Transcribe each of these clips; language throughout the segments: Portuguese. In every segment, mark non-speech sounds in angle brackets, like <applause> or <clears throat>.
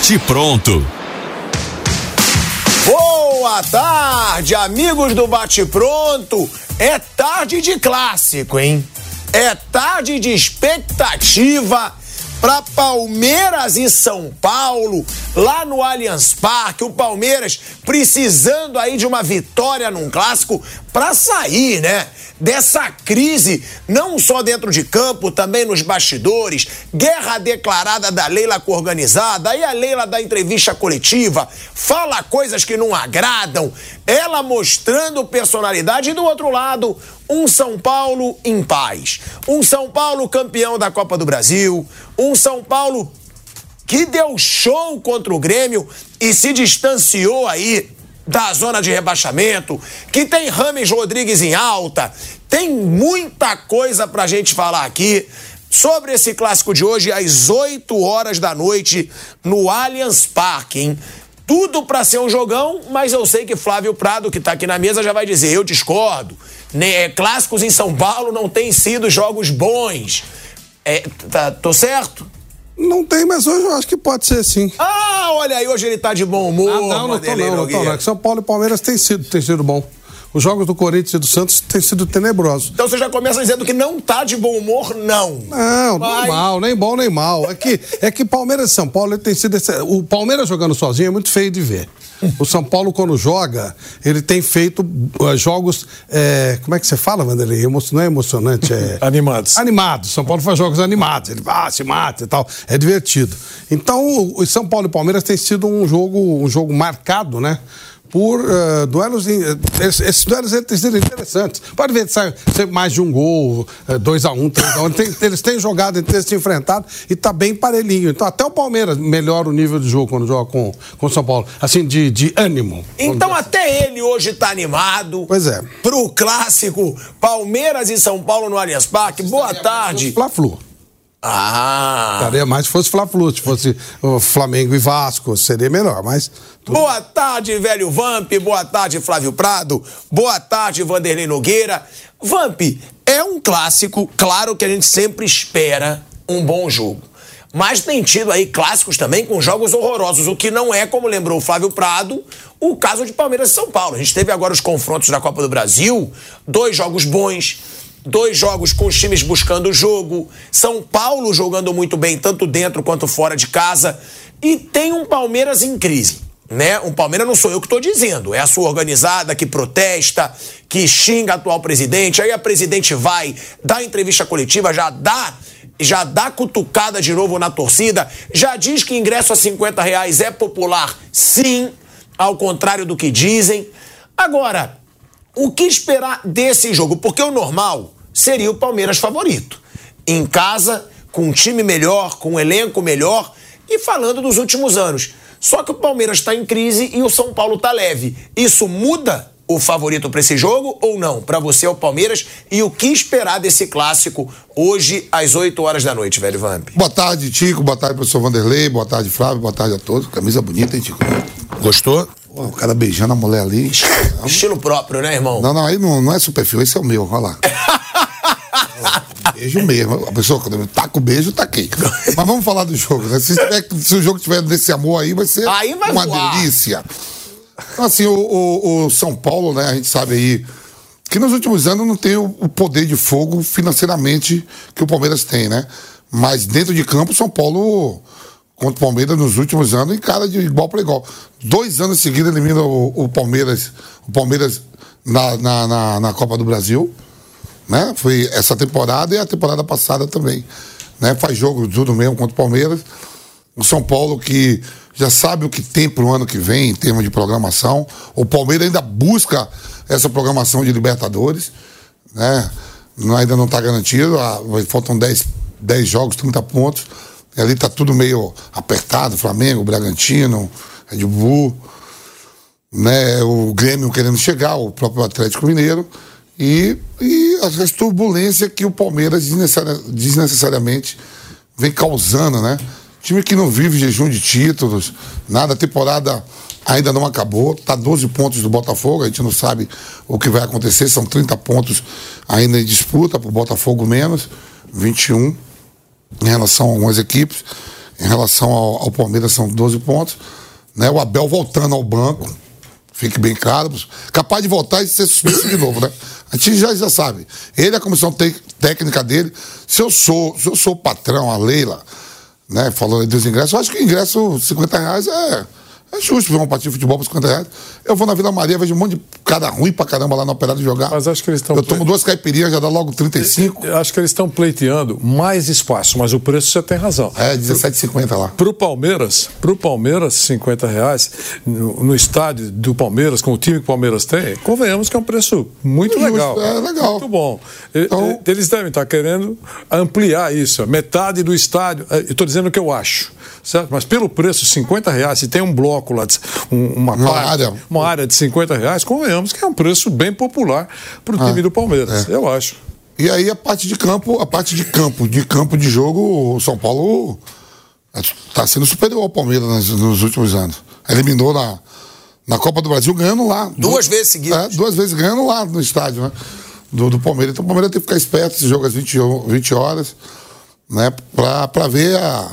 Bate pronto. Boa tarde, amigos do Bate Pronto. É tarde de clássico, hein? É tarde de expectativa para Palmeiras e São Paulo, lá no Allianz Parque. O Palmeiras precisando aí de uma vitória num clássico para sair, né? Dessa crise, não só dentro de campo, também nos bastidores, guerra declarada da Leila organizada, aí a Leila da entrevista coletiva, fala coisas que não agradam, ela mostrando personalidade e do outro lado, um São Paulo em paz. Um São Paulo campeão da Copa do Brasil, um São Paulo que deu show contra o Grêmio e se distanciou aí da zona de rebaixamento, que tem Rames Rodrigues em alta. Tem muita coisa pra gente falar aqui sobre esse clássico de hoje às 8 horas da noite no Allianz Parque, hein? Tudo para ser um jogão, mas eu sei que Flávio Prado, que tá aqui na mesa, já vai dizer: eu discordo. É, clássicos em São Paulo não têm sido jogos bons. É, tá, tô certo? Não tem, mas hoje eu acho que pode ser sim. Ah, olha aí, hoje ele tá de bom humor. Ah, não, não tô não, não, tô, não. São Paulo e Palmeiras tem sido, tem sido bom. Os jogos do Corinthians e do Santos têm sido tenebrosos. Então você já começa dizendo que não tá de bom humor, não. Não, Vai. mal, nem bom nem mal. É que, é que Palmeiras e São Paulo tem sido. Esse, o Palmeiras jogando sozinho é muito feio de ver. O São Paulo, quando joga, ele tem feito uh, jogos. É, como é que você fala, Vanderlei? Emo não é emocionante, é. <laughs> animados. Animados. São Paulo faz jogos animados. Ele ah, se mata e tal. É divertido. Então, o São Paulo e Palmeiras tem sido um jogo, um jogo marcado, né? Por uh, duelos. Esses, esses duelos têm sido interessantes. Pode ver, sai, sai mais de um gol, 2 uh, a 1 um, 3 a 1 um. Eles têm jogado eles se enfrentado e está bem parelhinho. Então, até o Palmeiras melhora o nível de jogo quando joga com o São Paulo. Assim, de, de ânimo. Então, até ele hoje está animado. Pois é. Pro clássico Palmeiras e São Paulo no Allianz Parque. Boa tarde. Fla-Flu. Ah! Estaria mais se fosse Fla-Flu, se fosse Flamengo e Vasco, seria melhor, mas... Tudo... Boa tarde, velho Vamp, boa tarde, Flávio Prado, boa tarde, Vanderlei Nogueira. Vamp, é um clássico, claro que a gente sempre espera um bom jogo. Mas tem tido aí clássicos também com jogos horrorosos, o que não é, como lembrou o Flávio Prado, o caso de Palmeiras e São Paulo. A gente teve agora os confrontos da Copa do Brasil, dois jogos bons, Dois jogos com os times buscando o jogo. São Paulo jogando muito bem, tanto dentro quanto fora de casa. E tem um Palmeiras em crise. Né? Um Palmeiras não sou eu que estou dizendo, é a sua organizada que protesta, que xinga a atual presidente. Aí a presidente vai, dá entrevista coletiva, já dá já dá cutucada de novo na torcida, já diz que ingresso a 50 reais é popular, sim, ao contrário do que dizem. Agora, o que esperar desse jogo? Porque o normal seria o Palmeiras favorito. Em casa, com um time melhor, com um elenco melhor e falando dos últimos anos. Só que o Palmeiras está em crise e o São Paulo está leve. Isso muda o favorito para esse jogo ou não? Para você é o Palmeiras e o que esperar desse clássico hoje às 8 horas da noite, velho Vamp? Boa tarde, Tico. Boa tarde, professor Vanderlei. Boa tarde, Flávio. Boa tarde a todos. Camisa bonita, hein, Tico? Gostou? Pô, o cara beijando a mulher ali. <laughs> Estilo próprio, né, irmão? Não, não, aí não, não é seu perfil, esse é o meu, olha lá. <laughs> beijo mesmo. A pessoa, quando tá com beijo, tá aqui. Mas vamos falar do jogo, né? Se, tiver, se o jogo tiver desse amor aí, vai ser aí vai uma voar. delícia. Então, assim, o, o, o, São Paulo, né, a gente sabe aí que nos últimos anos não tem o, o poder de fogo financeiramente que o Palmeiras tem, né? Mas dentro de campo, o São Paulo contra o Palmeiras nos últimos anos, cara de igual para igual. Dois anos seguidos elimina o, o Palmeiras, o Palmeiras na, na, na, na, Copa do Brasil. Né? Foi essa temporada e a temporada passada também. Né? Faz jogo tudo mesmo contra o Palmeiras. O São Paulo que já sabe o que tem para o ano que vem em termos de programação. O Palmeiras ainda busca essa programação de Libertadores. Né? ainda não está garantido. ah, faltam 10, 10 jogos, 30 pontos. Ali está tudo meio apertado, Flamengo, Bragantino, Red Bull, né, o Grêmio querendo chegar, o próprio Atlético Mineiro. E, e as, as turbulências que o Palmeiras desnecessariamente vem causando, né? Time que não vive jejum de títulos, nada, a temporada ainda não acabou, tá 12 pontos do Botafogo, a gente não sabe o que vai acontecer, são 30 pontos ainda em disputa, pro Botafogo menos, 21 em relação a algumas equipes, em relação ao, ao Palmeiras são 12 pontos, né? O Abel voltando ao banco, fique bem claro, capaz de voltar e ser suspenso de novo, né? A gente já, já sabe. Ele, a comissão técnica dele, se eu sou, se eu sou o patrão, a Leila, né, aí dos ingressos, eu acho que o ingresso, 50 reais, é, é justo ver uma partida de futebol por 50 reais. Eu vou na Vila Maria, vejo um monte de cara ruim pra caramba lá na operada jogar. Mas acho que eles estão Eu tomo duas caipirinhas, já dá logo 35. Eu acho que eles estão pleiteando mais espaço, mas o preço você tem razão. É, 17,50 lá. Pro Palmeiras, pro Palmeiras, 50 reais no, no estádio do Palmeiras, com o time que o Palmeiras tem, convenhamos que é um preço muito Justo, legal. é legal. Muito bom. Então- Eles devem estar querendo ampliar isso, metade do estádio. É, Eu estou dizendo o que eu acho, certo? Mas pelo preço, 50 reais, se tem um bloco lá, de, um- uma, Uma parte, área. uma área de 50 reais, convenhamos que é um preço bem popular para o Ah, time do Palmeiras, é. eu acho. E aí a parte de campo, a parte de campo, de campo de jogo, o São Paulo está sendo superior ao Palmeiras nos, nos últimos anos. Eliminou na, na Copa do Brasil ganhando lá. Duas vezes seguidas. É, duas vezes ganhando lá no estádio, né? Do, do Palmeiras. Então o Palmeiras tem que ficar esperto esse jogo às 20, ho- 20 horas, né? Pra, pra ver a,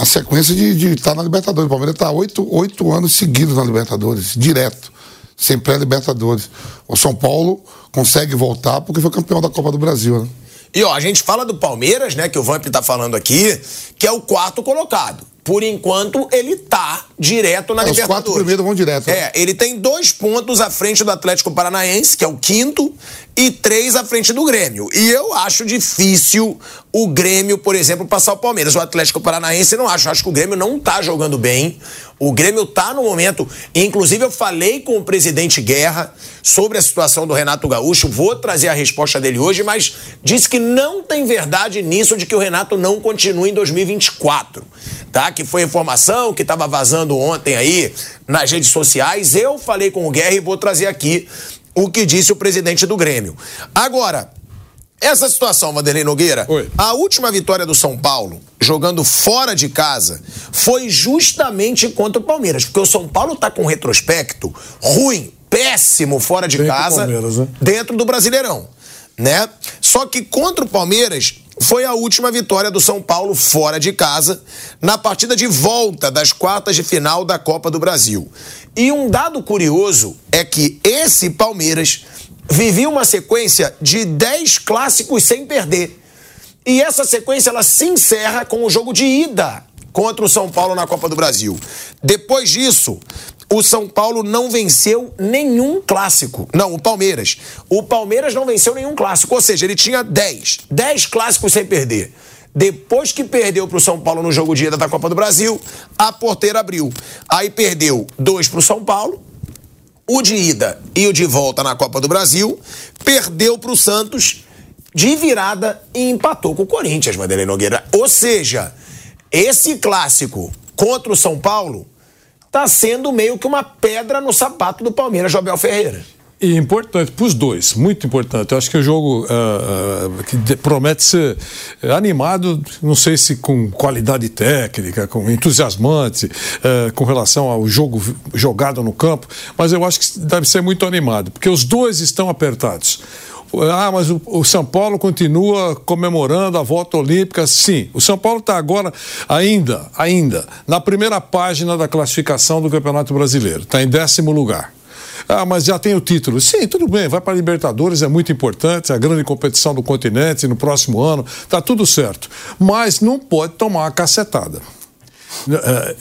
a sequência de estar na Libertadores. O Palmeiras está oito, oito anos seguidos na Libertadores, direto, sem pré-Libertadores. O São Paulo consegue voltar porque foi campeão da Copa do Brasil, né? E ó, a gente fala do Palmeiras, né, que o Vamp tá falando aqui, que é o quarto colocado. Por enquanto, ele tá direto na É, os Libertadores. quatro primeiros vão direto, né? É, ele tem dois pontos à frente do Atlético Paranaense, que é o quinto, e três à frente do Grêmio. E eu acho difícil o Grêmio, por exemplo, passar o Palmeiras. O Atlético Paranaense não acho. Eu acho que o Grêmio não tá jogando bem. O Grêmio tá no momento. Inclusive, eu falei com o presidente Guerra sobre a situação do Renato Gaúcho. Vou trazer a resposta dele hoje, mas disse que não tem verdade nisso de que o Renato não continue em 2024. Tá? Que foi informação que estava vazando ontem aí nas redes sociais. Eu falei com o Guerra e vou trazer aqui o que disse o presidente do Grêmio. Agora, essa situação, Vanderlei Nogueira, Oi. a última vitória do São Paulo, jogando fora de casa, foi justamente contra o Palmeiras, porque o São Paulo tá com um retrospecto ruim, péssimo fora de Dentro casa, né? dentro do Brasileirão, né? Só que contra o Palmeiras foi a última vitória do São Paulo fora de casa na partida de volta das quartas de final da Copa do Brasil. E um dado curioso é que esse Palmeiras vivia uma sequência de 10 clássicos sem perder. E essa sequência ela se encerra com o jogo de ida contra o São Paulo na Copa do Brasil. Depois disso, o São Paulo não venceu nenhum clássico. Não, o Palmeiras. O Palmeiras não venceu nenhum clássico, ou seja, ele tinha 10. 10 clássicos sem perder. Depois que perdeu para o São Paulo no jogo de ida da Copa do Brasil, a porteira abriu. Aí perdeu dois para o São Paulo, o de ida e o de volta na Copa do Brasil, perdeu para o Santos de virada e empatou com o Corinthians, Vanderlei Nogueira. Ou seja, esse clássico contra o São Paulo tá sendo meio que uma pedra no sapato do Palmeiras, Jobel Ferreira. E importante para os dois, muito importante. Eu acho que o jogo ah, que promete ser animado, não sei se com qualidade técnica, com entusiasmante, eh, com relação ao jogo jogado no campo, mas eu acho que deve ser muito animado, porque os dois estão apertados. Ah, mas o, o São Paulo continua comemorando a volta olímpica. Sim, o São Paulo está agora ainda, ainda, na primeira página da classificação do Campeonato Brasileiro. Está em décimo lugar. Ah, mas já tem o título. Sim, tudo bem, vai para a Libertadores, é muito importante, é a grande competição do continente no próximo ano, tá tudo certo. Mas não pode tomar uma cacetada.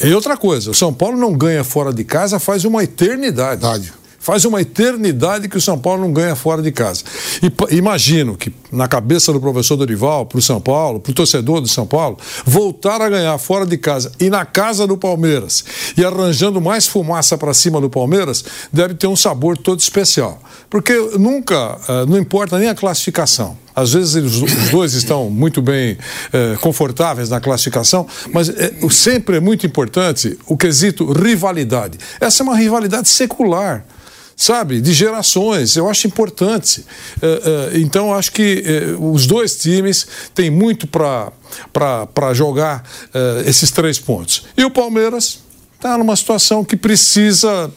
É, E outra coisa, o São Paulo não ganha fora de casa faz uma eternidade. Verdade. Faz uma eternidade que o São Paulo não ganha fora de casa. E imagino que na cabeça do professor Dorival, para o São Paulo, para o torcedor do São Paulo, voltar a ganhar fora de casa e na casa do Palmeiras e arranjando mais fumaça para cima do Palmeiras, deve ter um sabor todo especial. Porque nunca, eh, não importa nem a classificação. Às vezes eles- os dois estão muito bem eh, confortáveis na classificação, mas eh, sempre é muito importante o quesito rivalidade. Essa é uma rivalidade secular sabe, de gerações. Eu acho importante. Eh, eh, então, acho que eh, os dois times têm muito para jogar esses três pontos. E o Palmeiras está numa situação que precisa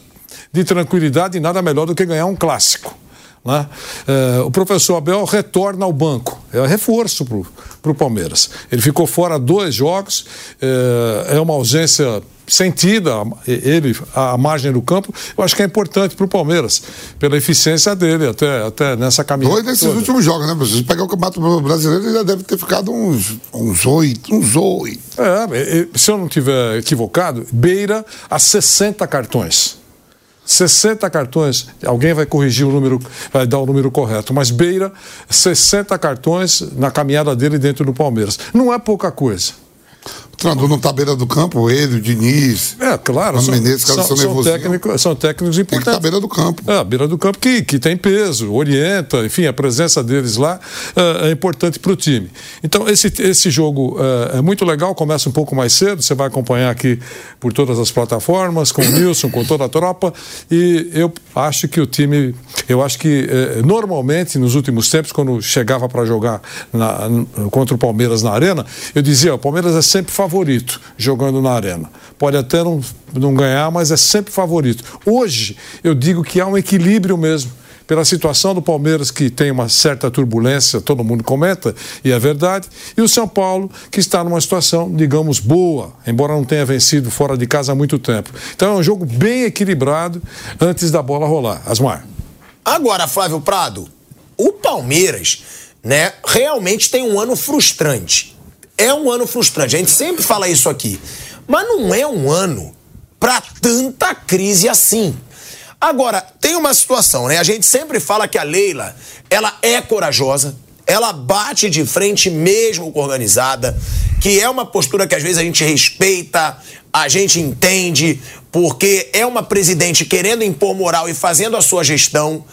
de tranquilidade e nada melhor do que ganhar um clássico. Né? Eh, o professor Abel retorna ao banco, é reforço para o Palmeiras. Ele ficou fora dois jogos, eh, é uma ausência sentida, ele à margem do campo. Eu acho que é importante para o Palmeiras, pela eficiência dele, até, até nessa caminhada. Dois nesses toda. últimos jogos, né? Se pegar o Campeonato Brasileiro, ele já deve ter ficado uns, uns oito, uns oito. É, se eu não tiver equivocado, beira a 60 cartões. 60 cartões, alguém vai corrigir o número, vai dar o número correto, mas beira 60 cartões na caminhada dele dentro do Palmeiras. Não é pouca coisa. O treinador não tá à beira do campo, ele, o Diniz. É, claro, são, Menezes, são, são são técnicos, são técnicos Tem que estar à importantes. beira do campo. É, a beira do campo que, que tem peso, orienta, enfim, a presença deles lá é, é importante para o time. Então, esse, esse jogo é, é muito legal, começa um pouco mais cedo, você vai acompanhar aqui por todas as plataformas, com o <coughs> Nilson, com toda a tropa, e eu acho que o time, eu acho que é, normalmente, nos últimos tempos, quando chegava para jogar na- contra o Palmeiras na Arena, eu dizia, o Palmeiras é sempre favorito jogando na Arena. Pode até não, não ganhar, mas é sempre favorito. Hoje, eu digo que há um equilíbrio mesmo. Pela situação do Palmeiras, que tem uma certa turbulência, todo mundo comenta, e é verdade, e o São Paulo, que está numa situação, digamos, boa, embora não tenha vencido fora de casa há muito tempo. Então é um jogo bem equilibrado antes da bola rolar. Asmar. Agora, Flávio Prado, o Palmeiras, né, realmente tem um ano frustrante. É um ano frustrante. A gente sempre fala isso aqui. Mas não é um ano para tanta crise assim. Agora, tem uma situação, né? A gente sempre fala que a Leila, ela é corajosa, ela bate de frente mesmo com organizada, que é uma postura que às vezes a gente respeita, a gente entende, porque é uma presidente querendo impor moral e fazendo a sua gestão.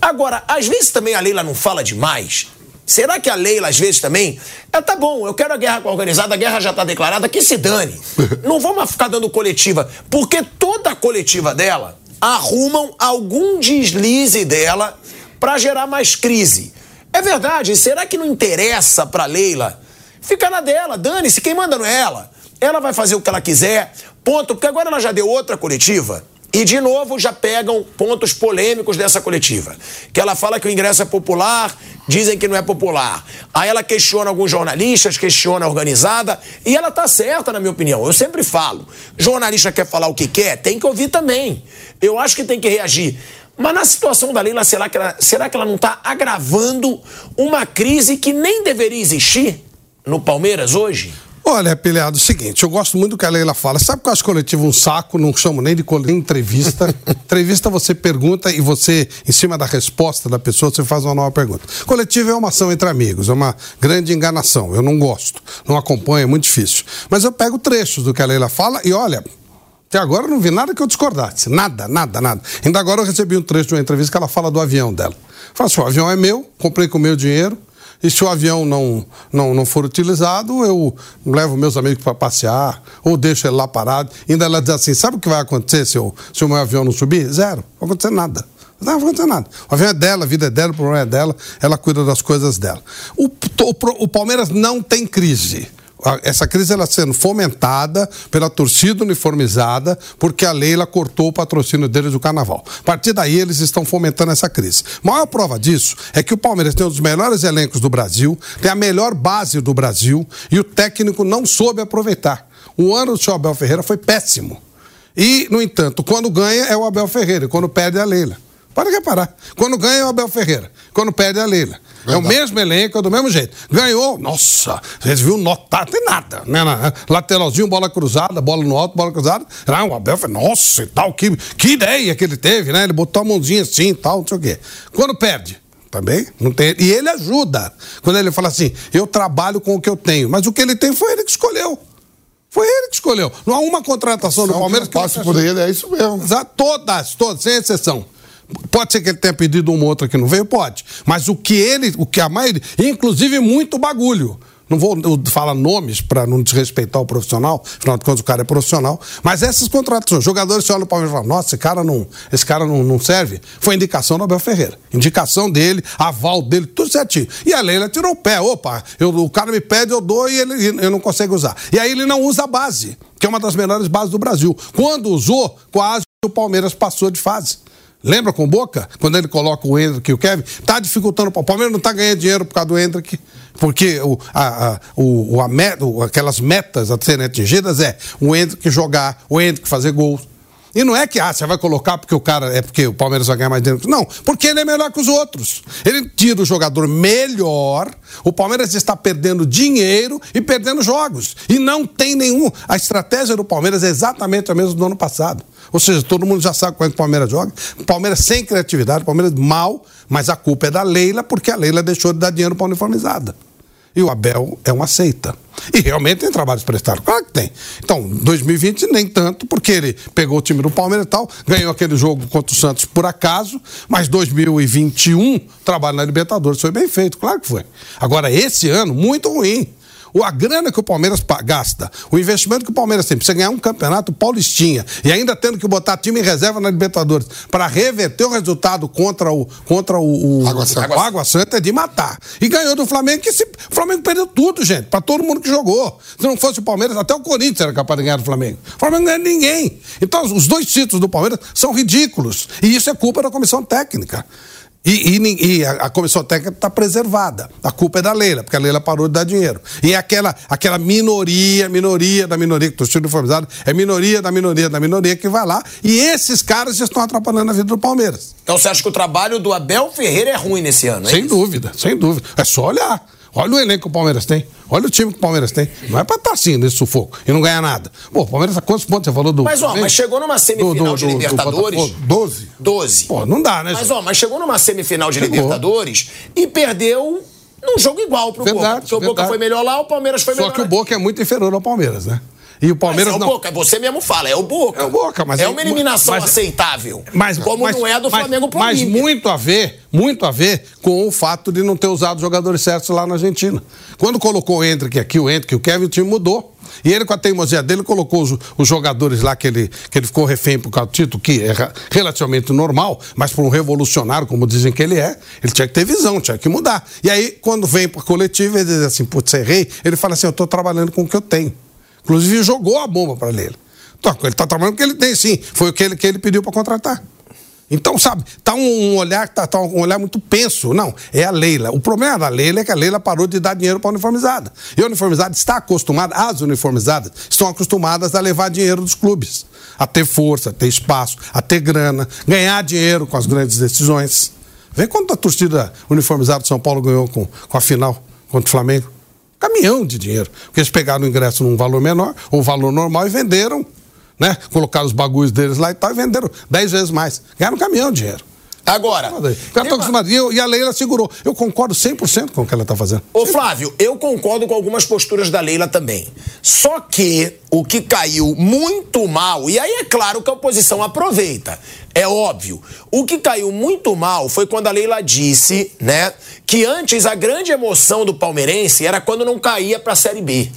Agora, às vezes também a Leila não fala demais. Será que a Leila, às vezes, também. É, tá bom, eu quero a guerra com a organizada, a guerra já tá declarada, que se dane. <laughs> Não vamos ficar dando coletiva, porque toda a coletiva dela arrumam algum deslize dela para gerar mais crise. É verdade, será que não interessa pra Leila? Fica na dela, dane-se, quem manda não é ela. Ela vai fazer o que ela quiser, ponto, porque agora ela já deu outra coletiva. E, de novo, já pegam pontos polêmicos dessa coletiva. Que ela fala que o ingresso é popular, dizem que não é popular. Aí ela questiona alguns jornalistas, questiona a organizada, e ela tá certa, na minha opinião. Eu sempre falo: jornalista quer falar o que quer, tem que ouvir também. Eu acho que tem que reagir. Mas na situação da Leila, será que ela, será que ela não está agravando uma crise que nem deveria existir no Palmeiras hoje? Olha, Pilhado, é o seguinte, eu gosto muito do que a Leila fala. Sabe que eu acho coletivo um saco, não chamo nem de cole- nem entrevista. <laughs> entrevista você pergunta e você, em cima da resposta da pessoa, você faz uma nova pergunta. Coletivo é uma ação entre amigos, é uma grande enganação. Eu não gosto, não acompanho, é muito difícil. Mas eu pego trechos do que a Leila fala e olha, até agora eu não vi nada que eu discordasse. Nada, nada, nada. Ainda agora eu recebi um trecho de uma entrevista que ela fala do avião dela. Fala assim, o avião é meu, comprei com o meu dinheiro, e se o avião não, não, não for utilizado, eu levo meus amigos para passear, ou deixo ele lá parado. Ainda ela diz assim: sabe o que vai acontecer se, eu, se o meu avião não subir? Zero. Não vai acontecer nada. Não vai acontecer nada. O avião é dela, a vida é dela, o problema é dela, ela cuida das coisas dela. O, o, o Palmeiras não tem crise. Essa crise ela sendo fomentada pela torcida uniformizada, porque a Leila cortou o patrocínio deles do carnaval. A partir daí, eles estão fomentando essa crise. A maior prova disso é que o Palmeiras tem um dos melhores elencos do Brasil, tem a melhor base do Brasil e o técnico não soube aproveitar. O ano do seu Abel Ferreira foi péssimo. E, no entanto, quando ganha é o Abel Ferreira, e quando perde é a Leila. Pode reparar. Quando ganha é o Abel Ferreira. Quando perde é a Leila. É o mesmo elenco, é do mesmo jeito. Ganhou, nossa, vocês viram notar, tem nada. Né? né? Lateralzinho, bola cruzada, bola no alto, bola cruzada. Ah, o Abel foi, nossa e tal, que, que ideia que ele teve, né? Ele botou a mãozinha assim e tal, não sei o quê. Quando perde, também não tem. E ele ajuda. Quando ele fala assim, eu trabalho com o que eu tenho. Mas o que ele tem foi ele que escolheu. Foi ele que escolheu. Não há uma contratação do Palmeiras que passe por ele, é isso mesmo. Todas, todas, sem exceção. Pode ser que ele tenha pedido uma outra que não veio? Pode. Mas o que ele, o que a maioria, inclusive muito bagulho. Não vou falar nomes para não desrespeitar o profissional, afinal de contas o cara é profissional. Mas essas contratações, jogadores se olham o Palmeiras e falam: nossa, esse cara não, esse cara não, não serve. Foi indicação do Abel Ferreira. Indicação dele, aval dele, tudo certinho. E a Leila tirou o pé. Opa, eu, o cara me pede, eu dou e ele eu não consegue usar. E aí ele não usa a base, que é uma das melhores bases do Brasil. Quando usou, quase o Palmeiras passou de fase. Lembra com Boca? Quando ele coloca o Hendrick e o Kevin? Tá dificultando. O Palmeiras não tá ganhando dinheiro por causa do Hendrick. Porque o, a, a, o, a met, aquelas metas a serem atingidas é o Hendrick jogar, o Hendrick fazer gols. E não é que ah, você vai colocar porque o cara é porque o Palmeiras vai ganhar mais dinheiro. Não, porque ele é melhor que os outros. Ele tira o jogador melhor. O Palmeiras está perdendo dinheiro e perdendo jogos. E não tem nenhum. A estratégia do Palmeiras é exatamente a mesma do ano passado. Ou seja, todo mundo já sabe é que o Palmeiras joga. Palmeiras sem criatividade, Palmeiras mal, mas a culpa é da Leila, porque a Leila deixou de dar dinheiro para a uniformizada. E o Abel é uma seita. E realmente tem trabalhos prestados. Claro que tem. Então, 2020 nem tanto, porque ele pegou o time do Palmeiras e tal, ganhou aquele jogo contra o Santos por acaso, mas 2021, trabalho na Libertadores foi bem feito, claro que foi. Agora, esse ano, muito ruim a grana que o Palmeiras gasta, o investimento que o Palmeiras tem, pra você ganhar um campeonato paulistinha e ainda tendo que botar time em reserva na Libertadores para reverter o resultado contra o contra o, o Água, Santa. o Água Santa é de matar. E ganhou do Flamengo, que se, o Flamengo perdeu tudo, gente, para todo mundo que jogou. Se não fosse o Palmeiras, até o Corinthians era capaz de ganhar do Flamengo. O Flamengo não ganha ninguém. Então, os dois títulos do Palmeiras são ridículos. E isso é culpa da comissão técnica. E, e, e a, a, comissão técnica está preservada. A culpa é da Leila, porque a Leila parou de dar dinheiro. E é aquela, aquela minoria, minoria da minoria, que torcida uniformizada, é minoria da minoria da minoria que vai lá. E esses caras estão atrapalhando a vida do Palmeiras. Então você acha que o trabalho do Abel Ferreira é ruim nesse ano, é Sem dúvida, sem dúvida. É só olhar. Olha o elenco que o Palmeiras tem. Olha o time que o Palmeiras tem. Não é pra estar tá assim nesse sufoco e não ganhar nada. Pô, o Palmeiras, quantos pontos você falou do. Mas, ó, mas chegou numa semifinal do, do, de Libertadores. Doze. Doze. Pô, não dá, né? Mas, ó, mas chegou numa semifinal de chegou. Libertadores e perdeu num jogo igual pro verdade, Boca. Porque verdade. o Boca foi melhor lá, o Palmeiras foi Só melhor. Só que o Boca é muito inferior ao Palmeiras, né? E o Palmeiras mas é o Boca, você mesmo fala, é o Boca. É o Boca, mas é uma eliminação mas, aceitável. Mas como mas, não é do mas, Flamengo pro Mas muito a ver, muito a ver com o fato de não ter usado os jogadores certos lá na Argentina. Quando colocou o Hendrick aqui, o Hendrick, o Kevin, o time mudou. E ele, com a teimosia dele, colocou os, os, jogadores lá que ele, que ele ficou refém por causa do título, que é relativamente normal, mas para um revolucionário, como dizem que ele é, ele tinha que ter visão, tinha que mudar. E aí, quando vem para a coletiva, ele diz assim, putz, errei, ele fala assim, eu estou trabalhando com o que eu tenho. Inclusive jogou a bomba para ele. Então, ele está trabalhando com o que ele tem, sim. Foi o que ele, que ele pediu para contratar. Então, sabe, tá um olhar, tá, tá, um olhar muito penso. Não, é a Leila. O problema da Leila é que a Leila parou de dar dinheiro para a uniformizada. E a uniformizada está acostumada, as uniformizadas estão acostumadas a levar dinheiro dos clubes. A ter força, a ter espaço, a ter grana, ganhar dinheiro com as grandes decisões. Vê quanto a torcida uniformizada de São Paulo ganhou com, com a final contra o Flamengo caminhão de dinheiro. Porque eles pegaram o ingresso num valor menor, ou valor normal, e venderam, né? Colocaram os bagulhos deles lá e tal, e venderam 10 vezes mais. Ganharam um caminhão de dinheiro. Agora. Eu, e a Leila segurou. Eu concordo 100% com o que ela está fazendo. Ô, Flávio, eu concordo com algumas posturas da Leila também. Só que o que caiu muito mal, e aí é claro que a oposição aproveita. É óbvio. O que caiu muito mal foi quando a Leila disse, né, que antes a grande emoção do palmeirense era quando não caía para a Série B.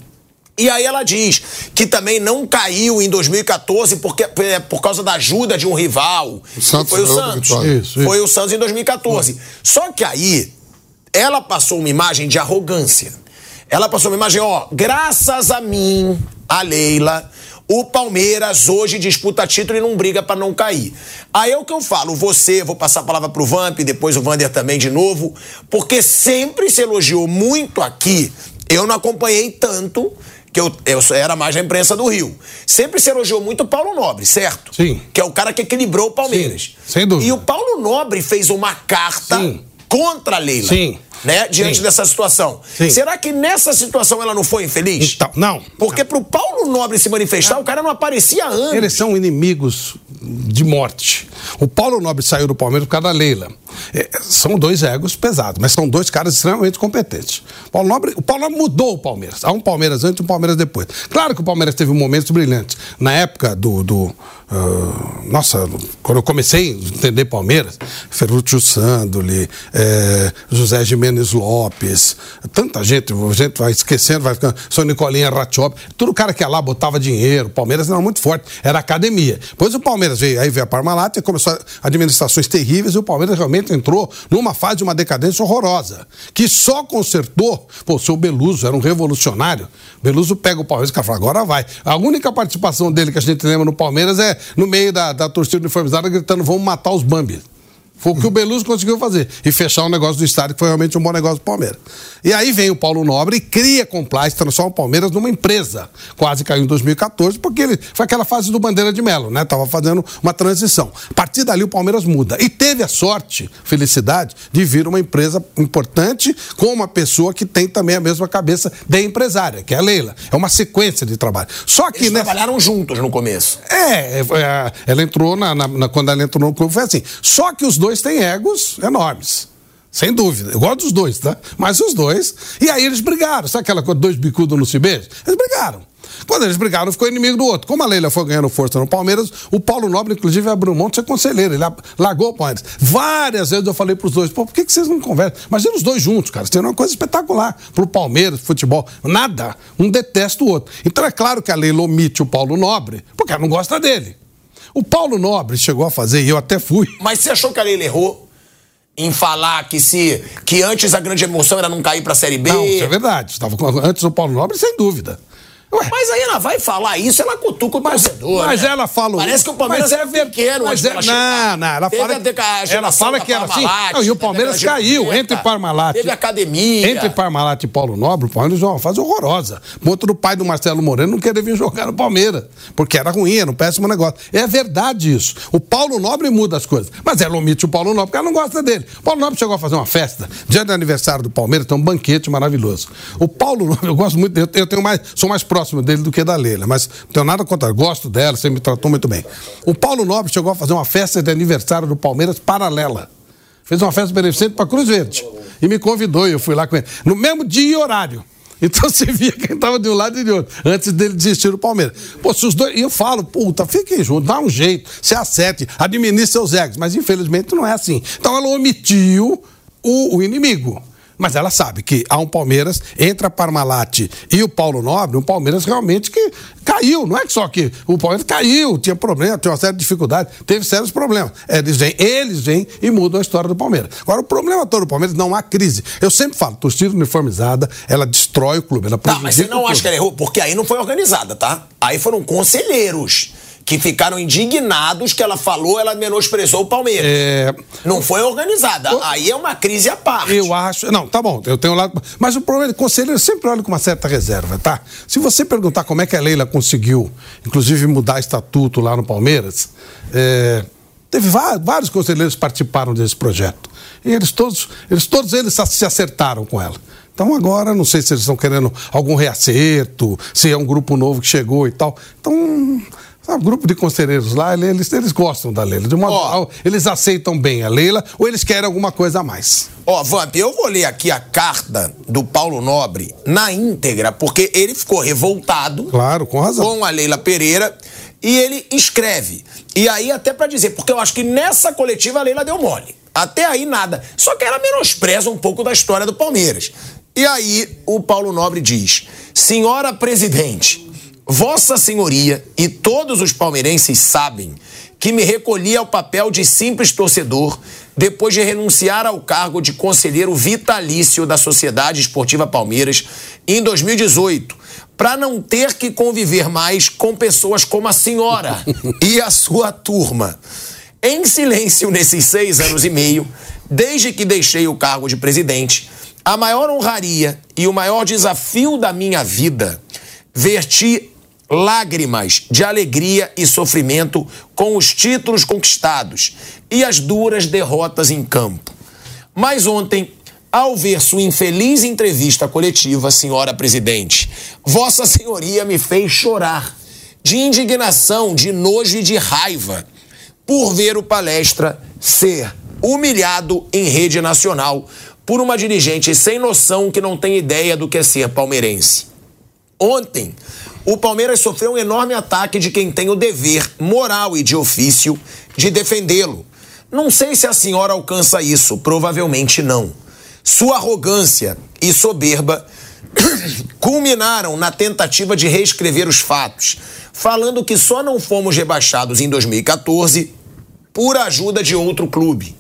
E aí ela diz que também não caiu em 2014 porque, é, por causa da ajuda de um rival. Santos foi o Santos. Isso, isso. Foi o Santos em 2014. Foi. Só que aí ela passou uma imagem de arrogância. Ela passou uma imagem, ó, graças a mim, a Leila, o Palmeiras hoje disputa título e não briga para não cair. Aí é o que eu falo, você, vou passar a palavra pro Vamp, depois o Vander também de novo, porque sempre se elogiou muito aqui, eu não acompanhei tanto que eu, eu era mais da imprensa do Rio. Sempre se elogiou muito o Paulo Nobre, certo? Sim. Que é o cara que equilibrou o Palmeiras. Sim, sem dúvida. E o Paulo Nobre fez uma carta Sim. contra a Leila. Sim. Né, diante Sim. dessa situação. Sim. Será que nessa situação ela não foi infeliz? Então, não. Porque pro Paulo Nobre se manifestar, o cara não aparecia antes. Eles são inimigos de morte. O Paulo Nobre saiu do Palmeiras por causa da Leila. É, são dois egos pesados, mas são dois caras extremamente competentes. O Paulo Nobre, o Paulo Nobre mudou o Palmeiras. Há um Palmeiras antes e um Palmeiras depois. Claro que o Palmeiras teve momentos brilhantes. Na época do. do ah, nossa, quando eu comecei a entender Palmeiras, Ferruccio Sandoli, eh, José Jimenez Lopes, tanta gente, a gente vai esquecendo, vai ficando. São Nicolinha Ratchop, todo cara que ia lá botava dinheiro. Palmeiras era muito forte, era academia. Depois o Palmeiras veio, aí veio a Parmalat e começou administrações terríveis e o Palmeiras realmente entrou numa fase de uma decadência horrorosa, que só consertou, pô, o seu Beluso era um revolucionário. Beluso pega o Palmeiras e fala, agora vai. A única participação dele que a gente lembra no Palmeiras é no meio da, da torcida uniformizada gritando, vamos matar os Bambi. Foi o que o Beluso conseguiu fazer. E fechar o negócio do estádio, que foi realmente um bom negócio do Palmeiras. E aí vem o Paulo Nobre e cria Complice, transforma o Palmeiras numa empresa. Quase caiu em 2014, porque ele foi aquela fase do Bandeira de Melo, né? Tava fazendo uma transição. A partir dali o Palmeiras muda. E teve a sorte, felicidade, de vir uma empresa importante com uma pessoa que tem também a mesma cabeça de empresária, que é a Leila. É uma sequência de trabalho. Só que Eles nessa- trabalharam juntos no começo. é, é, ela entrou na, na- na- quando ela entrou no clube foi assim. Só que os dois têm egos enormes. Sem dúvida. Eu gosto dos dois, tá? Mas os dois. E aí eles brigaram. Sabe aquela coisa, dois bicudos não se? Eles brigaram. Quando eles brigaram, ficou inimigo do outro. Como a Leila foi ganhando força no Palmeiras, o Paulo Nobre, inclusive, abriu mão de ser conselheiro. Ele largou o Palmeiras. Várias vezes eu falei pros dois, pô, por que, que vocês não conversam? Imagina os dois juntos, cara. Seria uma coisa espetacular pro Palmeiras, futebol. Nada. Um detesta o outro. Então é claro que a Leila omite o Paulo Nobre, porque ela não gosta dele. O Paulo Nobre chegou a fazer, e eu até fui. Mas você achou que a Leila errou em falar que se que antes a grande emoção era não cair pra Série B? Não, isso é verdade. Estava com- antes do Paulo Nobre, sem dúvida. Ué, Mas aí ela vai falar isso, ela cutuca o torcedor. Mas né? ela fala. Parece que o Palmeiras mas é pequeno mas é. Não, não, ela fala, a deca- a ela fala que era assim. Não, e o Palmeiras caiu 80, entre Parmalat. Teve academia. Entre Parmalat e Paulo Nobre, o Palmeiras uma fase horrorosa. Ponto do pai do Marcelo Moreno não querer vir jogar no Palmeiras. Porque era ruim, era um péssimo negócio. É verdade isso. O Paulo Nobre muda as coisas. Mas ela omite o Paulo Nobre porque ela não gosta dele. O Paulo Nobre chegou a fazer uma festa. Dia do aniversário do Palmeiras, tem um banquete maravilhoso. O Paulo Nobre, eu gosto muito dele. Eu tenho mais, sou mais próximo dele do que da Leila. Mas não tenho nada contra. Gosto dela, você me tratou muito bem. O Paulo Nobre chegou a fazer uma festa de aniversário do Palmeiras paralela. Fez uma festa beneficente para Cruz Verde. E me convidou e eu fui lá com ele. No mesmo dia e horário. <laughs> Então você via quem estava de um lado e de outro, antes dele desistir do Palmeiras. Pô, se os dois. E eu falo, puta, fiquem juntos, dá um jeito, se acerte, administre seus egos. Mas infelizmente não é assim. Então ela omitiu o, o inimigo. Mas ela sabe que há um Palmeiras, entre a Parmalat e o Paulo Nobre, um Palmeiras realmente que caiu. Não é que só que o Palmeiras caiu, tinha problema, tinha uma série de dificuldades, teve sérios problemas. Eles vêm, eles vêm e mudam a história do Palmeiras. Agora, o problema todo do Palmeiras não há crise. Eu sempre falo, torcida uniformizada, ela destrói o clube, ela Tá, mas você não acha que ela errou? Porque aí não foi organizada, tá? Aí foram conselheiros que ficaram indignados que ela falou, ela menosprezou o Palmeiras. É, Não foi organizada. Aí é uma crise à parte. Eu acho. Não, tá bom, eu tenho lado. Mas o problema é que o conselheiro sempre olha com uma certa reserva, tá? Se você perguntar como é que a Leila conseguiu, inclusive, mudar estatuto lá no Palmeiras, é, teve vários conselheiros que participaram desse projeto. E eles todos, eles todos eles se acertaram com ela. Então agora, não sei se eles estão querendo algum reacerto, se é um grupo novo que chegou e tal. Então, sabe, o grupo de conselheiros lá, eles, eles gostam da Leila. De modo Ó. geral, eles aceitam bem a Leila ou eles querem alguma coisa a mais. Ó, Vamp, eu vou ler aqui a carta do Paulo Nobre na íntegra, porque ele ficou revoltado Claro, com razão. com a Leila Pereira e ele escreve. E aí, até pra dizer, porque eu acho que nessa coletiva a Leila deu mole. Até aí nada. Só que ela menospreza um pouco da história do Palmeiras. E aí o Paulo Nobre diz: Senhora presidente, Vossa Senhoria e todos os palmeirenses sabem que me recolhi ao papel de simples torcedor depois de renunciar ao cargo de conselheiro vitalício da Sociedade Esportiva Palmeiras em 2018, para não ter que conviver mais com pessoas como a senhora <laughs> e a sua turma. Em silêncio nesses seis anos e meio, desde que deixei o cargo de presidente, a maior honraria e o maior desafio da minha vida verti lágrimas de alegria e sofrimento com os títulos conquistados e as duras derrotas em campo. Mas ontem, ao ver sua infeliz entrevista coletiva, senhora presidente, Vossa Senhoria me fez chorar de indignação, de nojo e de raiva por ver o palestra ser humilhado em rede nacional por uma dirigente sem noção que não tem ideia do que é ser palmeirense. Ontem, o Palmeiras sofreu um enorme ataque de quem tem o dever moral e de ofício de defendê-lo. Não sei se a senhora alcança isso, provavelmente não. Sua arrogância e soberba <coughs> culminaram na tentativa de reescrever os fatos, falando que só não fomos rebaixados em 2014 por ajuda de outro clube.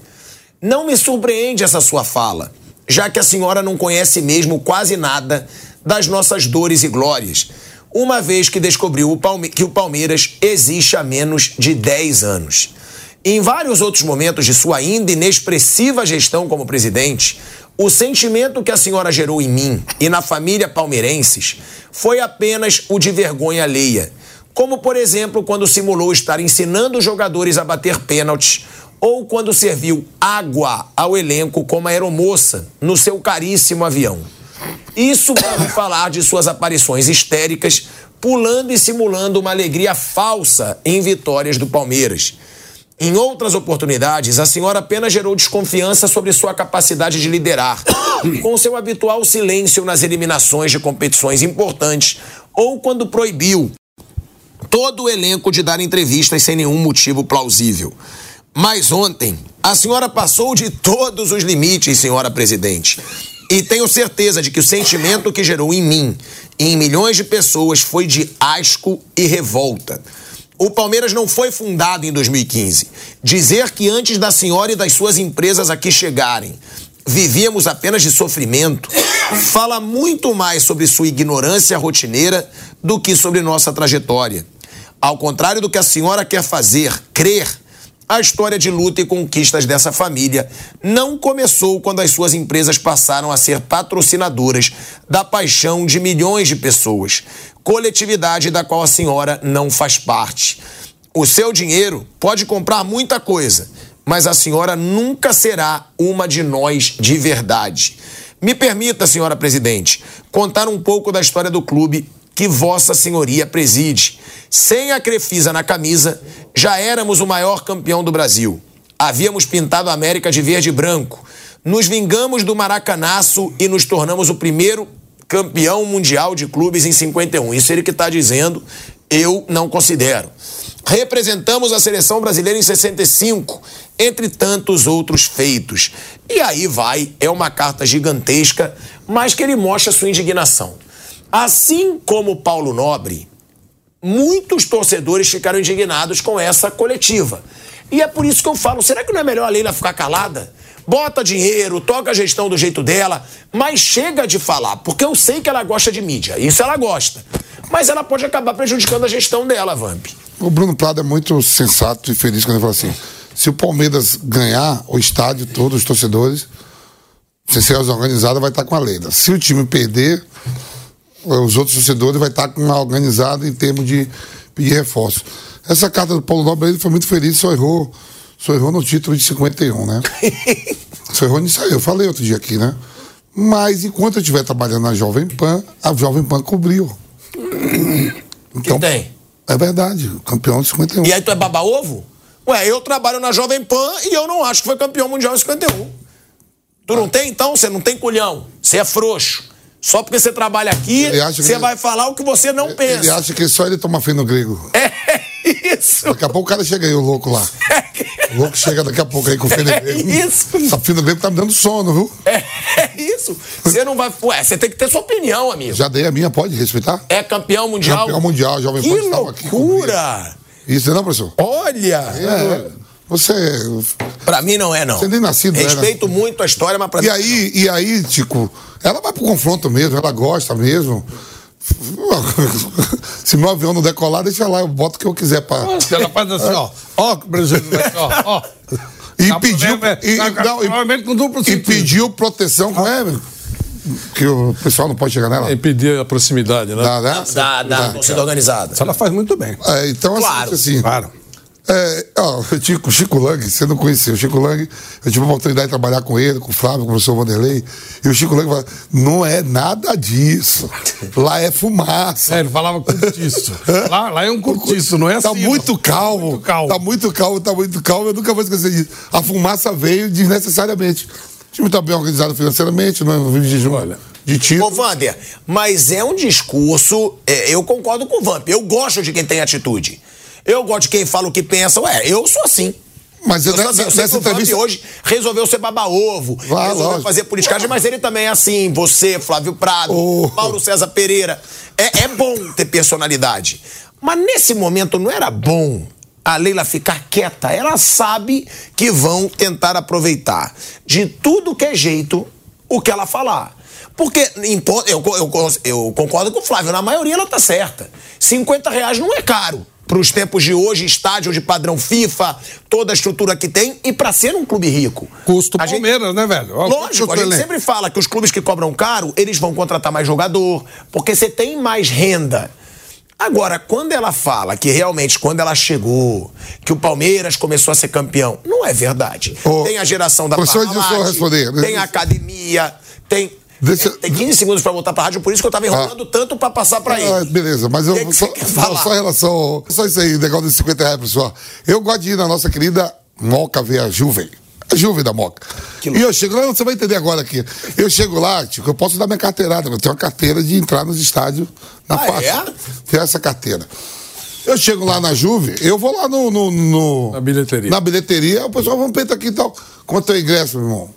Não me surpreende essa sua fala, já que a senhora não conhece mesmo quase nada das nossas dores e glórias, uma vez que descobriu que o Palmeiras existe há menos de 10 anos. Em vários outros momentos de sua ainda inexpressiva gestão como presidente, o sentimento que a senhora gerou em mim e na família palmeirenses foi apenas o de vergonha alheia. Como, por exemplo, quando simulou estar ensinando os jogadores a bater pênaltis ou quando serviu água ao elenco como aeromoça no seu caríssimo avião. Isso para falar de suas aparições histéricas, pulando e simulando uma alegria falsa em vitórias do Palmeiras. Em outras oportunidades, a senhora apenas gerou desconfiança sobre sua capacidade de liderar, <coughs> com seu habitual silêncio nas eliminações de competições importantes ou quando proibiu todo o elenco de dar entrevistas sem nenhum motivo plausível. Mas ontem, a senhora passou de todos os limites, senhora presidente. E tenho certeza de que o sentimento que gerou em mim e em milhões de pessoas foi de asco e revolta. O Palmeiras não foi fundado em 2015. Dizer que antes da senhora e das suas empresas aqui chegarem, vivíamos apenas de sofrimento, fala muito mais sobre sua ignorância rotineira do que sobre nossa trajetória. Ao contrário do que a senhora quer fazer, crer, a história de luta e conquistas dessa família não começou quando as suas empresas passaram a ser patrocinadoras da paixão de milhões de pessoas, coletividade da qual a senhora não faz parte. O seu dinheiro pode comprar muita coisa, mas a senhora nunca será uma de nós de verdade. Me permita, senhora presidente, contar um pouco da história do clube que Vossa Senhoria preside. Sem a Crefisa na camisa, já éramos o maior campeão do Brasil. Havíamos pintado a América de verde e branco. Nos vingamos do maracanaço e nos tornamos o primeiro campeão mundial de clubes em 51. Isso ele que está dizendo, eu não considero. Representamos a seleção brasileira em 65, entre tantos outros feitos. E aí vai, é uma carta gigantesca, mas que ele mostra sua indignação. Assim como Paulo Nobre, muitos torcedores ficaram indignados com essa coletiva. E é por isso que eu falo: será que não é melhor a Leila ficar calada? Bota dinheiro, toca a gestão do jeito dela, mas chega de falar, porque eu sei que ela gosta de mídia, isso ela gosta. Mas ela pode acabar prejudicando a gestão dela, Vamp. O Bruno Prado é muito sensato e feliz quando ele fala assim: se o Palmeiras ganhar o estádio, todos os torcedores, se ser organizada, vai estar com a Leila. Se o time perder, os outros torcedores vai estar com uma organizada em termos de pedir reforço. Essa carta do Paulo Nobre ele foi muito feliz, só errou, só errou no título de 51, né? <laughs> só errou nisso aí, eu falei outro dia aqui, né? Mas enquanto eu estiver trabalhando na Jovem Pan, a Jovem Pan cobriu. <coughs> Então, que tem? É verdade, campeão de 51. E aí tu é baba-ovo? Ué, eu trabalho na Jovem Pan e eu não acho que foi campeão mundial em 51. Tu não tem, então? Você não tem culhão. Você é frouxo. Só porque você trabalha aqui, você vai falar o que você não pensa. Ele acha que só ele toma fim no grego. É <laughs> isso. Daqui a pouco o cara chega aí, o louco lá. O louco chega daqui a pouco aí com o fim no <laughs> É grego. isso. Essa fim no grego tá me dando sono, viu? É, é isso. Você não vai. Ué, você tem que ter sua opinião, amigo. Já dei a minha, pode respeitar? É campeão mundial. Campeão mundial, Jovem Que Pan estava aqui. comigo. loucura! Isso não, professor? Olha! É, você. Pra mim não é, não. Você nem nascido era. Respeito muito a história, mas pra E mim. aí, e aí, Tico, ela vai pro confronto mesmo, ela gosta mesmo. <laughs> Se meu avião não decolar, deixa lá, eu boto o que eu quiser pra. Ela faz assim, ó. Ó, o Brasil, ó, ó. <laughs> E Tá pediu. problema, E, tá- não, e- provavelmente com duplo e pediu proteção com é, meu. que o pessoal não pode chegar nela? É impedir a proximidade, né? Dá, né? Da, da Dá. torcida organizada. Ela faz muito bem. É, então, assim, Claro. assim, Claro. É, ó, o Chico, o Chico Lang, você não conheceu. O Chico Lang, eu tive a oportunidade de trabalhar com ele, com o Flávio, com o professor Vanderlei. E o Chico Lang fala: não é nada disso. Lá é fumaça. É, ele falava curtiço. <laughs> lá, lá é um curtiço, não é Tá assim. muito não. calmo, Muito calmo. Tá muito calmo, tá muito calmo. Eu nunca vou esquecer disso. A fumaça veio desnecessariamente. O time tá bem organizado financeiramente, não é de jejum Olha. de tiro. Ô, Vander, mas é um discurso. é, eu concordo com o Vamp. Eu gosto de quem tem atitude. Eu gosto de quem fala o que pensa. Ué, eu sou assim. Mas Eu sou assim. Eu sei que nessa o entrevista. hoje resolveu ser baba-ovo, Ah, resolveu lógico. fazer politicagem, mas ele também é assim. Você, Flávio Prado, Oh. Paulo César Pereira. É, é bom ter personalidade. Mas nesse momento não era bom a Leila ficar quieta. Ela sabe que vão tentar aproveitar de tudo que é jeito o que ela falar. Porque eu, eu, eu concordo com o Flávio, na maioria ela tá certa. 50 reais não é caro para os tempos de hoje, estádio de padrão FIFA, toda a estrutura que tem, e para ser um clube rico. Custo A gente- Palmeiras, né, velho? Ó, Lógico, a gente elenco. sempre fala que os clubes que cobram caro, eles vão contratar mais jogador, porque você tem mais renda. Agora, quando ela fala que realmente, quando ela chegou, que o Palmeiras começou a ser campeão, não é verdade. Ô, tem a geração da Parmalat, responder. tem a academia, tem... Deixa- Tem 15 segundos pra voltar pra rádio, por isso que eu tava enrolando tanto pra passar pra Ah, ele. beleza, mas eu Que que só, quer só, só em relação. ao- Só isso aí, negócio dos 50 reais, pessoal. Eu gosto de ir na nossa querida Moca ver a Juve. A Juve da Moca. E eu chego lá, você vai entender agora aqui. Eu chego lá, Tico, eu posso dar minha carteirada. Eu tenho uma carteira de entrar nos estádios na Ah, faixa. é? Tenho essa carteira. Eu chego lá na Juve, eu vou lá no. no- no- Na bilheteria. Na bilheteria, o pessoal vamos peito aqui e tal. Quanto é o ingresso, meu irmão?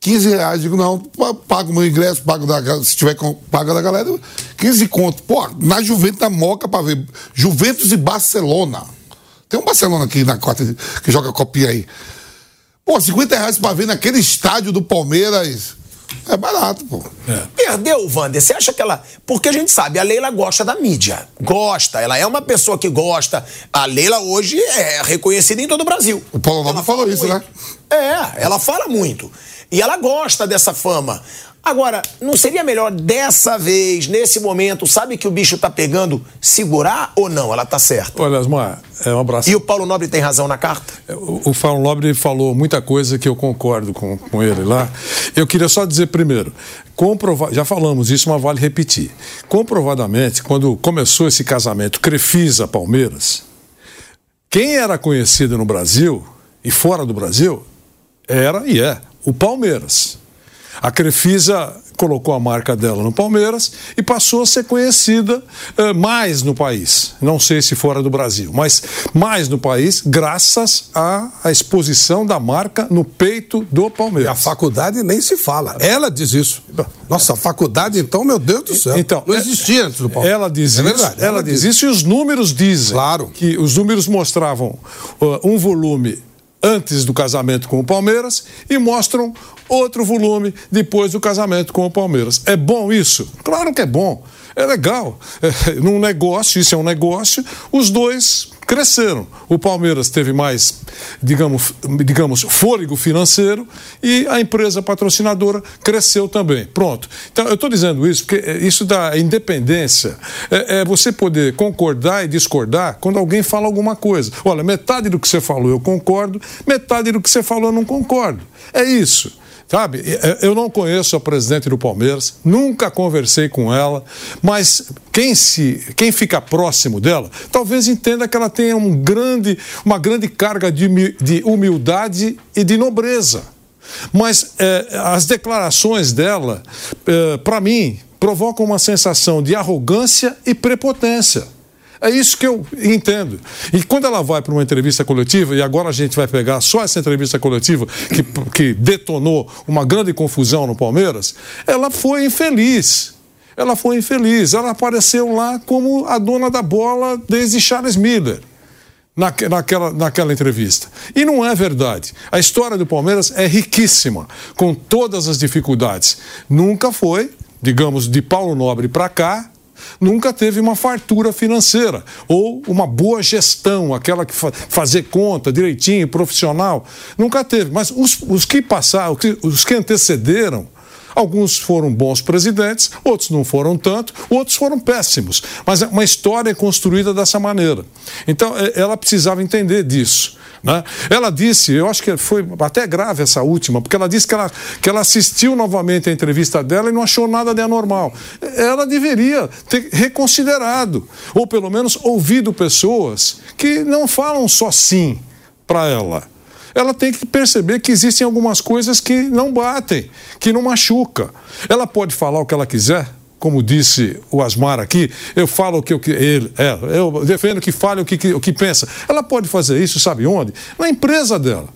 15 reais. Digo, não, pa- pago meu ingresso, pago da, se tiver paga da galera, 15 conto. Pô, na Juventus da Moca pra ver. Juventus e Barcelona. Tem um Barcelona aqui na quarta que joga copinha aí. Pô, 50 reais pra ver naquele estádio do Palmeiras. É barato, pô. Perdeu, Wander. Você acha que ela. Porque a gente sabe, a Leila gosta da mídia. Gosta. Ela é uma pessoa que gosta. A Leila hoje é reconhecida em todo o Brasil. O Paulo Nobre falou isso, muito. né? É, ela fala muito. E ela gosta dessa fama. Agora, não seria melhor dessa vez, nesse momento, sabe que o bicho tá pegando, segurar ou não? Ela tá certa. Olha, Asmar, é um abraço. E o Paulo Nobre tem razão na carta? O, o Fauno Nobre falou muita coisa que eu concordo com, com ele lá. Eu queria só dizer primeiro, comprova já falamos isso, mas vale repetir. Comprovadamente, quando começou esse casamento Crefisa-Palmeiras, quem era conhecido no Brasil e fora do Brasil era e é o Palmeiras. A Crefisa colocou a marca dela no Palmeiras e passou a ser conhecida eh, mais no país. Não sei se fora do Brasil, mas mais no país, graças à, à exposição da marca no peito do E a Palmeiras. faculdade nem se fala. Ela diz isso. Nossa, a faculdade, então, meu Deus do céu. Então, não existia antes do Palmeiras. Ela diz É isso, verdade, ela, diz isso e os números dizem. Claro. Que os números mostravam uh, um volume antes do casamento com o Palmeiras e mostram outro volume depois do casamento com o Palmeiras. É bom isso? Claro que é bom. É legal. É, num negócio, isso é um negócio, os dois cresceram. O Palmeiras teve mais, digamos, digamos, fôlego financeiro e a empresa patrocinadora cresceu também. Pronto. Então, eu estou dizendo isso porque é, isso da independência é, é você poder concordar e discordar quando alguém fala alguma coisa. Olha, metade do que você falou eu concordo, metade do que você falou eu não concordo. É isso. Sabe, é, eu não conheço a presidente do Palmeiras, nunca conversei com ela, mas quem, se, quem fica próximo dela talvez entenda que ela tenha um grande, uma grande carga de, de humildade e de nobreza. Mas é, as declarações dela, para mim, provocam uma sensação de arrogância e prepotência. É isso que eu entendo. E quando ela vai para uma entrevista coletiva, e agora a gente vai pegar só essa entrevista coletiva que, que detonou uma grande confusão no Palmeiras, ela foi infeliz. Ela foi infeliz. Ela apareceu lá como a dona da bola desde Charles Miller. naque- naquela, naquela entrevista. E não é verdade. A história do Palmeiras é riquíssima, com todas as dificuldades. Nunca foi, digamos, de Paulo Nobre para cá, nunca teve uma fartura financeira ou uma boa gestão, aquela que fa fazer conta direitinho, profissional. Nunca teve. Mas os, os que passaram, os que, antecederam, Alguns foram bons presidentes, outros não foram tanto, outros foram péssimos. Mas uma história é construída dessa maneira. Então, é, ela precisava entender disso. Né? Ela disse, eu acho que foi até grave essa última, porque ela disse que ela, que ela assistiu novamente a entrevista dela e não achou nada de anormal. Ela deveria ter reconsiderado, ou pelo menos ouvido pessoas que não falam só sim para ela ela tem que perceber que existem algumas coisas que não batem, que não machuca. Ela pode falar o que ela quiser, como disse o Asmar aqui, eu falo o que, eu, ele, é, eu defendo que fale o que, o que pensa. Ela pode fazer isso, sabe onde? Na empresa dela.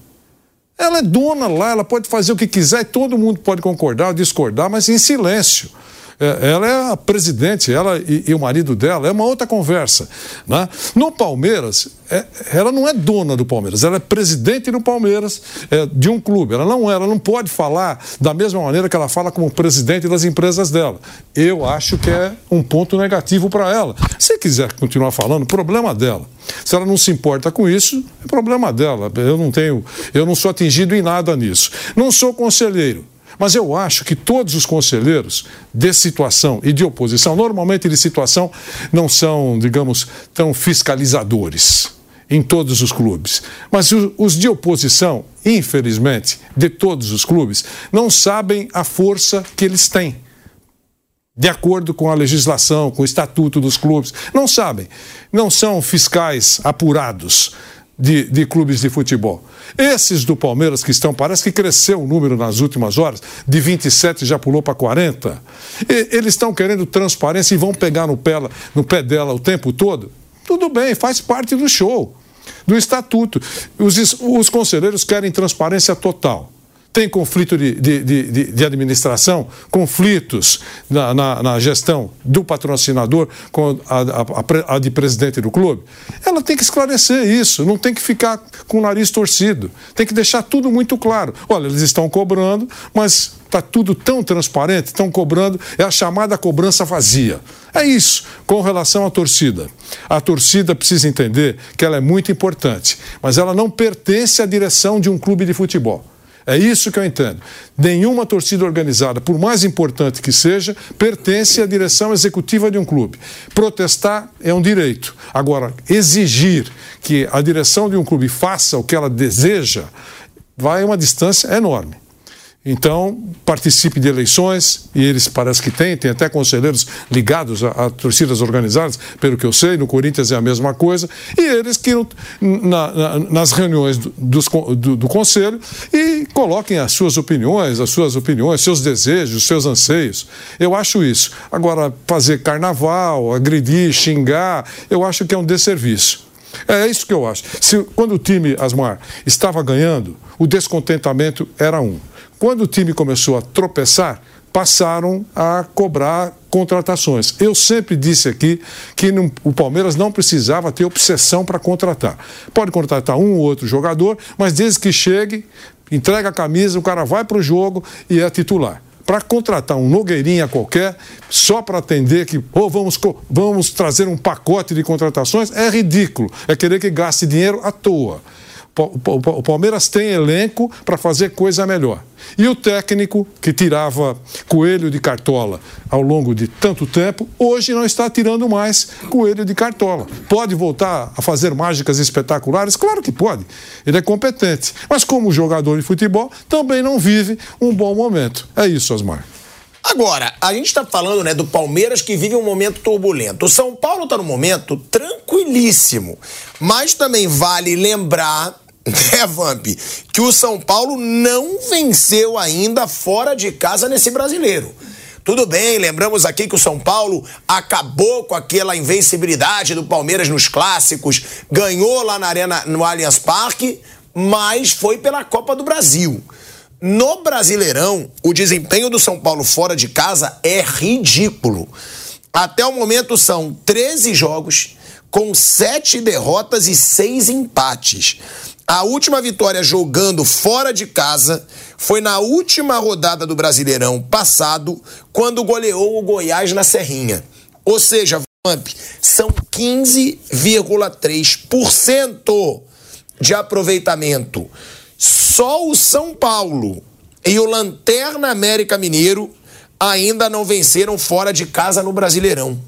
Ela é dona lá, ela pode fazer o que quiser e todo mundo pode concordar ou discordar, mas em silêncio. É, ela é a presidente, ela e, e, o marido dela, é uma outra conversa. Né? No Palmeiras, é, ela não é dona do Palmeiras, ela é presidente do Palmeiras, é, de um clube. Ela não ela não pode falar da mesma maneira que ela fala como presidente das empresas dela. Eu acho que é um ponto negativo para ela. Se quiser continuar falando, problema dela. Se ela não se importa com isso, é problema dela. Eu não tenho, eu não sou atingido em nada nisso. Não sou conselheiro. Mas eu acho que todos os conselheiros de situação e de oposição, normalmente de situação, não são, digamos, tão fiscalizadores em todos os clubes. Mas os de oposição, infelizmente, de todos os clubes, não sabem a força que eles têm. De acordo com a legislação, com o estatuto dos clubes. Não sabem. Não são fiscais apurados de, de, clubes de futebol. Esses do Palmeiras que estão, parece que cresceu o número nas últimas horas, de 27 já pulou para 40. E, eles estão querendo transparência e vão pegar no pé, no pé dela o tempo todo. Tudo bem, faz parte do show, do estatuto. Os, os conselheiros querem transparência total tem conflito de, de, de, de administração, conflitos na, na, na, gestão do patrocinador com a, a, a, de presidente do clube, ela tem que esclarecer isso, não tem que ficar com o nariz torcido, tem que deixar tudo muito claro. Olha, eles estão cobrando, mas está tudo tão transparente, estão cobrando, é a chamada cobrança vazia. É isso, com relação à torcida. A torcida precisa entender que ela é muito importante, mas ela não pertence à direção de um clube de futebol. É isso que eu entendo. Nenhuma torcida organizada, por mais importante que seja, pertence à direção executiva de um clube. Protestar é um direito. Agora, exigir que a direção de um clube faça o que ela deseja vai uma distância enorme. Então, participe de eleições, e eles parece que têm, tem até conselheiros ligados a, a, torcidas organizadas, pelo que eu sei, no Corinthians é a mesma coisa, e eles que na, na, nas reuniões do, do, do, conselho e coloquem as suas opiniões, as suas opiniões, seus desejos, seus anseios. Eu acho isso. Agora, fazer carnaval, agredir, xingar, eu acho que é um desserviço. É isso que eu acho. Se, quando o time, Asmar, estava ganhando, o descontentamento era um. Quando o time começou a tropeçar, passaram a cobrar contratações. Eu sempre disse aqui que não, o Palmeiras não precisava ter obsessão para contratar. Pode contratar um ou outro jogador, mas desde que chegue, entrega a camisa, o cara vai para o jogo e é titular. Para contratar um Nogueirinha qualquer, só para atender que, ou oh, vamos, vamos trazer um pacote de contratações, é ridículo. É querer que gaste dinheiro à toa. O Palmeiras tem elenco para fazer coisa melhor. E o técnico que tirava coelho de cartola ao longo de tanto tempo, hoje não está tirando mais coelho de cartola. Pode voltar a fazer mágicas espetaculares? Claro que pode. Ele é competente. Mas como jogador de futebol, também não vive um bom momento. É isso, Osmar. Agora, a gente está falando né, do Palmeiras que vive um momento turbulento. O São Paulo está num momento tranquilíssimo. Mas também vale lembrar né, Vamp, que o São Paulo não venceu ainda fora de casa nesse brasileiro. Tudo bem, lembramos aqui que o São Paulo acabou com aquela invencibilidade do Palmeiras nos clássicos, ganhou lá na Arena, no Allianz Parque, mas foi pela Copa do Brasil. No Brasileirão, o desempenho do São Paulo fora de casa é ridículo. Até o momento são 13 jogos, com 7 derrotas e 6 empates. A última vitória jogando fora de casa foi na última rodada do Brasileirão passado, quando goleou o Goiás na Serrinha. Ou seja, Vamp, são 15,3% de aproveitamento. Só o São Paulo e o Lanterna América Mineiro ainda não venceram fora de casa no Brasileirão.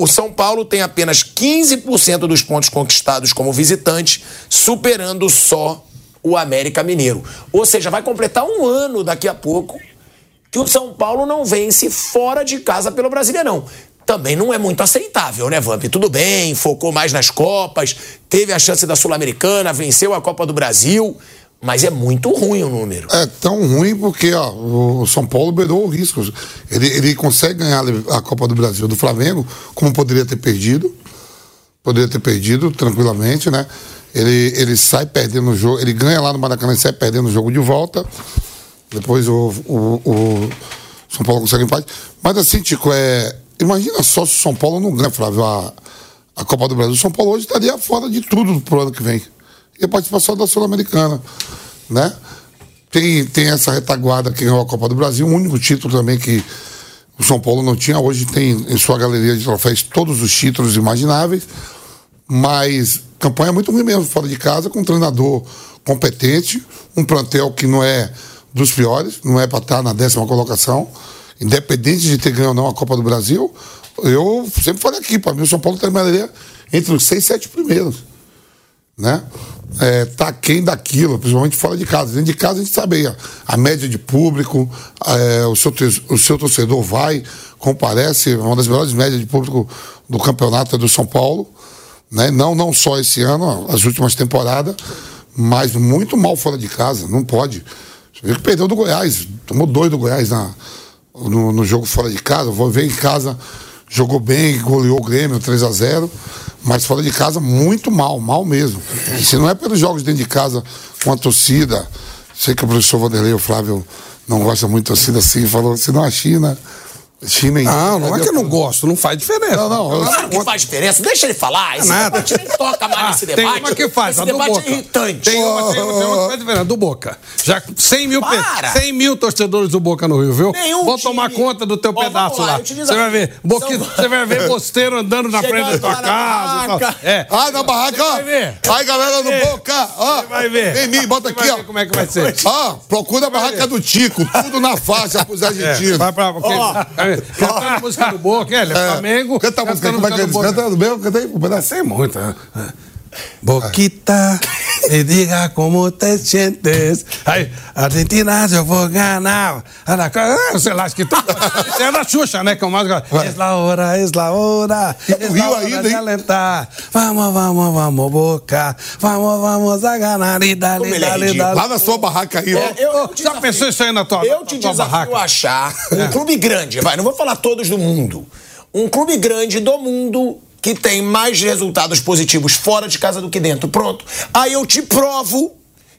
O São Paulo tem apenas 15% dos pontos conquistados como visitante, superando só o América Mineiro. Ou seja, vai completar um ano daqui a pouco que o São Paulo não vence fora de casa pelo Brasileirão. Também não é muito aceitável, né, Vamp? Tudo bem, focou mais nas Copas, teve a chance da Sul-Americana, venceu a Copa do Brasil, mas é muito ruim o número. É tão ruim porque ó, o São Paulo beirou o risco. Ele, ele consegue ganhar a Copa do Brasil do Flamengo, como poderia ter perdido. Poderia ter perdido tranquilamente, né? Ele, ele sai perdendo o jogo, ele ganha lá no Maracanã e sai perdendo o jogo de volta. Depois o, o, o São Paulo consegue empate. Mas assim, Tico, é, imagina só se o São Paulo não ganha, Flávio, a, a Copa do Brasil. O São Paulo hoje estaria fora de tudo pro ano que vem. E a participação da Sul-Americana, né? Tem, tem essa retaguarda que ganhou a Copa do Brasil, o único título também que o São Paulo não tinha. Hoje tem em sua galeria de troféus todos os títulos imagináveis, mas campanha muito ruim mesmo, fora de casa, com um treinador competente, um plantel que não é dos piores, não é para estar na décima colocação, independente de ter ganho ou não a Copa do Brasil. Eu sempre falei aqui, para mim o São Paulo terminaria entre os seis e sete primeiros. Né? É, tá quem daquilo, principalmente fora de casa. Dentro de casa a gente sabe a, média de público, é, o, seu, o seu torcedor vai, comparece, uma das melhores médias de público do campeonato é do São Paulo. Né? Não, não só esse ano, as últimas temporadas, mas muito mal fora de casa, não pode. Você que perdeu do Goiás, tomou dois do Goiás na, no, no jogo fora de casa, vou ver em casa, jogou bem, goleou o Grêmio 3 a 0 mas fora de casa muito mal, mal mesmo. E se não é pelos jogos dentro de casa com a torcida, sei que o professor Vanderlei, o Flávio, não gosta muito de torcida assim, falou, se não a China China Não, não é que eu não gosto, não faz diferença. Não, não. Claro que faz diferença. Deixa ele falar. Esse Nada. debate nem toca mais Ah, nesse tem debate. uma que faz, Esse a do debate Boca. é irritante. Tem uma, tem, uma, tem uma que faz diferença, do Boca. Já 100 mil, Para! 100 mil torcedores do Boca no Rio, viu? Nenhum Vou time- tomar conta do teu Ó, pedaço lá, eu Você vai ver. Boquinha, São- Você vai ver bosteiro andando na Chegando frente da tua casa. É. Ah, na barraca, ó. vai ver. Aí, galera do. Boca, ó. Vai ver. Vem mim, bota aqui, ó. como é que vai ser. Ó, procura a barraca do Tico, tudo na faixa pros argentinos. É, Vai pra. Porque- Cantando a música do Boca, é, ele é Flamengo. Canta a música, como é que do eles? Meu, canta aí, um pedaço. Muita. Boquita, <laughs> me diga como te sientes. Aí, Argentina, eu vou ganhar. Ah, sei lá, acho que. Isso é da Xuxa, né? Que é o mais. Es la hora, es la hora. Es Rio la hora ainda, de hein? alentar. Vamos, vamos, vamos, Boca. Vamos, vamos a ganhar. E ele é dale, ridículo. dale. Lá na sua barraca aí, ó. É, eu- eu Já pensou isso aí na tua, Eu na te tua desafio barraca? a achar um clube grande, vai, não vou falar todos do mundo. Um clube grande do mundo que tem mais resultados positivos fora de casa do que dentro. Pronto. Aí eu te provo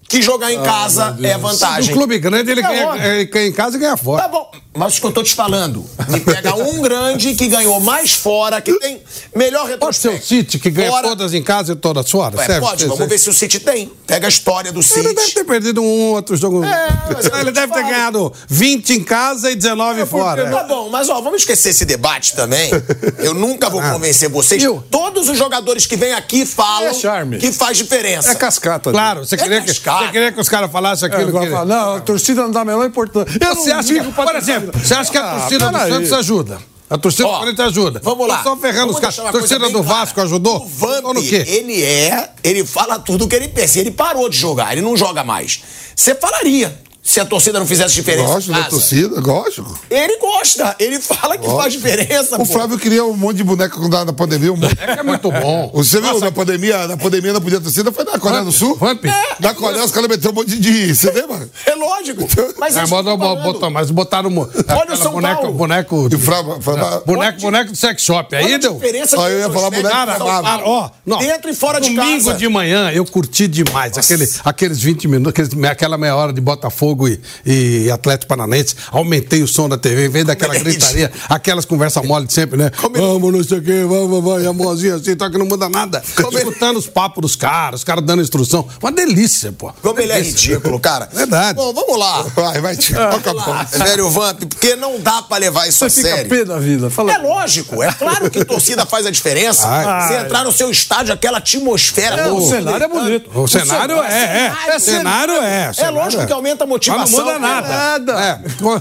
que jogar em casa é vantagem. No clube grande, ele É ganha, em casa e ganha fora. Tá bom, mas o que eu tô te falando, me pega um <laughs> grande que ganhou mais fora, que tem melhor Pode ser o. City, que ganha Fora- todas em casa e todas fora? Ué, Serve? pode, vamos ver se o City tem. Pega a história do City. Ele deve ter perdido um outro jogo. É, eu <laughs> ele deve ter ganhado 20 em casa e 19 fora. Tá bom, mas ó, vamos esquecer esse debate também. Eu nunca vou <laughs> convencer vocês. Viu? Todos os jogadores que vêm aqui falam É que faz diferença. É cascata. Claro, você É queria, que, cascata. Você queria que os caras falassem É, aquilo agora que... fala, não, a torcida não dá a menor importância. Eu Você não acha que, por exemplo, você acha que a Ah, torcida do peraí. Santos ajuda? A torcida Ó, do Corinthians ajuda. Vamos lá. Estão ferrando Vamos os caras. A torcida do bem clara. Vasco ajudou? O Vamp, no quê? ele é, ele fala tudo o que ele pensa. Ele parou de jogar, ele não joga mais. Você falaria se a torcida não fizesse diferença. Gosto da torcida, gosto. Ele gosta, ele fala que faz diferença. O pô. Flávio queria um monte de boneco na pandemia. Um monte. É é muito bom. Você viu na pandemia, na pandemia não podia torcida, foi na Coreia do Sul? Vamp. Na Coreia os caras meteram um monte de. <laughs> Você lembra? É lógico. Mas, É, eles botou- mas botaram mo- aquela São boneco, Paulo. boneco, E o Flávio. Flávio- boneco, boneco de sex shop. Aí Olha a deu. Ah, de eu ia falar boneco de amado. Paulo. Ó, não. Dentro e fora de Domingo casa. de manhã eu curti demais aquele, aqueles 20 minutos, aqueles- aquela meia hora de Botafogo e, e Atlético Paranaense. Aumentei o som da TV, em vez daquela é gritaria, aquelas conversas mole de sempre, né? Como ele- Vamos, não sei o quê, vamos, vamos, e a mãozinha assim, tá que não muda nada. Como ele- Escutando os papos dos caras, os caras dando instrução. Uma delícia, pô. Como ele é ridículo, cara. Verdade. Bom, vamos lá. Vai, vai, tio. A lá, velho Vamp, porque não dá pra levar isso a Você fica sério. pé da vida. Fala. É lógico, é claro que torcida faz a diferença. Ai. Você entrar no seu estádio, aquela atmosfera. É, o cenário é bonito. O cenário é, é. cenário. O cenário é. o É cenário lógico é. que aumenta a motivação. Mas não muda nada. Nada. É.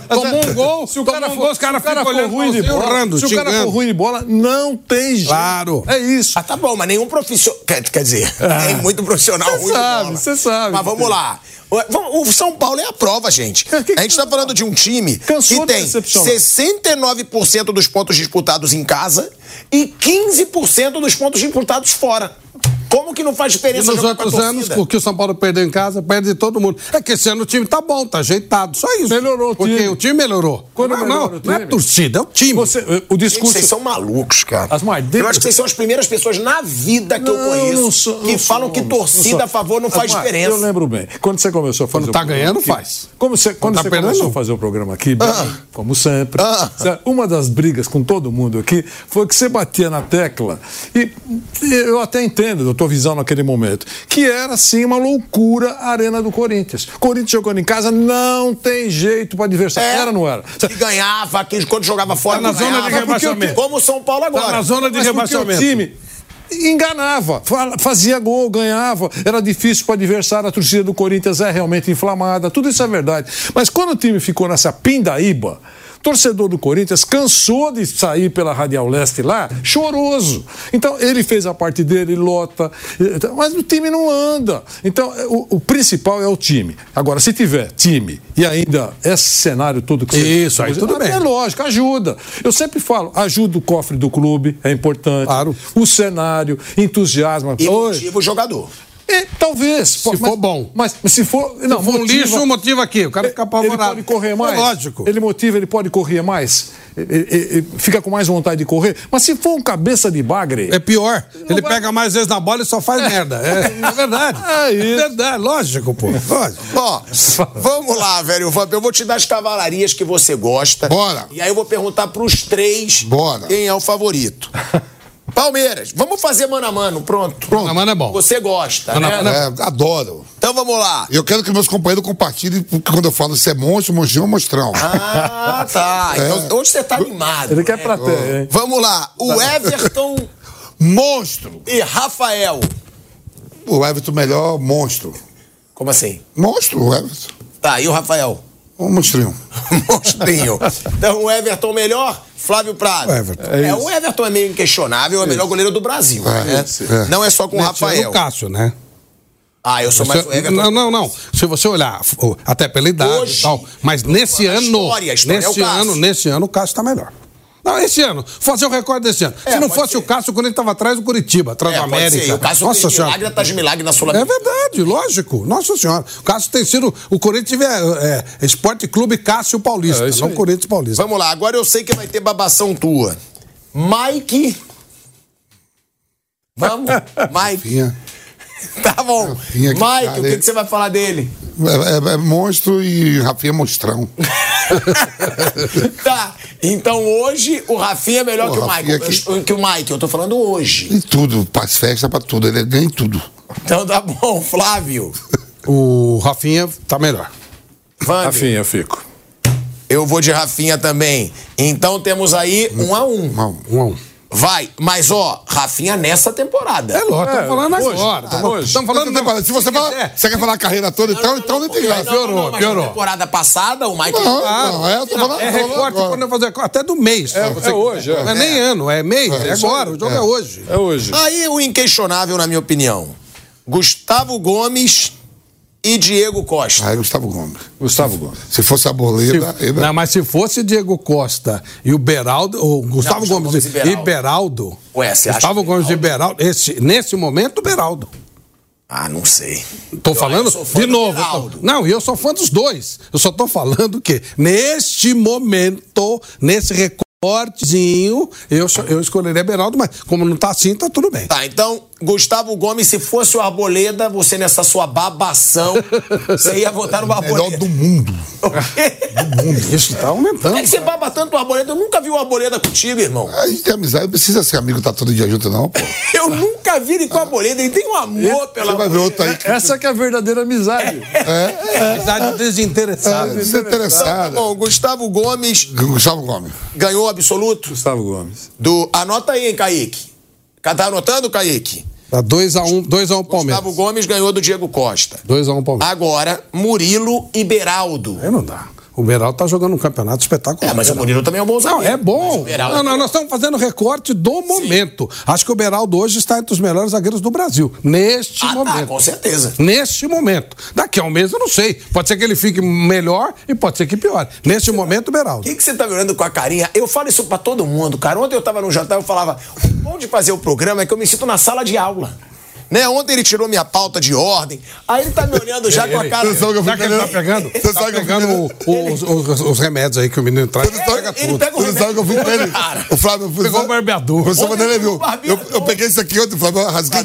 Tomou um gol, Se o tomou cara um for, gol, os caras se o cara ficam for olhando ruim de você, bola, se o cara for ruim de bola, não tem jeito. Claro. É isso. Ah, tá bom, mas nenhum profissional. Quer, quer dizer, tem muito profissional Cê ruim de sabe, bola. cê sabe. Mas vamos lá. O São Paulo é a prova, gente. É, A gente tá falando de um time Cansou que de tem decepcionar. 69% dos pontos disputados em casa e 15% dos pontos disputados fora. Como que não faz E diferença nos com a outros anos, torcida? o que o São Paulo perdeu em casa, perde de todo mundo. É que esse ano o time tá bom, tá ajeitado. Só isso. Melhorou o Porque time. o time melhorou. Quando não, melhora não, o não é torcida, é o time. Você, o Gente, discurso. vocês são malucos, cara. As mais Eu acho que vocês são as primeiras pessoas na vida que eu Não, conheço não sou- que não falam sou, que torcida a favor não faz diferença. Eu lembro bem. Quando você começou a fazer Quando o tá ganhando, aqui- faz. Como você, quando tá você perdendo, começou a fazer o programa aqui, bem, como sempre, Ah. sabe, uma das brigas com todo mundo aqui foi que você batia na tecla. E, e eu até entendo a tua visão naquele momento. Que era, sim, uma loucura a Arena do Corinthians. Corinthians jogando em casa não tem jeito para adversário. Era ou não era? Que ganhava, quando jogava fora Tá na zona de ganhava, o- rebaixamento. Como o São Paulo agora. Tá na zona de Mas porque o rebaixamento. time enganava, fa- fazia gol, ganhava, era difícil para o adversário, a torcida do Corinthians é realmente inflamada, tudo isso é verdade. Mas quando o time ficou nessa pindaíba, torcedor do Corinthians cansou de sair pela Radial Leste lá, choroso. Então ele fez a parte dele, lota, eh, mas o time não anda. Então eh, o, o principal é o time. Agora, se tiver time e ainda esse cenário todo que você Isso, aí tudo bem. É lógico, ajuda. Eu sempre falo, ajuda o cofre do clube, é importante. Claro. O cenário, entusiasma. E motiva o jogador. E, talvez. Se for bom. Mas se for. Não, Se for um motiva- lixo, motiva aqui. O cara fica Ele apavorado. pode correr mais? É lógico. Ele motiva, ele pode correr mais? Ele- ele- ele fica com mais vontade de correr? Mas se for um cabeça de bagre. É pior. Ele vai- pega mais vezes na bola e só faz merda. É, é verdade. <laughs> É isso. verdade, lógico, pô. Lógico. Ó, vamos lá, velho Vamp. Eu vou te dar as cavalarias que você gosta. Bora. E aí eu vou perguntar pros três Bora. quem é o favorito. <laughs> Palmeiras, vamos fazer mano a mano, pronto. Mano a mano é bom. Você gosta, Mano né? mano É, adoro. Então vamos lá. Eu quero que meus companheiros compartilhem, porque quando eu falo se é monstro, monstrinho ou monstrão. Ah, tá. <laughs> Então, hoje você tá animado. Ele quer né? plateia, hein? Vamos lá. O Everton <laughs> Monstro! e Rafael. O Everton melhor, monstro. Como assim? Monstro, o Everton. Tá, e o Rafael? Um monstrinho. <laughs> Monstrinho. Então o Everton melhor, Flávio Prado. O Everton. É, o Everton é meio inquestionável, é o melhor goleiro do Brasil. É, né? é. Não é só com o ano, Rafael. o Cássio, né? Ah, eu sou mais o Você- Everton. não, não, não. Se você olhar, o- até pela idade Hoje, e tal. Mas nesse ano. história, a história é o nesse Cássio. ano, nesse ano, o Cássio tá melhor. Não, esse ano. Fazer o recorde desse ano. É, Se não fosse ser. o Cássio, quando ele estava atrás do Curitiba, atrás É, do pode América. ser. O Cássio Nossa fez Senhora. milagre atrás de milagre na É Sul-Americana. verdade, lógico. Nossa Senhora. O Cássio tem sido. O Corinthians é, é Esporte Clube Cássio Paulista, É não aí. Corinthians Paulista. Vamos lá, agora eu sei que vai ter babação tua. Mike. Vamos, <laughs> Mike. Tá bom. Rafinha, Mike, o que, que você vai falar dele? É, é- é monstro e Rafinha é monstrão. <laughs> Tá. Então hoje o Rafinha é melhor Pô, que o Rafinha Mike. Eu- Que o Mike, eu tô falando hoje. Em tudo, faz festa pra tudo. Ele ganha em tudo. Então tá bom, <laughs> Flávio. O Rafinha tá melhor. Vander, Afim, eu fico. eu vou de Rafinha também. Então temos aí um a um. Mal. Um a um. Vai, mas ó, Rafinha nessa temporada. É lógico, É, estamos falando hoje, agora. ah, Estamos hoje. estamos falando. Não, se você fala, você quer falar a carreira toda, então, então não tem Não, graça. não, piorou, não, piorou. Na temporada passada, o Mike. Não, não, é, eu tô falando, É recorte quando eu fazer até do mês. É, você é hoje, é. Não é nem ano, é mês, é, isso agora. O jogo é, É. hoje. É hoje. Aí o inquestionável, na minha opinião. Gustavo Gomes e Diego Costa. Aí Gustavo Gomes. Gustavo Gomes. Se fosse a boleta, ainda- Não, mas se fosse Diego Costa e o Beraldo, o Gustavo Gustavo Gomes, Gomes e e Beraldo. Beraldo. Ué, você acha Gustavo Gomes e Beraldo, esse, nesse momento, o Beraldo. Ah, não sei. Tô Eu- falando eu sou fã de do novo. Beraldo. tô- não, e eu sou fã dos dois. Eu só tô falando que neste momento, nesse recortezinho, eu, eu escolheria Beraldo, mas como não tá assim, tá tudo bem. Tá, então, Gustavo Gomes, se fosse o Arboleda, você nessa sua babação, <laughs> você ia votar no melhor Arboleda. do mundo. <laughs> Isso tá aumentando. É que você baba tanto o Arboleda, eu nunca vi o Arboleda contigo, irmão. A gente tem amizade, não precisa ser amigo tá todo dia junto, não, pô. <laughs> Eu nunca vi ele com o Arboleda, ele tem um amor pela Você vai ver outro aí que Essa que é a verdadeira amizade. Amizade desinteressada. é Tá desinteressado. bom, Gustavo Gomes Gustavo Gomes. ganhou o absoluto Gustavo Gomes. do... Anota aí, hein, Kaique. Tá anotando, Kaique? Tá 2x1 dois a um Palmeiras. Gustavo Gomes ganhou do Diego Costa. 2x1 Palmeiras. Agora, Murilo e Beraldo. Aí não dá. O Beraldo tá jogando um campeonato espetacular. É, mas o Murilo também é um bom Não, zagueiro. é bom. O Beraldo- Não, não, nós estamos fazendo recorte do momento. Acho que o Beraldo hoje está entre os melhores zagueiros do Brasil. Neste Ah, tá, momento. com certeza. Neste momento. Daqui a um mês eu não sei. Pode ser que ele fique melhor e pode ser que piore. Neste momento, o O Beraldo. que, que você tá me olhando com a carinha? Eu falo isso pra todo mundo, cara. Ontem eu tava num jantar, eu falava, o bom de fazer o programa é que eu me sinto na sala de aula. Né? Ontem ele tirou minha pauta de ordem. Aí ele tá me olhando já <laughs> com a cara. Você sabe que eu que ele tá pegando? Você Tá sabe que eu pegando o- os, os- os remédios aí que o menino traz. Você sabe- Pega ele tudo. pega o Você sabe que eu fui com ele. O Flávio. Pegou o barbeador. Você ele eu viu? Eu, eu peguei isso aqui ontem, Flávio, eu rasguei,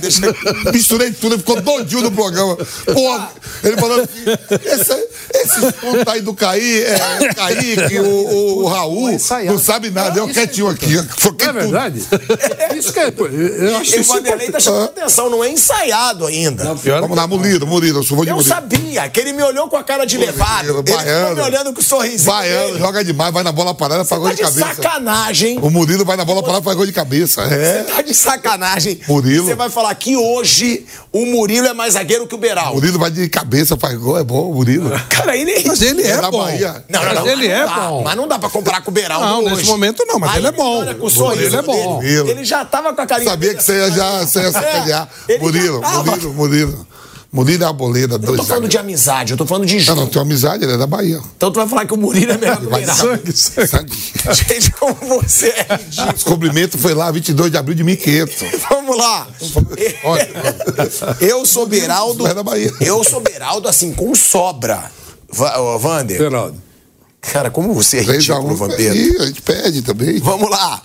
misturei tudo, ele ficou doidinho no programa. Porra, ele falando assim: esse, esse ponto aí do Caí, é, Kaique, o, o, o Raul, não sabe nada, eu quietinho aqui. Foquei Não é tudo. verdade? Isso que é. Eu acho E o Vanderlei tá chamando atenção, não é ensaiado ainda. Vamos lá, Murilo, Murilo, eu sou de Eu Murilo. sabia que ele me olhou com a cara de levado. Ele ficou Baiano. me olhando com o sorrisinho. Baiano, dele. joga demais, vai na bola parada, faz gol Tá de de cabeça. sacanagem. O Murilo vai na bola parada, faz gol de cabeça. É. Tá de sacanagem. Murilo. Você vai falar que hoje o Murilo é mais zagueiro que o Beraldo. Murilo vai de cabeça, faz gol, é bom, Murilo. <laughs> Cara, ele. Mas ele é, É da bom. Bahia. Não, não, não. Mas ele é não dá, bom. Mas não dá pra comparar com o Beraldo Não, hoje. nesse momento não, mas Aí ele é bom. olha com o sorriso Ele é bom. Ele já tava com a carinha. Sabia que você ia já você ia sacanear. É, ele Murilo. Murilo, Murilo. Murilo é a boleda, Eu não dois tô falando de amizade, eu tô falando de Não, jogo. não, tem amizade, ele é da Bahia. Então tu vai falar que o Murilo é melhor que o Vai Beraldo. Sangue, sangue. Sangue. <laughs> Gente, como você é ridículo. Descobrimento foi lá, 22 de abril de 1500. <laughs> Vamos lá. <laughs> Eu sou Beraldo. Vai da Bahia. Eu sou Beraldo, assim, com sobra. Vander. Geraldo. Cara, como você é 3 a ridículo, 1 Vampiro. Ih, a gente perde também. Vamos lá.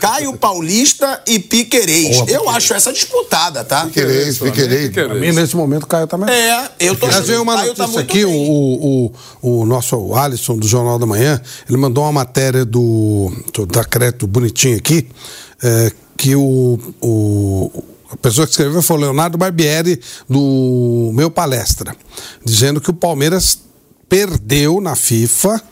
Caio Paulista e Piquerez. Boa, Eu acho essa disputada, tá? Piquerez, Piquerez. Pra mim, nesse momento, o Caio tá melhor. É, eu tô achando veio uma Caio tá notícia muito aqui, o, o, o nosso Alisson do Jornal da Manhã, ele mandou uma matéria do, do da crédito bonitinho aqui, é, que o, o a pessoa que escreveu foi o Leonardo Barbieri do Meu Palestra, dizendo que o Palmeiras perdeu na FIFA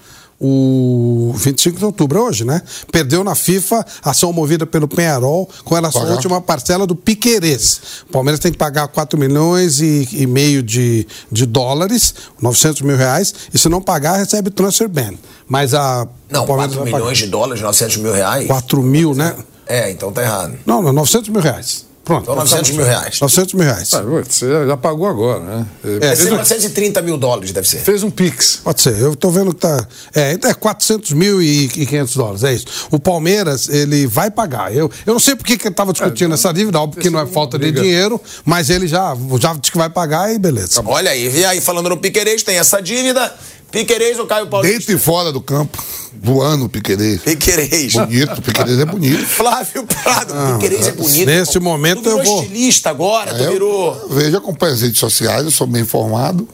o 25 de outubro, é hoje, né? Perdeu na FIFA, ação movida pelo Penharol com relação à Pagar. última parcela do Piquerez. O Palmeiras tem que pagar 4 milhões e, e meio de, de dólares, 900 mil reais, e se não pagar, recebe transfer ban. Mas a. Não, o Palmeiras 4 vai milhões de dólares, 900 mil reais? 4 mil, né? É, então tá errado. Não, não, 900 mil reais. Pronto. Então 900 mil reais. 900 mil reais. Ah, Você já pagou agora, né? É, ser fez um- 930 mil dólares, deve ser. Fez um Pix. Pode ser, eu tô vendo que tá. É, é 400 mil e 500 dólares, é isso. O Palmeiras, ele vai pagar. Eu, eu não sei por que que ele tava discutindo essa dívida, óbvio que não é falta de dinheiro, mas ele já, já disse que vai pagar e beleza. Olha aí, vê aí falando no Piquerez, tem essa dívida. Piquerez ou Caio Paulista? Dentro e fora do campo, voando o Piquerez. Piquerez. Bonito, o Piquerez é bonito. <laughs> Flávio Prado, Piquerez é bonito. nesse irmão. momento tu virou eu vou- estilista agora, tu É, virou... eu vejo, acompanho as redes sociais, eu sou bem informado,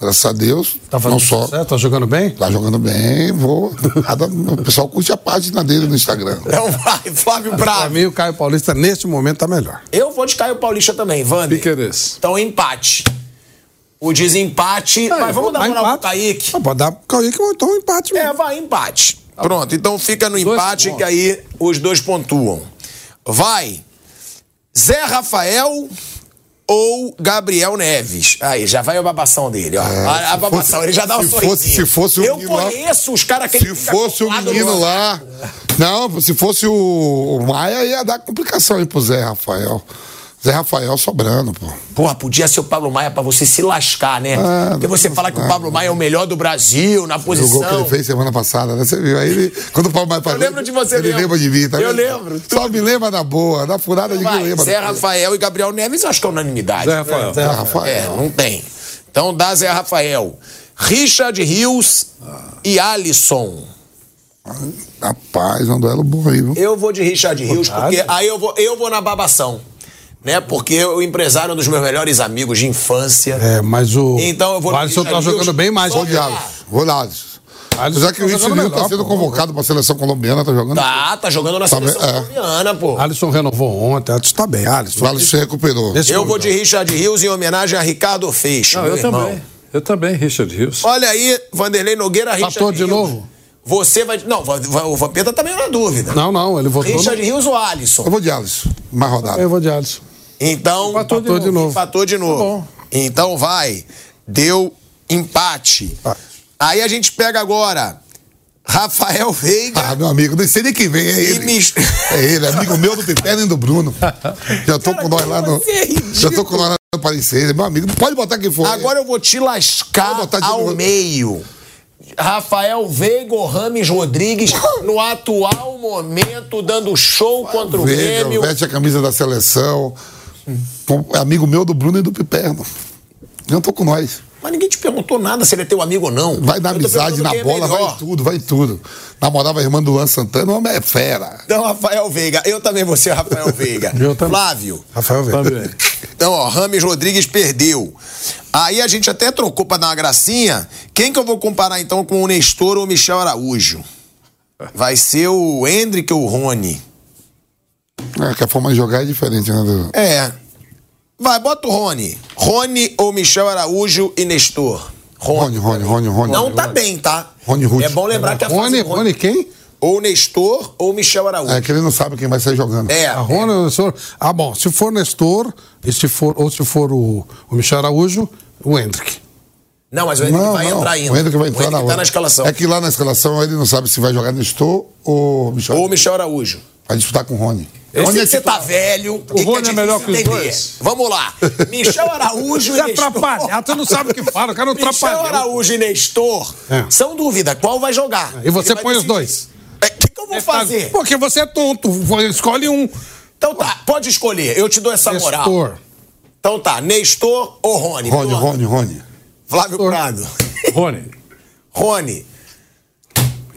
graças a Deus. Tá fazendo não só. certo? Tá jogando bem? Tá jogando bem, vou. Cada- o pessoal curte a página dele no Instagram. Então vai, Flávio Pra Prado. mim, o Caio Paulista, neste momento, tá melhor. Eu vou de Caio Paulista também, Wander. Piquerez. Então, empate. O desempate. mas vamos dar moral pro. Kaique. Ah, pode dar pro Kaique, então um empate É, mesmo. vai, empate. Pronto, então fica no empate que aí os dois pontuam. Vai. Zé Rafael ou Gabriel Neves? Aí, já vai a babação dele, ó. a, a babação, ele já dá o se sorrisinho. fosse- se fosse o Eu menino lá- conheço os caras que Se ele fica fosse o menino lá. Não, se fosse o, o Maia, ia dar complicação aí pro Zé Rafael. Zé Rafael sobrando, pô. Porra, podia ser o Pablo Maia pra você se lascar, né? Ah, Porque você fala que o ah, Pablo Maia é o melhor do Brasil na O gol que ele posição. fez semana passada, né? Você viu? Aí ele, quando o Paulo mais Eu lembro de você Ele mesmo. lembra de mim, tá Eu vendo? lembro, Só me lembra da boa, da furada de Vai, lembra. Zé Rafael e Gabriel Neves, eu acho que é unanimidade. Zé Rafael. Zé Rafael. É, não tem. Então dá Zé Rafael. Richard Rios e Alisson. Rapaz, é um duelo bom aí, viu? Eu vou de Richard Rios, porque aí eu vou, eu vou na babação. Né? Porque o empresário é um dos meus melhores amigos de infância. É, mas o. Então eu vou O Alisson tá jogando bem mais. Só Vou de Alisson. Vou de Alisson. Alisson Já que tá o jogando Richard Rio tá melhor, sendo convocado pra seleção colombiana, tá jogando. Tá, tá jogando na Tá seleção bem, é. colombiana, pô. Alisson renovou ontem, Alisson tá bem. Alisson. O Alisson se recuperou. Eu vou de Richard Rios em homenagem a Ricardo Feixe, Não, meu eu irmão. também. Eu também, Richard Rios. Olha aí, Vanderlei Nogueira, Richard Empatou de Rios. novo? Você vai... Não, o Vampeta também é na dúvida. Não, não, ele votou. Richard no... Rios ou Alisson? Eu vou de Alisson. Mais rodada. Eu vou de Alisson. Então, Empatou de Empatou de novo. novo. Empatou de novo. Tá bom. Então vai. Deu empate. Ah. Aí a gente pega agora Rafael Veiga. Ah, meu amigo, não sei nem quem vem, é ele. mis- É ele, amigo meu do Piperno e do Bruno. Já tô com nós lá no. é. Já tô com nós lá no Parecer. Meu amigo, pode botar quem for. Agora eu vou te lascar de ao novo. meio. Rafael Veiga ou Rames Rodrigues, no atual momento, dando show contra o Veja, Grêmio. veste a camisa da seleção. Com- Amigo meu do Bruno e do Piperno. Tô com nós. Mas ninguém te perguntou nada se ele é teu amigo ou não. Vai na amizade, na é bola, vai melhor. em tudo, vai em tudo. Namorava a irmã do Luan Santana, o homem é fera. Então, Rafael Veiga. Eu também vou ser Rafael <laughs> Veiga. Eu também. Flávio. Rafael Veiga. Também. Então, ó, Rames Rodrigues perdeu. Aí a gente até trocou pra dar uma gracinha. Quem que eu vou comparar então com o Nestor ou o Michel Araújo? Vai ser o Hendrick ou o Rony? É, que a forma de jogar é diferente, né? do- É. Vai, bota o Rony. Rony ou Michel Araújo e Nestor? Rony, Rony, Rony, Rony. Não tá bem, tá? Rony Ruth. É bom lembrar que a Rony, Rony... Rony quem? Ou Nestor ou Michel Araújo. É que ele não sabe quem vai sair jogando. É. A Rony, o Nestor. Ah, bom, se for Nestor, e se for, ou se for o, o Michel Araújo, o Hendrick. Não, mas o Hendrick Não, vai não. entrar ainda. O Hendrick vai entrar o Hendrick na tá na escalação. É que lá na escalação ele não sabe se vai jogar Nestor ou Michel. Ou Michel Araújo. Vai disputar com o Rony. Eu Rony sei é que você titular. tá velho. O que Rony é melhor que os difícil dois. Vamos lá. <laughs> Michel Araújo e é Nestor. atrapalhado, tu não sabe o que fala, o cara não Michel atrapalha. Araújo e Nestor É. são dúvida. Qual vai jogar? E você põe os decidir. dois. É, O que, que eu vou fazer? Porque você é tonto, escolhe um. Então tá, pode escolher. Eu te dou essa moral. Nestor. Então tá, Nestor ou Rony? Rony, Pronto. Rony, Rony. Flávio Prado. Rony. Rony.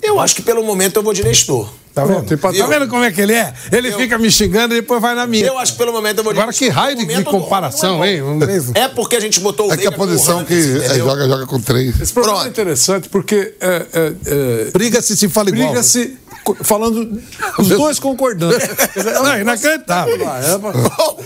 Eu acho que pelo momento eu vou de Nestor. Tá vendo? Tem pra- Tá vendo como é que ele é? Ele fica me xingando e depois vai na minha. Eu acho que pelo momento eu vou Agora que raio de, de comparação, não é hein? É porque a gente botou o É que a posição que é, joga, joga com três. Esse programa Pronto. é interessante porque é, é, é, Briga-se se fala igual. briga-se falando os <laughs> dois concordando. Não, <laughs> é inacreditável. Bom,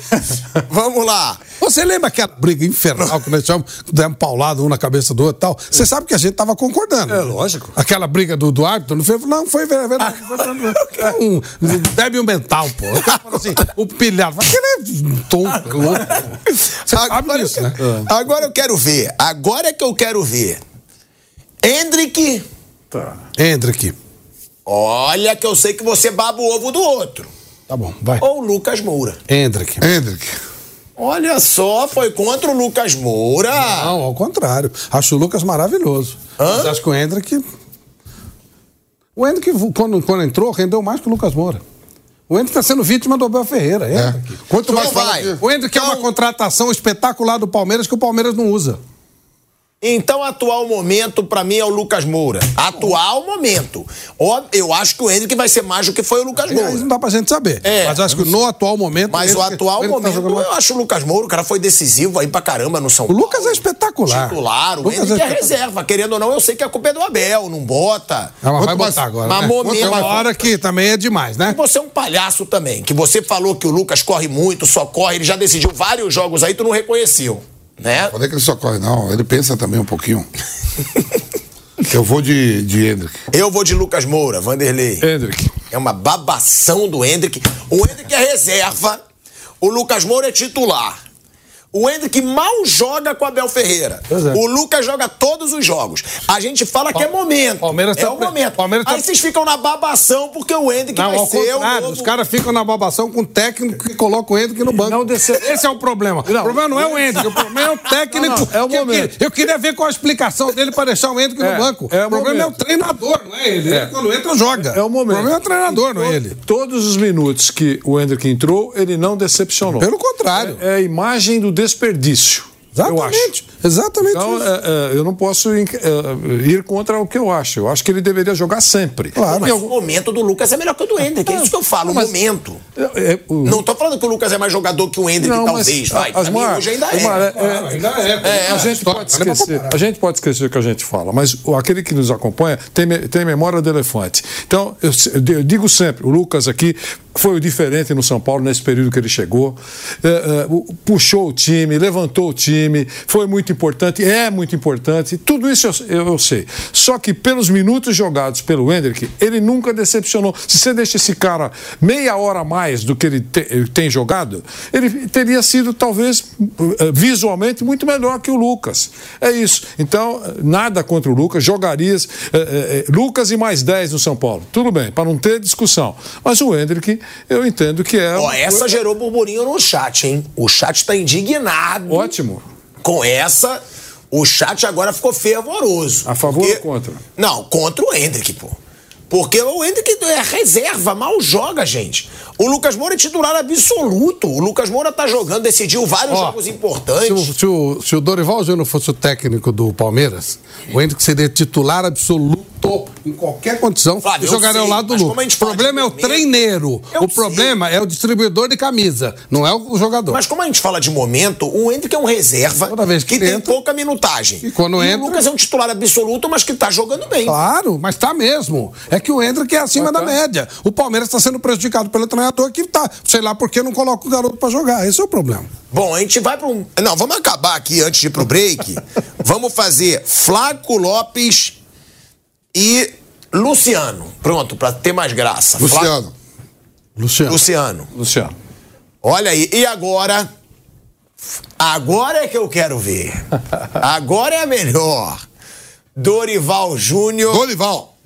Vamos lá. Você lembra aquela briga infernal que nós tivemos, demos paulado um na cabeça do outro e tal? Você sabe que a gente tava concordando. É, lógico. Aquela briga do, do árbitro, não foi, não, foi verdade. Foi, é um débil mental, pô. O cara fala assim, o pilhado. Fala, Aquele é tonto, louco. Você sabe Agora, disso, eu, né? agora eu quero ver. Agora é que eu quero ver. Hendrick. Tá. Hendrick. Olha que eu sei que você baba o ovo do outro. Tá bom, vai. Ou Lucas Moura. Hendrick. Hendrick. Olha só, foi contra o Lucas Moura. Não, ao contrário. Acho o Lucas maravilhoso. Mas acho que o Hendrick. O Hendrick, quando, quando entrou, rendeu mais que o Lucas Moura. O Hendrick está sendo vítima do Abel Ferreira. É. Quanto mais Então fala vai. que- O Hendrick é uma Então- contratação espetacular do Palmeiras que o Palmeiras não usa. Então, atual momento, pra mim, é o Lucas Moura. Atual momento. Eu acho que o Hendrick vai ser mais do que foi o Lucas Aí não Moura. dá pra gente saber. É. Mas acho que no atual momento. Mas o Hendrick- atual tá momento, eu acho o Lucas Moura, o cara foi decisivo aí pra caramba no São O Paulo. Lucas é espetacular. Titular, o Lucas Hendrick é espetacular. reserva. Querendo ou não, eu sei que a culpa é do Abel, não bota. Ah, mas vai botar agora. mas né? momento- uma hora que também é demais, né? E você é um palhaço também, que você falou que o Lucas corre muito, só corre, ele já decidiu vários jogos aí, tu não reconheceu, né? Falei que ele só corre, não. Ele pensa também um pouquinho. <laughs> Eu vou de, de Hendrick. Eu vou de Lucas Moura, Vanderlei. Hendrick. É uma babação do Hendrick. O Hendrick é reserva, o Lucas Moura é titular. O Hendrick mal joga com o Abel Ferreira. É. O Lucas joga todos os jogos. A gente fala que é momento. Palmeiras é tá o momento. Palmeiras tá- Aí vocês ficam na babação porque o Hendrick Não, vai ao ser o contrário, novo... os caras ficam na babação com o técnico que coloca o Hendrick no banco. Não decep- Esse é o problema. O problema não é o Hendrick, o problema é o técnico. Não, não, é o que eu momento. queria- Eu, queria ver qual a explicação dele para deixar o Hendrick É, no banco. é o o problema momento. é o treinador, não é ele. Ele, quando entra, joga. É o momento. O problema é o treinador, não é ele. Todos os minutos que o Hendrick entrou, ele não decepcionou. Pelo contrário. É, é a imagem do desperdício. Eu acho. Exatamente. Exatamente. Então, isso. é, é, eu não posso in- é, ir contra o que eu acho. Eu acho que ele deveria jogar sempre. Claro. Mas o momento do Lucas é melhor que o do Hendrick. É isso que eu falo, o Mas- momento. É, é, o- Não tô falando que o Lucas é mais jogador que o Hendrick, Não, mas, talvez. vai. Pra mim, hoje ainda é. Asmar, é- ainda é. a, gente pode esquecer, a gente pode esquecer o que a gente fala, mas o- aquele que nos acompanha tem, tem memória do elefante. Então, eu, eu digo sempre, o Lucas aqui foi o diferente no São Paulo nesse período que ele chegou. É, é, puxou o time, levantou o time, foi muito importante, é muito importante, tudo isso eu, eu, sei. Só que pelos minutos jogados pelo Hendrick, ele nunca decepcionou. Se você deixa esse cara meia hora a mais do que ele, te, tem jogado, ele teria sido talvez eh, visualmente muito melhor que o Lucas. É isso. Então, nada contra o Lucas, jogarias é, é, Lucas e mais 10 no São Paulo. Tudo bem, para não ter discussão. Mas o Hendrick, eu entendo que é. Ó, essa gerou burburinho no chat, hein? O chat está indignado. Ótimo. Com essa, o chat agora ficou fervoroso. A favor porque... ou contra? Não, contra o Hendrick, pô. Porque o Hendrick é reserva, mal joga, gente. O Lucas Moura é titular absoluto. O Lucas Moura tá jogando, decidiu vários Ó, jogos importantes. Se o, se, o, se o Dorival Júnior fosse o técnico do Palmeiras, o Hendrick seria titular absoluto em qualquer condição Flávio, e jogaria ao lado do Lucas. O problema é o treineiro. Eu o problema é o distribuidor de camisa, não é o jogador. Mas como a gente fala de momento, o Hendrick é um reserva que, que tem entra, pouca minutagem. E quando e entra... o Lucas é um titular absoluto, mas que tá jogando bem. Claro, mas tá mesmo. É que o Hendrick é acima da média. O Palmeiras está sendo prejudicado pelo treinador que tá, sei lá por que não coloca o garoto para jogar. Esse é o problema. Bom, a gente vai para um. Não, vamos acabar aqui antes de ir pro break. <laughs> vamos fazer Flaco Lopes e Luciano. Pronto, para ter mais graça. Luciano. Luciano. Luciano. Luciano. Olha aí, e agora? Agora é que eu quero ver. <laughs> Agora é a melhor. Dorival Júnior. Dorival.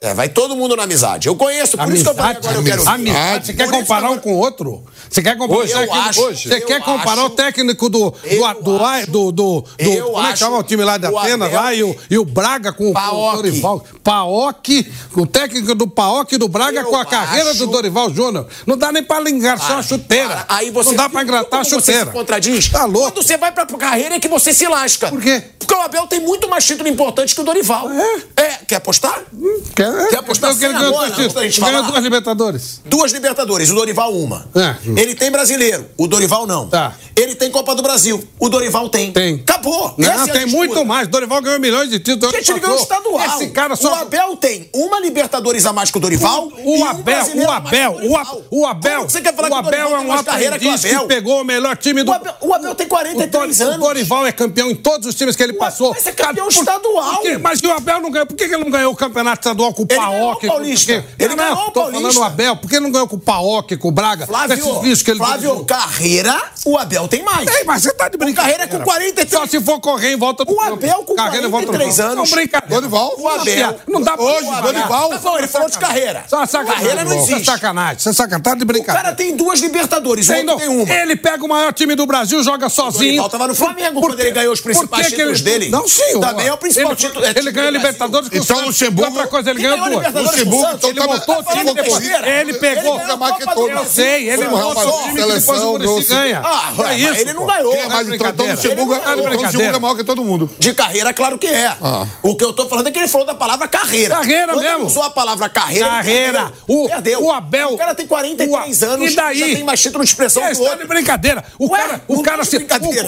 É, vai todo mundo na amizade. Eu conheço, por amizade, isso que eu falei agora amizade, eu quero ver. Amizade. Você quer comparar um com o outro? Você quer comparar hoje, o técnico, acho, hoje? Você quer comparar acho, o técnico do do do, do, do, do como é que chama o time lá de Atenas lá e o, e o Braga com, com o Dorival? Paok, o técnico do Paok e do Braga eu com a carreira acho... do Dorival Júnior. Não dá nem para engraçar a chuteira. Aí você não dá para engratar a chuteira. Você contradiz? Tá louco. Quando você vai pra carreira é que você se lasca. Por quê? Porque o Abel tem muito mais título importante que o Dorival. É? É, quer apostar? Hum, quer, quer apostar? Eu quero agora, ganhou duas Libertadores. Duas Libertadores, o Dorival uma. É. Ele tem brasileiro, o Dorival não. Tá. Ele tem Copa do Brasil, o Dorival tem. Tem. Acabou. Não, Essa tem é muito mais. O Dorival ganhou milhões de títulos. Gente, ele ganhou estadual. Esse cara só... O Abel tem uma Libertadores a mais que o Dorival. O, o Abel, o Abel, o, Abel, o Abel. Como você quer falar o Abel é um aprendiz que, que pegou o melhor time do. O Abel, o Abel tem 43 anos. O Dorival é campeão em todos os times que ele passou. Mas é campeão estadual. Mas o Abel não ganhou. Por que ele não ganhou o campeonato estadual com o Paok? Ele ganhou o Paulista. Tô falando o Abel. Por que não ganhou com o Paok, com o Braga? Flávio, que ele Flávio, carreira, o Abel tem mais. Tem, mas você tá de brincadeira. carreira com 43. Só se for correr em volta do O Abel com carreira 43 anos. Não, brincadeira. Dorival. O Abel. Não dá pra... Hoje, Dorival. Tá ele falou de carreira. Só sacanagem. Carreira não existe. Isso é sacanagem. Isso é sacanagem. Tá de brincadeira. O cara tem duas Libertadores, o outro tem uma. Ele pega o maior time do Brasil, joga sozinho. O tava no Flamengo quando ele ganhou os principais títulos dele. Não, sim. Também é o principal título. Ele ganhou a Libertadores com Então, Luxemburgo... Outra coisa, ele duas. Luxemburgo, então ele botou o time depois. Ele pegou. Eu sei, ele botou o time que depois o Muricy ganha. Ah, é isso. Ele não ganhou. Mas então o Luxemburgo é maior que todo mundo. De carreira, claro que é. O que eu tô falando é que ele falou da palavra carreira. Carreira mesmo. usou a palavra carreira. Carreira. O, perdeu. O Abel. O cara tem 43 anos. E daí? Já tem mais título de expressão que o outro. de brincadeira. O cara, o cara se,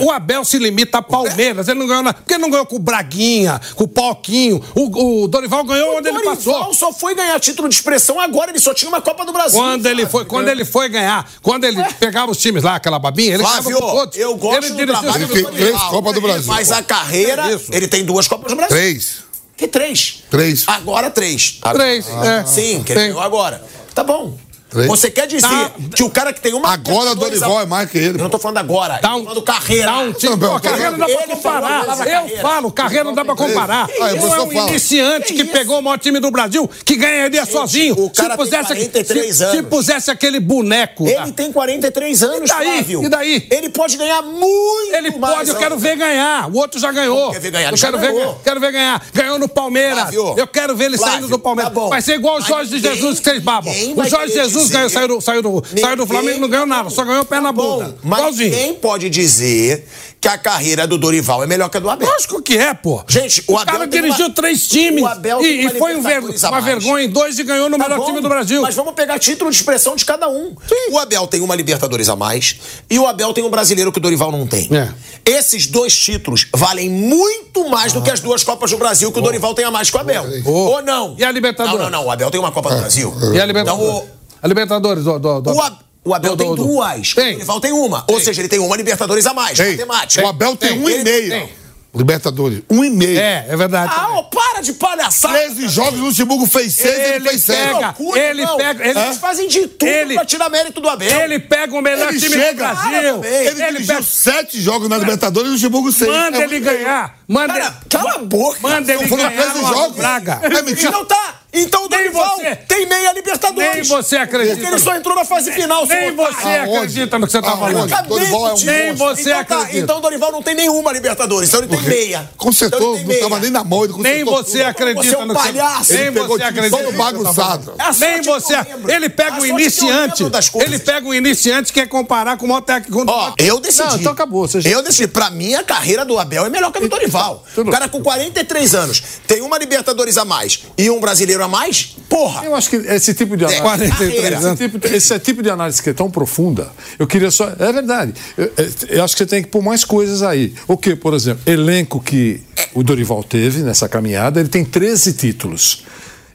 o, Abel se limita a Palmeiras. Ele não ganhou na, porque ele não ganhou com o Braguinha, com o Pauquinho. O, Dorival ganhou onde ele passou. O Dorival só foi ganhar título de expressão agora. Ele só tinha uma Copa do Brasil. Quando ele foi, quando ele foi ganhar, quando ele Ué? pegava os times lá, aquela babinha, ele Flávio, todos. Eu gosto ele do trabalho Ele fez três Copas do Brasil. Mas a carreira, é ele tem duas Copas do Brasil. Três. Que três? Três. Agora três. Três, ah, é. Sim, que ele ganhou agora. Tá bom. Você quer dizer tá. que o cara que tem uma. Agora o Dorival a... é mais que ele. Eu não tô falando agora. Dá um, falando carreira. Dá um tipo, não, carreira não dá pra comparar. Eu falo, carreira não dá pra comparar. Ah, eu é um fala. iniciante que, que pegou o maior time do Brasil, que ganharia Gente, sozinho. O cara se pusesse, tem 43 se, anos. Se pusesse aquele boneco. Ele tem 43 anos, e daí? Flávio. E daí? Ele pode ganhar muito Ele pode, eu quero ver ganhar. O outro já ganhou. Quer ver ganhar? Eu quero ver, quero ver ganhar. Ganhou no Palmeiras. Eu quero ver ele saindo do Palmeiras. Tá Vai ser igual o Jorge Jesus que vocês babam. O Jorge Jesus saiu do, saiu do Flamengo não ganhou nada, só ganhou pé na bunda. Mas Igualzinho. ninguém pode dizer que a carreira do Dorival é melhor que a do Abel. Lógico que é, pô. Gente, o, o Abel. cara dirigiu uma... três times. O Abel e, e foi um ver... uma vergonha em dois e ganhou no tá melhor bom, time do Brasil. Mas vamos pegar título de expressão de cada um. Sim. O Abel tem uma Libertadores a mais e o Abel tem um brasileiro que o Dorival não tem. É. Esses dois títulos valem muito mais ah. do que as duas Copas do Brasil que oh. o Dorival tem a mais que o Abel. Oh. Ou não? E a Libertadores? Não, não, não. O Abel tem uma Copa do Brasil. E a Libertadores? Então, o... A Libertadores, do, do, do... O, o Abel do, tem duas. Tem. O Dorival tem uma. Tem. Ou seja, ele tem uma Libertadores a mais. Tem. Matemática. O Abel tem, tem. um e meio. Libertadores. Um e meio. É, é verdade. Ah, ó, para de palhaçada. 13 jogos, o Luxemburgo fez 6 ele, Ele fez 6. pega- Loucura, ele não. pega- ele- Eles fazem de tudo ele- pra tirar mérito do Abel. Ele pega o melhor Ele time chega, do Brasil. Cara, Ele, Ele dirigiu pega- 7 jogos na Libertadores e o Luxemburgo 6. Manda ele ganhar. Manda Cara, ele- cala a boca. Manda ele Foram ganhar 13 no jogos. Braga. É mentira. Então tá. Então o Dorival você. tem meia Libertadores. Nem você acredita. Porque ele só entrou na fase final. seu Nem você Aonde? acredita no que você tá Aonde? falando. Dorival é um. Nem você então, tá, acredita. então o Dorival não tem nenhuma Libertadores, então ele tem meia. Consertou, Então não tava meia. nem na mão, ele consertou Nem você tudo. acredita Você é um no que você palhaço. Nem você acredita. todo bagunçado. É Nem você. Ele pega o iniciante. Ele pega o iniciante que quer comparar com o maior técnico. Ó, eu decidi. Não, então acabou, você já- Eu decidi. Pra mim, a carreira do Abel é melhor que a do Dorival. O cara com 43 anos tem uma Libertadores a mais e um brasileiro a mais, porra. Eu acho que esse tipo de É, análise. 43 esse, anos. tipo, esse tipo de análise que é tão profunda, eu queria só. É verdade. Eu, eu acho que você tem que pôr mais coisas aí. O que, por exemplo, elenco que o Dorival teve nessa caminhada, ele tem 13 títulos.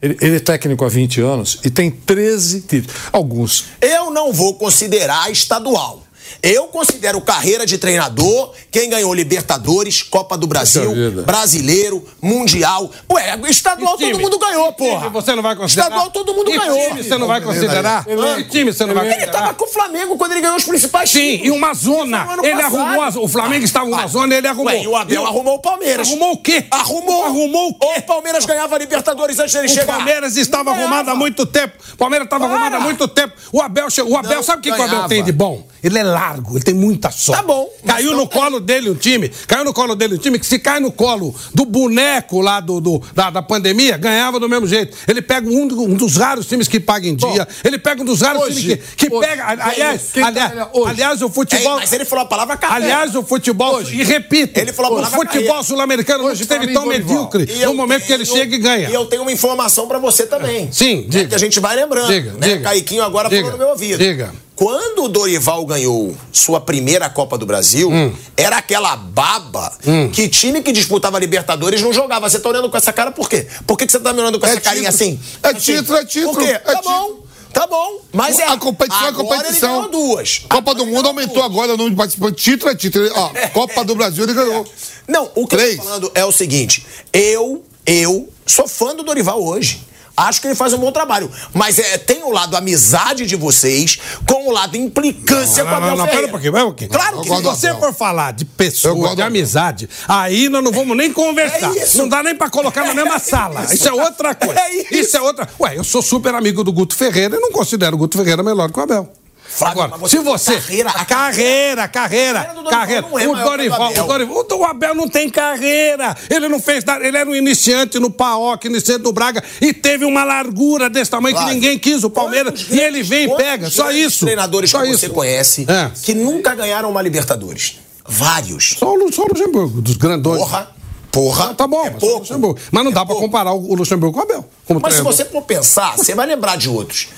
Ele, ele é técnico há 20 anos e tem 13 títulos. Alguns. Eu não vou considerar estadual. Eu considero carreira de treinador quem ganhou Libertadores, Copa do Brasil. Brasileiro, Mundial. Ué, estadual todo mundo ganhou, porra. Você não vai considerar? Estadual todo mundo E ganhou. time você não vai considerar? Que time você não vai Ele considerar? tava com o Flamengo quando ele ganhou os principais Sim, e uma zona. Ele arrumou. a- O Flamengo estava numa Ué, zona, ele arrumou. Ué, e o Abel arrumou o Palmeiras. Arrumou o quê? Arrumou. Arrumou o quê? O Palmeiras ganhava a Libertadores antes dele O chegar. Palmeiras estava arrumado há muito tempo. O Palmeiras estava arrumado há muito tempo. O Abel, chegou, o Abel Não sabe o que, que o Abel tem de bom? Ele é largo, ele tem muita sorte. Tá bom, Caiu no colo dele um time. Caiu no colo dele um time que se cai no colo do boneco lá do, do- da, da pandemia, ganhava do mesmo jeito. Ele pega um, um dos raros times que paga em dia. ele pega um dos raros hoje, times que, que hoje, pega. Aliás, aliás, hoje? aliás, o futebol. É, mas ele falou a palavra carreira. Aliás, o futebol, e repito, Ele falou a o futebol sul-americano não Hoje, esteve mim, tão medíocre E no momento que ele tenho- chega e ganha. E eu tenho uma informação pra você também. Sim, né, diga. Que a gente vai lembrando. Diga, né? diga. Caiquinho agora Diga, falou no meu ouvido. diga. Quando o Dorival ganhou sua primeira Copa do Brasil, Hum. era aquela baba que time que disputava Libertadores não jogava. Você tá olhando com essa cara por quê? Por que, que você tá me olhando com É essa carinha título. assim? É Assim, título, é título, Por quê? é tá título. bom. Tá bom, mas é. A competição é competição. Ele duas. Copa Agora do Mundo aumentou duas. agora o número de participantes. Título é título. Ó, <laughs> Copa do Brasil ele ganhou. Não, o que Três. eu tô falando é o seguinte: eu, eu sou fã do Dorival hoje. Acho que ele faz um bom trabalho. Mas é, tem o lado amizade de vocês com o lado implicância com a Não, não, não, pera um pouquinho, pera um pouquinho. Claro que Se não. você Abel. for falar de pessoa, de Abel. amizade, aí nós não vamos nem conversar. É isso. Não dá nem pra colocar na mesma <laughs> sala. Isso. é outra coisa. É isso. é outra. Ué, eu sou super amigo do Guto Ferreira e não considero o Guto Ferreira melhor que o Abel. Agora, mas se você você. carreira- a carreira, carreira, carreira do carreira. não é o do Dorival, o Dorival. O Abel não tem carreira. Ele não fez nada. Ele era um iniciante no PAOC, iniciante no Braga e teve uma largura desse tamanho que ninguém quis. O Palmeiras. quantos E ele vem e pega. Só isso. treinadores Só que isso. você conhece É. que nunca ganharam uma Libertadores. Vários. Só o, só o Luxemburgo, dos grandões. Porra. Porra. Tá bom, é mas, o pouco. Luxemburgo. mas não É dá pra pouco. comparar o Luxemburgo com o Abel. Mas se treinador. você for pensar, você vai lembrar de outros.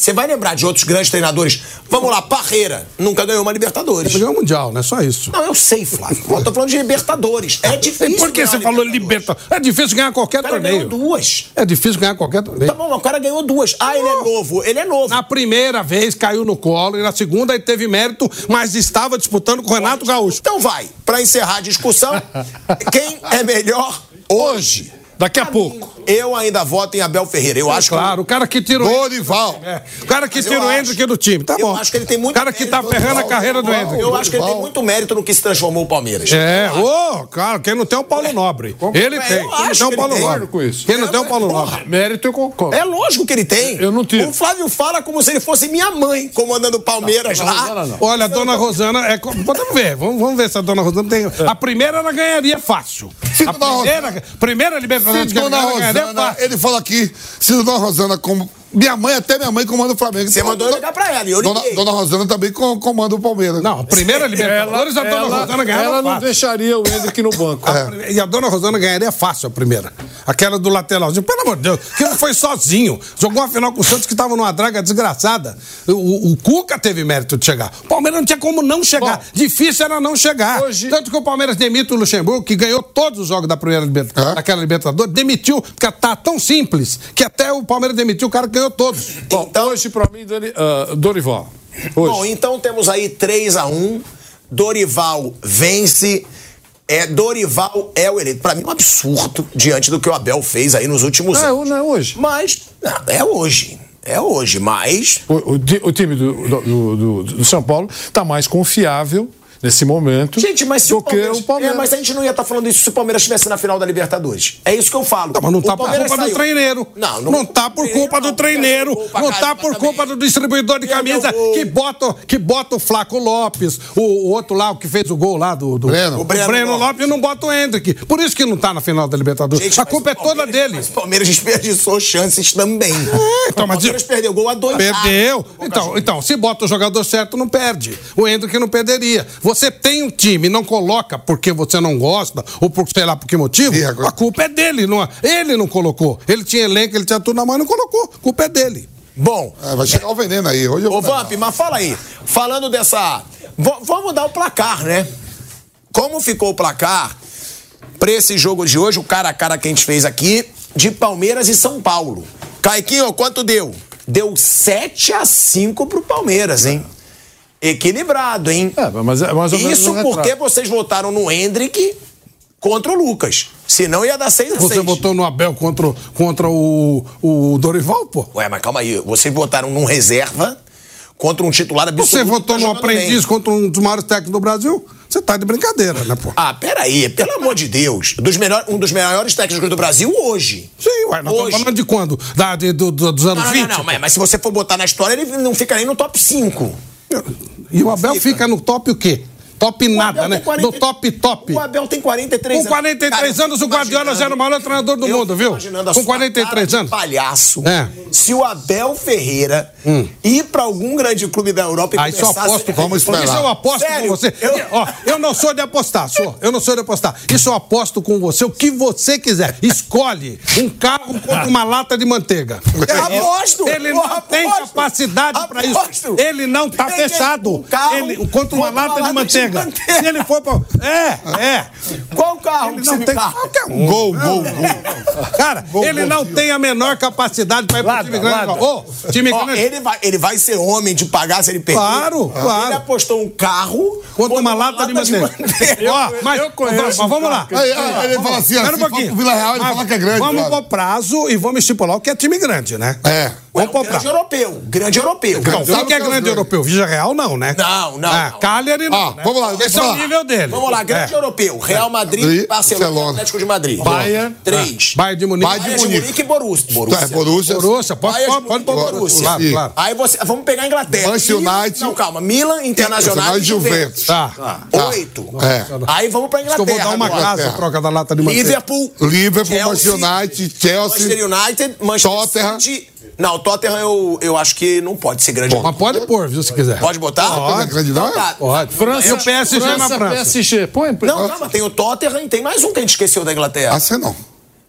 Você vai lembrar de outros grandes treinadores. Vamos lá, Parreira nunca ganhou uma Libertadores. Ele ganhou o Mundial, né? Só isso. Não, eu sei, Flávio. Eu tô falando de Libertadores. É difícil. Por que você falou Libertadores. É difícil ganhar qualquer O cara ganhou torneio. duas. É difícil ganhar qualquer Tá torneio. bom, o cara ganhou duas. Ah, ele é novo. Ele é novo. Na primeira vez caiu no colo e na segunda ele teve mérito, mas estava disputando com o Renato Gaúcho. Então vai, pra encerrar a discussão, <laughs> quem é melhor hoje? Daqui a pouco. Eu ainda voto em Abel Ferreira. Eu acho que Claro, o cara que tira o. Dorival. É, o cara que Mas eu tira o acho- Hendrick do time, tá eu bom. acho que ele tem muito O cara que tá ferrando a carreira do. Hendrick. Eu acho que ele tem muito mérito no que se transformou o Palmeiras. É, ô, claro, quem não tem é o Paulo Nobre. Ele É, tem. eu Quem não acho tem é o que Paulo. Nobre. com isso. Quem não tem é o Paulo. Nobre. Mérito eu concordo. É lógico que ele tem. Eu não tiro. O Flávio fala como se ele fosse minha mãe comandando o Palmeiras lá. Olha, a dona Rosana, é, podemos ver, vamos, vamos ver se a dona Rosana tem. A primeira ela ganharia fácil. A primeira, primeira Libertadores Se Dona Rosana, fácil. ele fala aqui, se Dona Rosana como. Minha mãe, até minha mãe comanda o Flamengo. Você mandou Dona- ligar pra ela e eu Dona, liguei. Dona Rosana também com- comanda o Palmeiras. Não, a primeira <laughs> Libertadores a dona Rosana ganhava ela não fácil. deixaria o Hendrick no banco. E a dona Rosana ganharia fácil a primeira. Aquela do lateralzinho. Pelo amor de Deus, que não foi sozinho. Jogou a final com o Santos que estava numa draga desgraçada. O, o Cuca teve mérito de chegar. O Palmeiras não tinha como não chegar. Bom, Difícil era não chegar. hoje- Tanto que o Palmeiras demite o Luxemburgo, que ganhou todos os jogos da primeira Libertadores, É? daquela Libertadores, demitiu, porque tá tão simples que até o Palmeiras demitiu o cara que ganhou todos. Bom, Então- hoje pra mim, ah, Dorival. Hoje. Bom, então temos aí 3 a 1 Dorival vence. É, Dorival é o eleito. Pra mim um absurdo diante do que o Abel fez aí nos últimos Não, é- anos. não é hoje. Mas, não, é hoje. É hoje, mas. O, o o time do, do, do- do São Paulo está mais confiável nesse momento Gente, mas se do o Palmeiras, que o Palmeiras. É, mas a gente não ia estar falando isso se o Palmeiras estivesse na final da Libertadores. É isso que eu falo. Não, mas não O tá por culpa do saiu. treineiro. Não, não, tá por culpa do não, treineiro. Não tá caramba por culpa do distribuidor de camisa que bota, que bota o Flaco Lopes, o, o outro lá, o que fez o gol lá do. do Breno. O O Breno, Breno Lopes e não bota o Hendrick. Por isso que não tá na final da Libertadores. Gente, a mas culpa é toda dele. Mas o Palmeiras desperdiçou chances também. então, o mas- Palmeiras perdeu gol a dois. Perdeu. Boca Então, então, se bota o jogador certo, não perde. O Hendrick não perderia. Você tem um time, não coloca porque você não gosta, ou por sei lá por que motivo, agora? a culpa é dele. Não, é- ele não colocou. Ele tinha elenco, ele tinha tudo na mão e não colocou. A culpa é dele. Bom, É, vai chegar o veneno aí. Hoje Ô, Vamp, mas fala aí. Falando dessa. V- vamos dar o placar, né? Como ficou o placar pra esse jogo de hoje, o cara a cara que a gente fez aqui, de Palmeiras e São Paulo? Caiquinho, quanto deu? Deu 7 a 5 pro Palmeiras, hein? Equilibrado, hein? É, mas é menos Isso porque vocês votaram no Hendrick contra o Lucas. Senão ia dar 6 a 6. Você votou no Abel contra, o- contra o, o Dorival, pô? Ué, mas calma aí. Vocês votaram num reserva contra um titular absoluto. Você votou tá no aprendiz bem. contra um dos maiores técnicos do Brasil? Você tá de brincadeira, né, pô? Ah, peraí, pelo amor de Deus. Dos melhor, um dos melhores técnicos do Brasil hoje. Sim, ué, nós Hoje. estamos falando de quando? Da, de- do- do- dos anos Não, não, 20? não, não, mas, mas se você for botar na história, ele não fica nem no top 5. E o Abel fica. no top o quê? Top nada, né? tem 40 Do top top. O Abel tem 43 Com 43 Cara, anos, o Guardiola era o maior treinador do mundo, viu? Com sua 43 cara de anos. palhaço. É. Hum. Se o Abel Ferreira ir pra algum grande clube da Europa e Aí só a aposto, vamos esperar. Isso eu aposto Sério? com você. Eu- Ó, eu não sou de apostar, sou. Eu não sou de apostar. Isso eu aposto com você o que você quiser. Escolhe um carro contra uma lata de manteiga. Eu aposto, Ele não tem aposto. capacidade pra isso. Aposto. Ele não tá Tem que- fechado. um carro ele, contra uma contra lata de manteiga. Manteiga. Se ele for pra. É, é. Qual carro Ele que não tem passa? qualquer um. Gol, gol, gol. Cara, Gol, ele gol, não gol. tem a menor capacidade pra ir pro time grande. Ô, time Ó, grande. ele, vai, ele vai ser homem de pagar se ele perder. Claro, claro. Ele apostou um carro Contra uma lata de manteiga. Ó, mas, eu conheço mas vamos um lá. Aí, aí, ele fala assim, Espera assim, um for pouquinho. Vila Real, ele Mas fala que é grande. Vamos pro prazo e vamos estipular o que é time grande, né? É. Vamos pro grande europeu. Grande europeu. Não, Sabe quem que é é grande europeu? Vija Real não, né? Não, não, não. Cagliari não. Ah, né? vamos lá, Esse é o nível dele. Vamos lá, grande É. europeu. Real Madrid, Madrid, Barcelona, Barcelona. Atlético de Madrid. Bayern. Três. Bayern de Munique. Bayern de Munique. E Borussia. É, Borussia. Borussia. Borussia, pode, pode, de pode pôr Borussia. Borussia. Claro, claro. Aí você. Vamos pegar a Inglaterra. Manchester United. Não, calma. Milan, Internacional e Juventus. Tá. Tá. Oito. É. Aí vamos pra Acho que eu Inglaterra. vou dar uma agora. casa, troca da lata de manteiga. Liverpool. Liverpool, Manchester United, Chelsea. Manchester United, Manchester Tottenham. Não, o Tottenham eu, eu acho que não pode ser grande. Mas pode pôr, viu, se quiser. Pode botar? Não é grande, não? Então tá. Pode. França, E o PSG na França, França. PSG. Põe. Não, calma, tem o Tottenham e tem mais um que a gente esqueceu da Inglaterra. Ah, você não.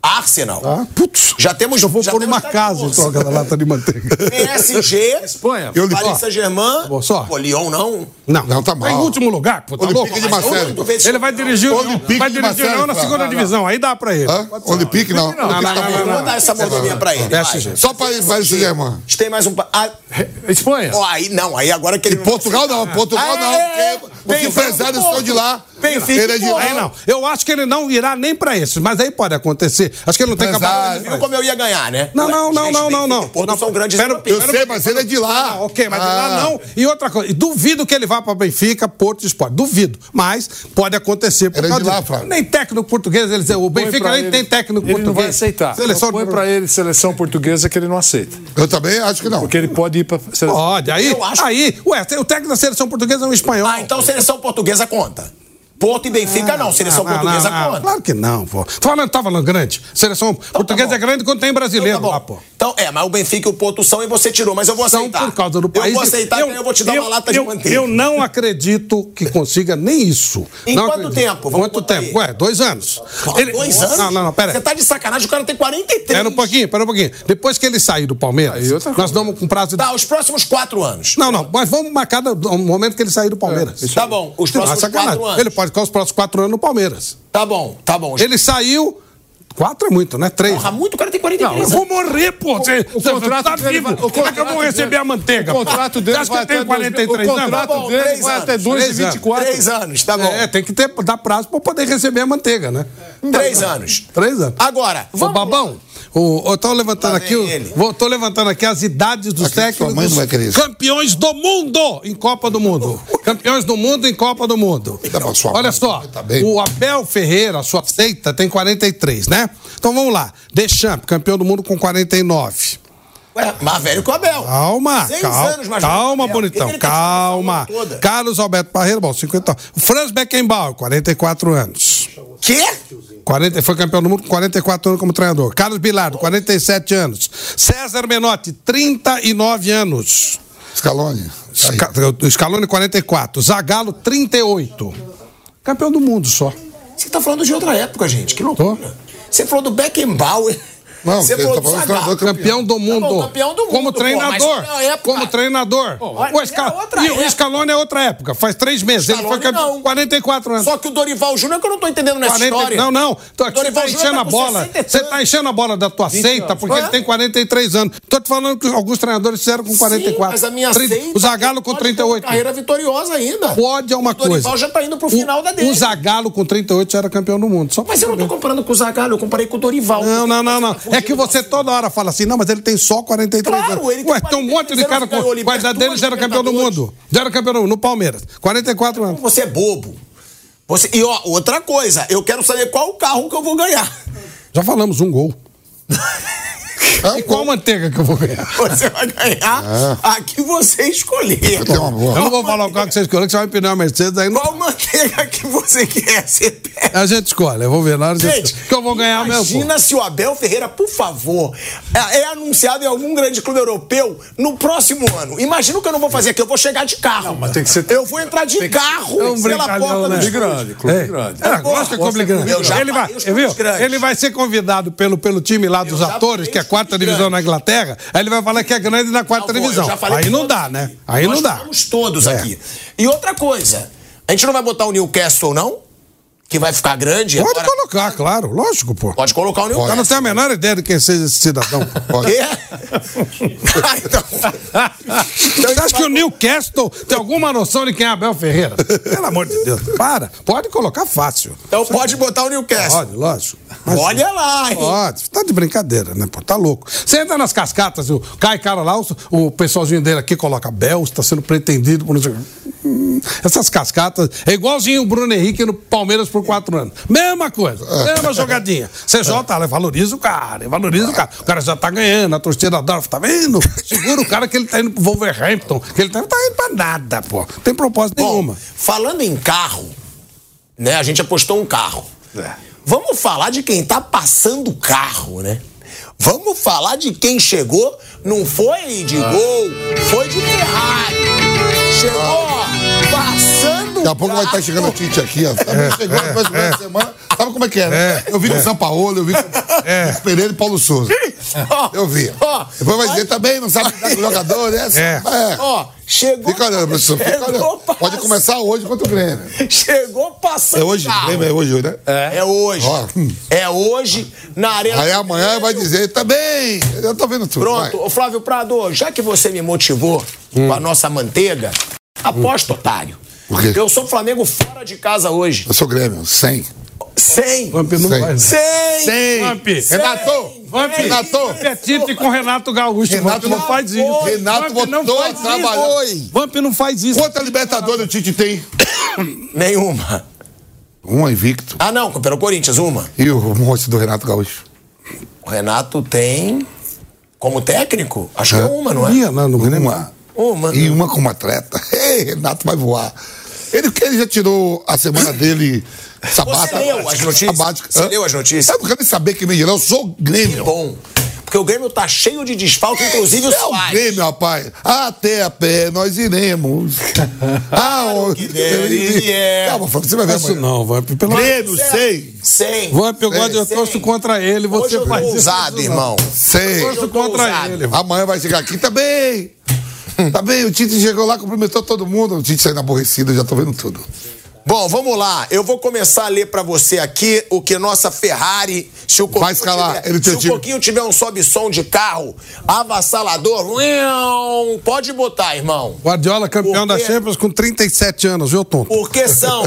Arsenal. Ah, putz. Já temos. Eu vou já pôr temos uma casa em troca da lata de manteiga. PSG, Espanha. Eu Paris Saint-Germain. Só. Pô, Lyon não. Não, Não, tá Em mal. último lugar, pô, tá Olympique louco? de vezes- Ele vai dirigir o Olympique vai dirigir o Leão na segunda não, divisão, aí dá pra ele. Olympique, não. Não, não, não, não, Vou dar essa mordomia pra ele. Só para Paris Saint-Germain. A gente tem mais um. pa- Ah, Espanha. ó, aí não, aí agora que ele. E Portugal não, Portugal não, porque os empresários estão de lá. Benfica Ele é de lá. Aí não. Eu acho que ele não irá nem pra esse, mas aí pode acontecer. Acho que ele não tem capacidade. Viu como eu ia ganhar, né? Não, não, não, não, não, não. Porto Não, são grandes pera-. Eu sei, mas ele é de lá. Ah, ok, mas Ah. lá não. E outra coisa, e duvido que ele vá pra Benfica, Porto e Sport. Duvido. Mas pode acontecer. por Ele é causa de lá. Flávio. Nem técnico português, eles, o Benfica nem ele. tem técnico Ele português. não vai aceitar. Seleção Põe pra ele seleção portuguesa que ele não aceita. Eu também acho que não. Porque ele pode ir pra seleção. Pode, aí, Eu acho- aí, ué, o técnico da seleção portuguesa é um espanhol. Ah, então seleção portuguesa conta. Porto e Benfica não, seleção Não, portuguesa não, não. conta. Claro que não, pô. Falando, tá falando grande. Seleção portuguesa bom. é grande quando tem brasileiro Então, tá lá, pô. Então, é, mas o Benfica e o Porto são e você tirou, mas eu vou São aceitar. por causa do país. Eu vou aceitar que eu vou te dar uma lata eu, de manteiga. Eu não acredito que consiga nem isso. Em Não quanto acredito. tempo? Vamos Quanto tempo? aí. Ué, dois anos. Pô, Ele- Dois anos? Não, não, não, pera Você aí. tá de sacanagem, o cara tem 43. Pera um pouquinho, pera um pouquinho. Depois que ele sair do Palmeiras, nós damos com prazo de... Tá, os próximos quatro anos. Não, não, mas vamos marcar no no momento que ele sair do Palmeiras. Tá bom, os é próximos sacanagem. quatro anos. Ele pode ficar os próximos quatro anos no Palmeiras. Tá bom, tá bom. Ele saiu, Quatro é muito, né? Três. Porra, muito, o cara tem Não, 43 eu anos. vou morrer, pô. Você, o você contrato tá dele vivo. vai- o Como é que eu contrato vou receber dele- a manteiga? o contrato dele Você acha que vai eu tenho até dois- 43 o anos? contrato Tá bom, dele três vai até anos. 2 e Três anos. 24. Três anos, tá bom. É, tem que ter, dar prazo pra poder receber a manteiga, né? Três anos. Três anos. Agora, Ô, vamos Babão, o, eu tô levantando aqui, o- ele. vou, tô levantando aqui as idades dos Aqui, sua técnicos mãe não vai querer isso. campeões do mundo em Copa do Mundo. <laughs> campeões do mundo em Copa do Mundo. Olha só, tá bem. o Abel Ferreira, sua seita, tem 43, né? Então vamos lá. Deschamps, campeão do mundo com 49. Ué, mais velho que o Abel. Calma, Seis calma, anos mais calma, velho o bonitão, Ele tem calma. Carlos Alberto Parreira, bom, 50. O Franz Beckenbauer, 44 anos. Quê? 40, foi campeão do mundo com 44 anos como treinador. Carlos Bilardo, 47 anos. César Menotti, 39 anos. Scaloni. Tá. Sca- Scaloni, 44. Zagallo, 38. Campeão do mundo só. Você tá falando de outra época, gente. Que loucura. Você falou do Beckenbauer. Não, você tá do falando treinador Campeão do mundo. bom, campeão do Como mundo, pô, treinador. na época- Como treinador. Mas o Sca- era outra E o. Scaloni é outra época. Faz três meses. Ele foi campeão. não. 44 anos. Só que o Dorival Júnior que eu não tô entendendo nessa 40 história. Não, não. Tô aqui, você Dorival tá enchendo tá a bola. 60 Você tá enchendo a bola da tua seita, porque Hã? ele tem 43 anos. Tô te falando que alguns treinadores fizeram com 44. Sim, mas a minha 30 seita o Zagallo com pode ter uma 38. carreira vitoriosa ainda. Pode é uma o Dorival coisa. já tá indo pro O- final da dele. O Zagallo com 38 já era campeão do mundo. Mas eu não tô comparando com o Zagallo, eu comparei com o Dorival. Não, não, não, não. É que você da- toda hora fala assim, não, mas ele tem só 43 Claro, anos. ele tem Ué, tem um monte de 43 cara com. a idade dele já era campeão do mundo. Já era campeão do mundo, no Palmeiras. 44 anos. Você é bobo. Você... E ó, outra coisa, eu quero saber qual o carro que eu vou ganhar. Já falamos, um gol. <laughs> E qual manteiga que eu vou ganhar? <laughs> Você vai ganhar a que você escolher. Tem uma boa. Eu não vou falar o carro que você escolheu, que você vai pedir uma Mercedes, aí não... Qual manteiga que você quer? Pega. a gente escolhe. Eu vou ver hora de... Gente, que eu vou ganhar mesmo. pô. Imagina se o Abel Ferreira, por favor, é, é anunciado em algum grande clube europeu no próximo ano. Imagina o que eu não vou fazer aqui. Eu vou chegar de carro. mas tem que ser- Eu vou entrar de carro É um pela porta né? do grande, clube É. grande. É, que é clube grande. Eu já Ele vai, viu? ele vai ser convidado pelo, pelo time lá dos atores, que é a quarta divisão na Inglaterra, aí ele vai falar que é grande na quarta Não, vou, divisão. Aí não dá, aqui. né? Aí Nós não dá. falamos todos É. aqui. E outra coisa, a gente não vai botar o Newcastle, não? Que vai ficar grande. Pode agora- colocar, claro, lógico, pô. Pode colocar o Eu Newcastle. não tenho a menor ideia de quem seja esse cidadão. Quê? <laughs> Ah, então... <laughs> Você acha que o Newcastle tem alguma noção de quem é Abel Ferreira? Pelo amor de Deus. Para. Pode colocar fácil. Então pode botar o Newcastle. Pode, lógico. Mas- Olha lá, hein? Pode, tá de brincadeira, né, pô? Tá louco. Você entra nas cascatas, o cai cara lá, o, o pessoalzinho dele aqui coloca Bel, está sendo pretendido por. Hum, Essas cascatas, é igualzinho o Bruno Henrique no Palmeiras por quatro anos. Mesma coisa, mesma jogadinha. Você <laughs> jota lá, valoriza o cara, valoriza o cara. O cara já tá ganhando, a torcida adora, tá vendo? Segura o cara que ele tá indo pro Wolverhampton, que ele tá, tá indo pra nada, pô. Não tem propósito Bom, nenhuma. falando em carro, né? A gente apostou um carro. É. Vamos falar de quem tá passando o carro, né? Vamos falar de quem chegou, não foi de Ah. gol, foi de Ferrari. Chegou passando Daqui a pouco vai estar chegando o Tite aqui, ó. Tá chegando na próxima semana. Sabe como é que é, né? Eu vi com o São Paulo, eu vi com o Pereira e Paulo Souza. Eu vi. Depois vai dizer também, não sabe lidar com o jogador, né? É. Ó, chegou. Fica olhando, professor. Fica chegou olhando. Pode começar hoje contra o Grêmio. Chegou passando É hoje? Grêmio é hoje, né? É hoje. É hoje na Arena. Aí amanhã vai dizer, também. Eu tô vendo tudo. Pronto, vai. ô Flávio Prado, já que você me motivou com a nossa manteiga, aposta, otário. Eu sou Flamengo fora de casa hoje. Eu sou Grêmio, 100. 100. Vamp não Sei. faz. 100. 100. Vamp. Renato! Vamp. Renato! É Tite com Renato Gaúcho. Renato Vamp não faz isso. Renato Vamp não voltou a trabalhar. isso. Vamp não faz isso. Quanta Libertadores o Tite tem? <coughs> Nenhuma. Um invicto. Ah, não, pelo Corinthians, uma. E o moço do Renato Gaúcho? O Renato tem. Como técnico? Acho que é uma, não é? Ia, não, no Grêmio. Uma. Uma. E uma como atleta. <laughs> Ei, Renato vai voar. Ele, ele já tirou a semana dele sabata. Você leu as notícias? sabática. Você Hã? leu as notícias? Eu não quero nem saber quem me dirá. Eu sou Grêmio. Bom. Porque o Grêmio tá cheio de desfalque, inclusive o É o Soares. Grêmio, rapaz. Até a pé nós iremos. <laughs> Que der e vier. Calma, Fábio, você vai ver Isso amanhã. não, Vamp. Pelo Grêmio, sei. 100. Vamp, eu, gosto, eu torço contra ele. Hoje Você eu tô faz isso. ousado, irmão. Sei. Torço eu tô contra ousado. ele. Amanhã vai chegar aqui também. <laughs> Tá bem, o Tite chegou lá, cumprimentou todo mundo. O Tite saindo aborrecido, já tô vendo tudo. Bom, vamos lá. Eu vou começar a ler pra você aqui o que nossa Ferrari, se o Coquinho Vai escalar, tiver, ele se o. Coquinho tiver um sobe-som de carro avassalador, pode botar, irmão. Guardiola campeão Por da? Champions com 37 anos, viu, tonto? Porque são.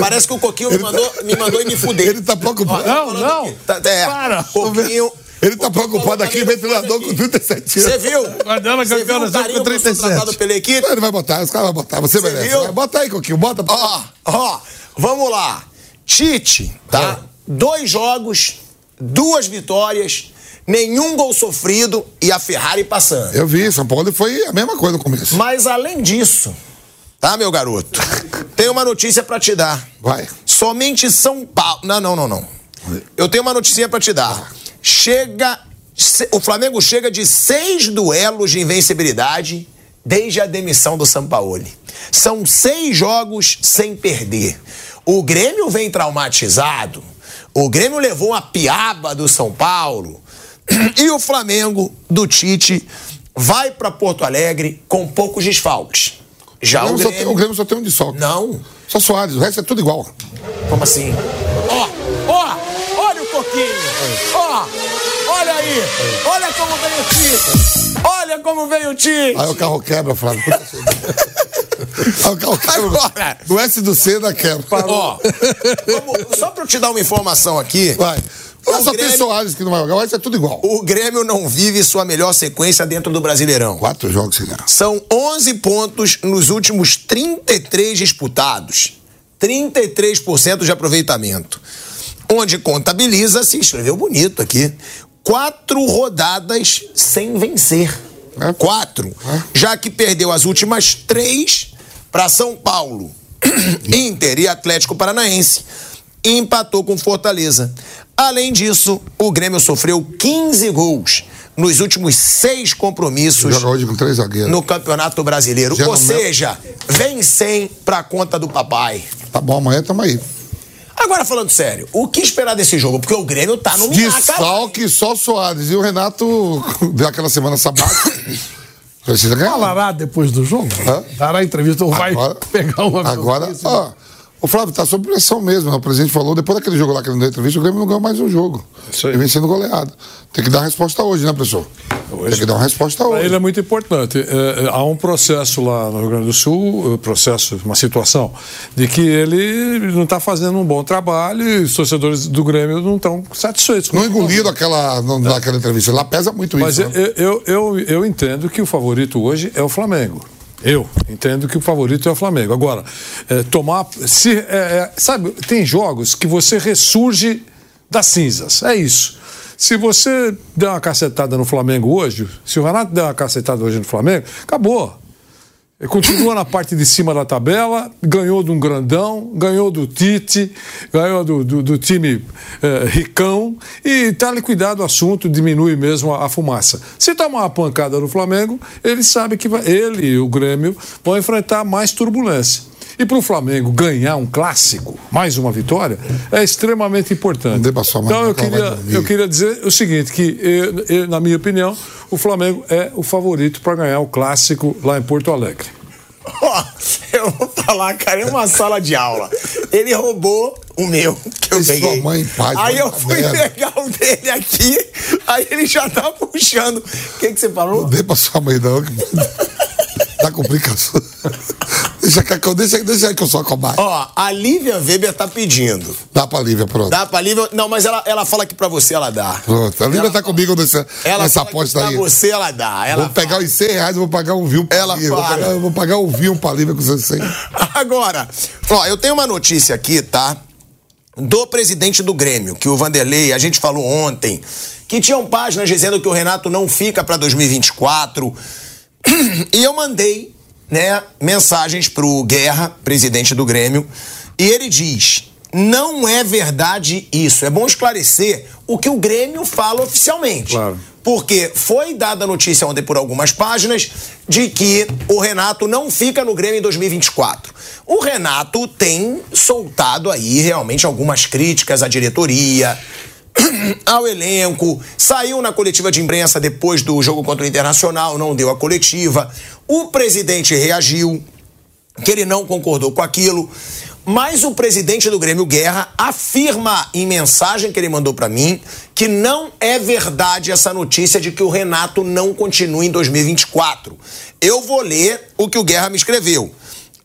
Parece que o Coquinho me mandou, me mandou e me fuder. Ele tá preocupado. Ó, tá Não, não. aqui. Tá- é, Para. Coquinho. Ele tá preocupado aqui, aqui. com 37 Você anos. Você campeão viu da o Champions com carinho que eu sou 37. tratado pela equipe? Ele vai botar, os caras vão botar. Você, merece. viu? Vai, Bota aí, Coquinho, bota. Ó, ó, vamos lá. Tite, tá? Dois jogos, duas vitórias, nenhum gol sofrido e a Ferrari passando. Eu vi, São Paulo foi a mesma coisa no começo. Mas além disso, tá, meu garoto? Tem uma notícia pra te dar. Vai. Somente São Paulo. Não, não, não, não. Eu tenho uma notícia pra te dar. Chega. O Flamengo chega de seis duelos de invencibilidade desde a demissão do Sampaoli. São seis jogos sem perder. O Grêmio vem traumatizado. O Grêmio levou uma piaba do São Paulo. <clears throat> E o Flamengo do Tite vai pra Porto Alegre com poucos desfalques. Já O o Grêmio, só tem, Grêmio. o Grêmio só tem um de sol. Não. Só Soares, o resto é tudo igual. Como assim? Ó, ó, olha Ó, olha aí. Olha como vem o Tite. Olha como vem o Tite. Aí o carro quebra, Flávio. <laughs> Aí o carro quebra. Agora. S do C da quebra. Ó, só pra eu te dar uma informação aqui. Vai. O Lá só tem Grêmio- Soares que não vai jogar, resto é tudo igual. O Grêmio não vive sua melhor sequência dentro do Brasileirão. Quatro jogos sem ganhar. São 11 pontos nos últimos 33 disputados. 33% de aproveitamento. Onde contabiliza, se escreveu bonito aqui, quatro rodadas sem vencer. É. Quatro. Já que perdeu as últimas três para São Paulo, <coughs> Inter e Atlético Paranaense. Empatou com Fortaleza. Além disso, o Grêmio sofreu 15 gols nos últimos seis compromissos Joga hoje com três zagueiros. no Campeonato Brasileiro. Já Ou não- seja, vem 100 pra conta do papai. Tá bom, amanhã tamo aí. Agora, falando sério, o que esperar desse jogo? Porque o Grêmio tá no minhaca. Desfalque só Soares. E o Renato <coughs> deu aquela semana sabática. <coughs> Precisa ganhar. Falará depois do jogo? Hã? Dará entrevista ou vai Agora- pegar uma Agora, ó, o Flávio tá sob pressão mesmo. né? O presidente falou, depois daquele jogo lá que ele não deu entrevista, o Grêmio não ganhou mais um jogo. Isso aí. Ele vem sendo goleado. Tem que dar resposta hoje, né, professor? Tem que dar uma resposta hoje. ele é muito importante. É, é, há um processo lá no Rio Grande do Sul, uh, processo, uma situação, de que ele não está fazendo um bom trabalho e os torcedores do Grêmio não estão satisfeitos. com Não engoliram aquela, não, naquela entrevista. Lá pesa muito Mas isso. né? eu, eu, eu, eu entendo que o favorito hoje é o Flamengo. Eu entendo que o favorito é o Flamengo. Agora, é, tomar. Se, é, é, sabe, tem jogos que você ressurge das cinzas. É isso. Se você der uma cacetada no Flamengo hoje, se o Renato der uma cacetada hoje no Flamengo, acabou. Continua na parte de cima da tabela, ganhou de um grandão, ganhou do Tite, ganhou do, do, do time eh, ricão e está liquidado o assunto, diminui mesmo a, a fumaça. Se tomar uma pancada no Flamengo, ele sabe que vai- ele e o Grêmio vão enfrentar mais turbulência. E para o Flamengo ganhar um clássico, mais uma vitória, é extremamente importante. Não dê pra sua mãe, Então eu queria, eu queria dizer o seguinte, que eu- eu, na minha opinião, o Flamengo é o favorito para ganhar o clássico lá em Porto Alegre. Ó, <laughs> eu vou falar, cara, é uma sala de aula. Ele roubou o meu, que eu Deixa peguei. sua mãe paz, aí eu fui merda. pegar o dele aqui, aí ele já tá puxando. O que, que você falou? Não dê pra sua mãe, não. <laughs> Dá complicação. Deixa, que eu- deixa, deixa que eu sou a cobaia. Ó, a Lívia Weber tá pedindo. Dá pra Lívia, pronto. Dá pra Lívia? Não, mas ela, ela fala que pra você ela dá. Pronto. A Lívia Ela tá comigo nessa, Ela nessa fala aposta pra aí. você ela dá. Ela Vou pegar os 100 reais e vou pagar um vinho pra Ela Lívia. Vou fala. pagar, vou pagar um vinho pra Lívia com seus 100. <laughs> Agora, ó, eu tenho uma notícia aqui, tá? Do presidente do Grêmio, que o Vanderlei, a gente falou ontem, que tinham páginas dizendo que o Renato não fica pra 2024. <clears throat> E eu mandei, né, mensagens pro Guerra, presidente do Grêmio, e ele diz: não é verdade isso. É bom esclarecer o que o Grêmio fala oficialmente. Claro. Porque foi dada a notícia ontem por algumas páginas de que o Renato não fica no Grêmio em 2024. O Renato tem soltado aí realmente algumas críticas à diretoria, <clears throat> ao elenco, saiu na coletiva de imprensa depois do jogo contra o Internacional, não deu a coletiva. O presidente reagiu, que ele não concordou com aquilo. Mas o presidente do Grêmio Guerra afirma em mensagem que ele mandou para mim que não é verdade essa notícia de que o Renato não continua em 2024. Eu vou ler o que o Guerra me escreveu.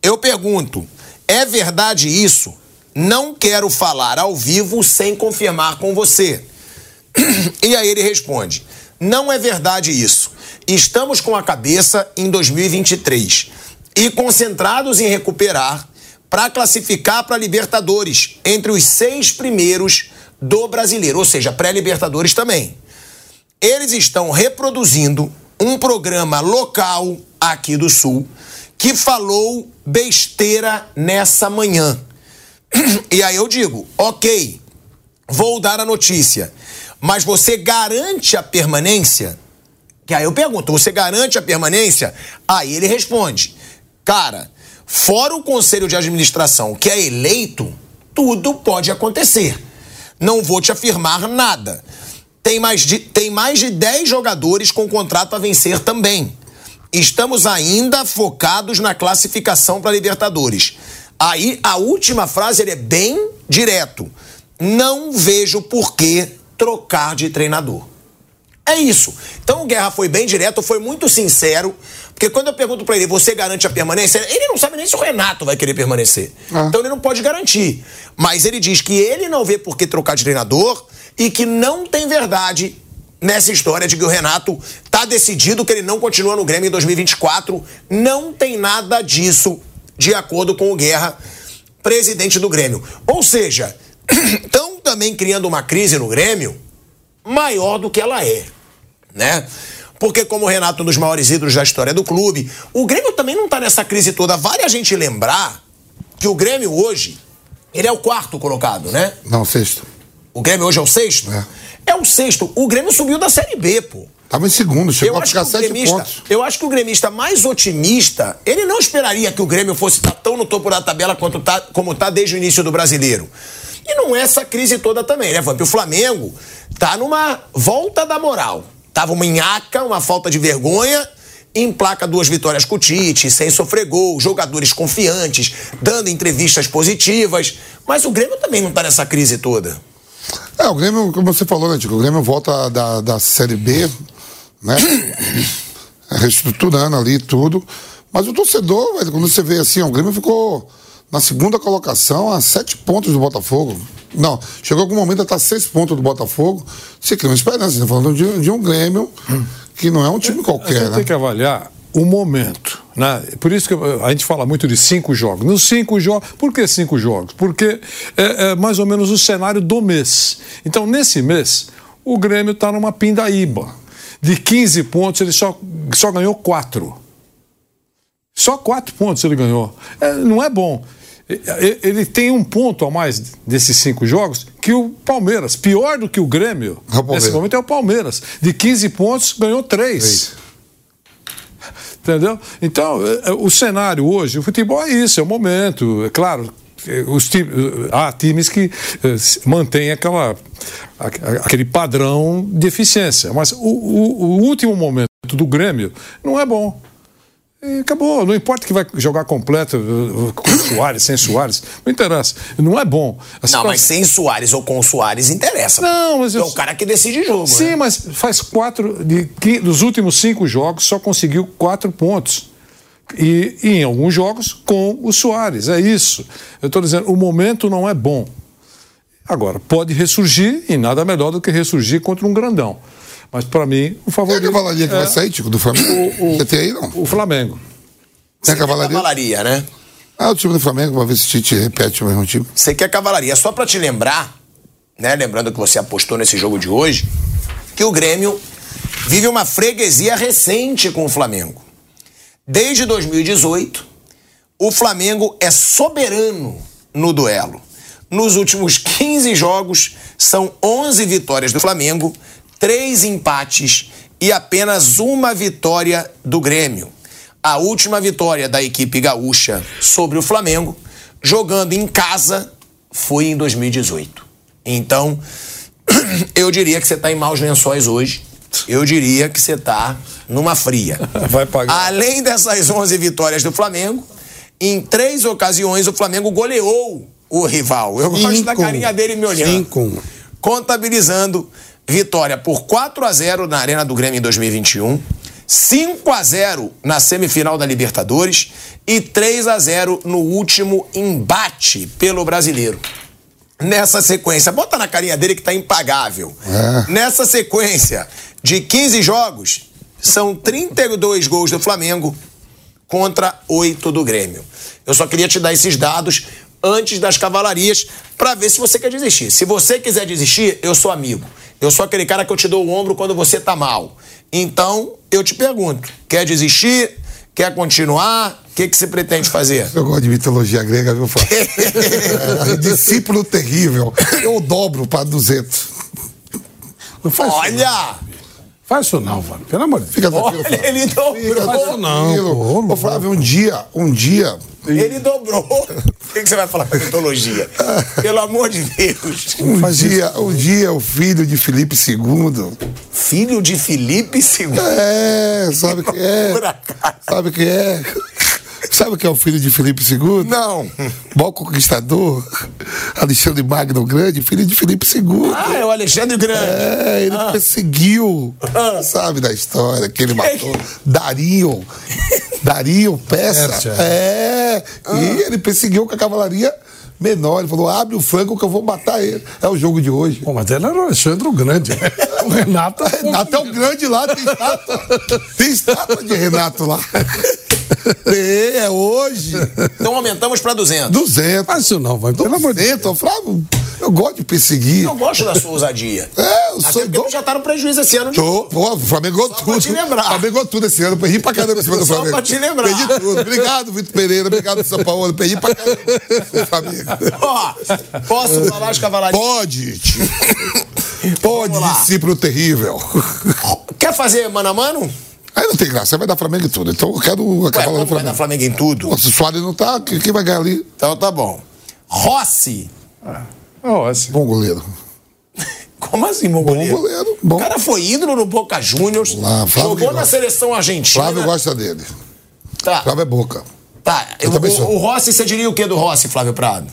Eu pergunto: é verdade isso? Não quero falar ao vivo sem confirmar com você. <clears throat> E aí ele responde: não é verdade isso. Estamos com a cabeça em 2023 e concentrados em recuperar para classificar para Libertadores entre os seis primeiros do brasileiro, ou seja, pré-Libertadores também. Eles estão reproduzindo um programa local aqui do Sul que falou besteira nessa manhã. <clears throat> E aí eu digo, ok, vou dar a notícia, mas você garante a permanência? Que aí eu pergunto, você garante a permanência? Aí ele responde, cara, fora o conselho de administração que é eleito, tudo pode acontecer. Não vou te afirmar nada. Tem mais de, tem mais de 10 jogadores com contrato a vencer também. Estamos ainda focados na classificação para Libertadores. Aí a última frase ele é bem direto. Não vejo por que trocar de treinador. É isso. Então o Guerra foi bem direto, foi muito sincero, porque quando eu pergunto para ele, você garante a permanência? Ele não sabe nem se o Renato vai querer permanecer. Ah. Então ele não pode garantir. Mas ele diz que ele não vê por que trocar de treinador e que não tem verdade nessa história de que o Renato tá decidido que ele não continua no Grêmio em 2024. Não tem nada disso de acordo com o Guerra, presidente do Grêmio. Ou seja, <clears throat> estão também criando uma crise no Grêmio maior do que ela é, né? Porque como o Renato é um dos maiores ídolos da história do clube, o Grêmio também não está nessa crise toda. Vale a gente lembrar que o Grêmio hoje, ele é o quarto colocado, né? Não, sexto. O Grêmio hoje é o sexto? É. É o sexto. O Grêmio subiu da Série B, pô. Estava em segundo, chegou eu a ficar sete gremista, pontos. Eu acho que o gremista mais otimista, ele não esperaria que o Grêmio fosse estar tão no topo da tabela quanto tá, como está desde o início do brasileiro. E não é essa crise toda também, né, Vamp? O Flamengo tá numa volta da moral. Tava uma nhaca, uma falta de vergonha, emplaca duas vitórias com o Tite, sem sofrer gol, jogadores confiantes, dando entrevistas positivas. Mas o Grêmio também não tá nessa crise toda. É, o Grêmio, como você falou, né, Tico? O Grêmio volta da, da Série B, né? <coughs> Reestruturando ali tudo. Mas o torcedor, quando você vê assim, o Grêmio ficou na segunda colocação a sete pontos do Botafogo. Não, chegou algum momento a estar seis pontos do Botafogo. Você cria uma esperança. Você está falando de, de, um Grêmio que não é um time qualquer. A gente né? tem que avaliar o momento. Né? Por isso que a gente fala muito de cinco jogos. Nos cinco jogos. Por que cinco jogos? Porque é, é mais ou menos o cenário do mês. Então, nesse mês, o Grêmio está numa pindaíba de 15 pontos, ele só, só ganhou 4. Só 4 pontos ele ganhou. É, não é bom. Ele tem um ponto a mais desses cinco jogos que o Palmeiras. Pior do que o Grêmio, é nesse momento, é o Palmeiras. De 15 pontos, ganhou 3. Entendeu? Então, é, é, o cenário hoje, o futebol é isso, é o momento. É claro, os times, há times que mantêm aquela, aquele padrão de eficiência. Mas o, o, o último momento do Grêmio não é bom. E acabou, não importa que vai jogar completo eh, com Soares, sem Soares, não interessa. Não é bom. não, mas sem Soares ou com Soares interessa. Não, mas. É eu... o cara que decide jogo. Sim, né? mas faz quatro. De, dos últimos cinco jogos, só conseguiu quatro pontos. E, e, em alguns jogos com o Soares. É isso. Eu estou dizendo, o momento não é bom. Agora, pode ressurgir e nada melhor do que ressurgir contra um grandão. Mas para mim, o favorito. Tem a cavalaria que é... vai sair, Tico, do Flamengo? O, o, Você tem aí, não? O Flamengo. Tem a cavalaria? cavalaria, né? Ah, o time do Flamengo, vamos ver se o Tite repete o mesmo time. Você quer cavalaria. Só para te lembrar, né? Lembrando que você apostou nesse jogo de hoje, que o Grêmio vive uma freguesia recente com o Flamengo. Desde 2018, o Flamengo é soberano no duelo. Nos últimos 15 jogos, são 11 vitórias do Flamengo, 3 empates e apenas uma vitória do Grêmio. A última vitória da equipe gaúcha sobre o Flamengo, jogando em casa, foi em 2018. Então, <clears throat> eu diria que você está em maus lençóis hoje eu diria que você está numa fria. <laughs> Vai pagar. Além dessas 11 vitórias do Flamengo, Em três ocasiões, o Flamengo goleou o rival. Eu gosto da carinha dele me olhando. Cinco. Contabilizando vitória por 4 a 0 na Arena do Grêmio em 2021, 5 a 0 na semifinal da Libertadores e 3 a 0 no último embate pelo Brasileiro. Nessa sequência, bota na carinha dele que tá impagável. É. Nessa sequência de 15 jogos, são 32 gols do Flamengo contra 8 do Grêmio. Eu só queria te dar esses dados antes das cavalarias para ver se você quer desistir. Se você quiser desistir, eu sou amigo. Eu sou aquele cara que eu te dou o ombro quando você tá mal. Então, eu te pergunto, quer desistir? Quer continuar? O que, que você pretende fazer? Eu gosto de mitologia grega, viu, Flávio? <laughs> É, discípulo terrível. Eu dobro para 200. Não faz isso, Olha! faz isso não, Flávio. Pelo amor de Deus. Fica tranquilo, Olha, ele Fica dobrou. Não, não, pô, Ô, Flávio, um dia, um dia. Ele dobrou. <laughs> O que, você vai falar com mitologia? <laughs> Pelo amor de Deus. Um dia, um dia o filho de Felipe II. Filho de Felipe II. É, sabe o que é? Por acaso. Sabe o que é? Sabe o que é o filho de Felipe II? Não. Bom conquistador, Alexandre Magno Grande, filho de Felipe II. Ah, é o Alexandre Grande. É, ele perseguiu, Ah. sabe da história que ele matou Dario, Dario Peça. Pérsia. É, Ah. e ele perseguiu com a cavalaria menor. Ele falou: abre o flanco que eu vou matar ele. É o jogo de hoje. Pô, mas ele era o Alexandre o Grande. <laughs> O Renato. Renato é o grande lá, tem estátua. Tem estátua de Renato lá. <laughs> Tem, <laughs> é hoje. Então aumentamos para 200. 200. Faz isso não, vai. Pelo amor de Deus. 200, Flávio, eu gosto de perseguir. Eu gosto da sua ousadia. <laughs> É, eu Até sou tu já tá no prejuízo esse ano de Tô, pô, o Flamengo ganhou Só tudo. pra te lembrar. O Flamengo ganhou tudo esse ano. Perdi pra caramba em cima do Só Flamengo. pra te lembrar. Perdi tudo. Obrigado, Vitor Pereira. Obrigado, São Paulo. Perdi pra caramba o Flamengo. Ó, posso falar as cavalarias? Pode, tio. Pode, discípulo terrível. Quer fazer mano a mano? Aí não tem graça, você vai dar Flamengo em tudo. Então eu quero Ué, acabar como no vai dar Flamengo. Flamengo em tudo? Pô, Se o Soares não tá, quem vai ganhar ali? Então tá bom. Rossi. Ó, assim, Bom goleiro. <laughs> Como assim, Bom goleiro? goleiro. Bom. O cara foi ídolo no Boca Juniors, Lá, Flávio jogou na gosta. seleção argentina. Flávio gosta dele. Tá, Flávio é boca. tá. Eu sou. o, o Rossi, você diria o que do Rossi, Flávio Prado?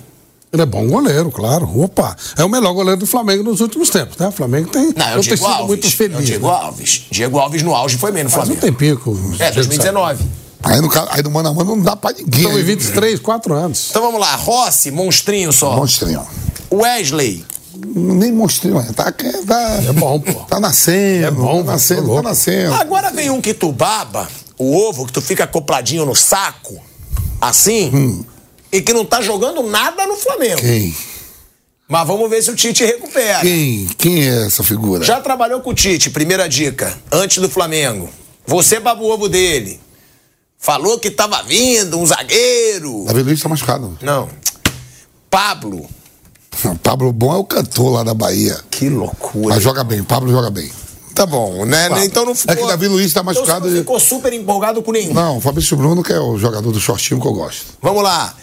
Ele é bom goleiro, claro. Opa. É o melhor goleiro do Flamengo nos últimos tempos, né? O Flamengo tem. Não, é eu Diego sido Alves. muito é o feliz. Diego né? Alves. Diego Alves no auge foi bem no Faz um Flamengo. tempinho que o É, Diego 2019. Aí no, aí no mano a mano não dá pra ninguém. Estamos em aí. 23, 4 anos. Então vamos lá. Rossi, monstrinho só. Monstrinho. Wesley. Nem monstrinho, é. tá, tá, É bom, pô. tá nascendo. É bom, tá nascendo, tá tá nascendo. Agora vem um que tu baba, o ovo, que tu fica acopladinho no saco, assim, e que não tá jogando nada no Flamengo. Quem? Mas vamos ver se o Tite recupera. Quem? Quem é essa figura? Já trabalhou com o Tite, primeira dica, antes do Flamengo. Você baba o ovo dele. Falou que tava vindo um zagueiro. Davi Luiz tá machucado. Não. Pablo. Pablo Bom é o cantor lá da Bahia. Que loucura. Mas joga bem, Pablo joga bem. Tá bom, né? Pablo. Então não ficou. É que Davi Luiz tá machucado Então você e- não ficou super empolgado com nenhum. Não, o Fabrício Bruno, que é o jogador do shortinho que eu gosto. Vamos lá.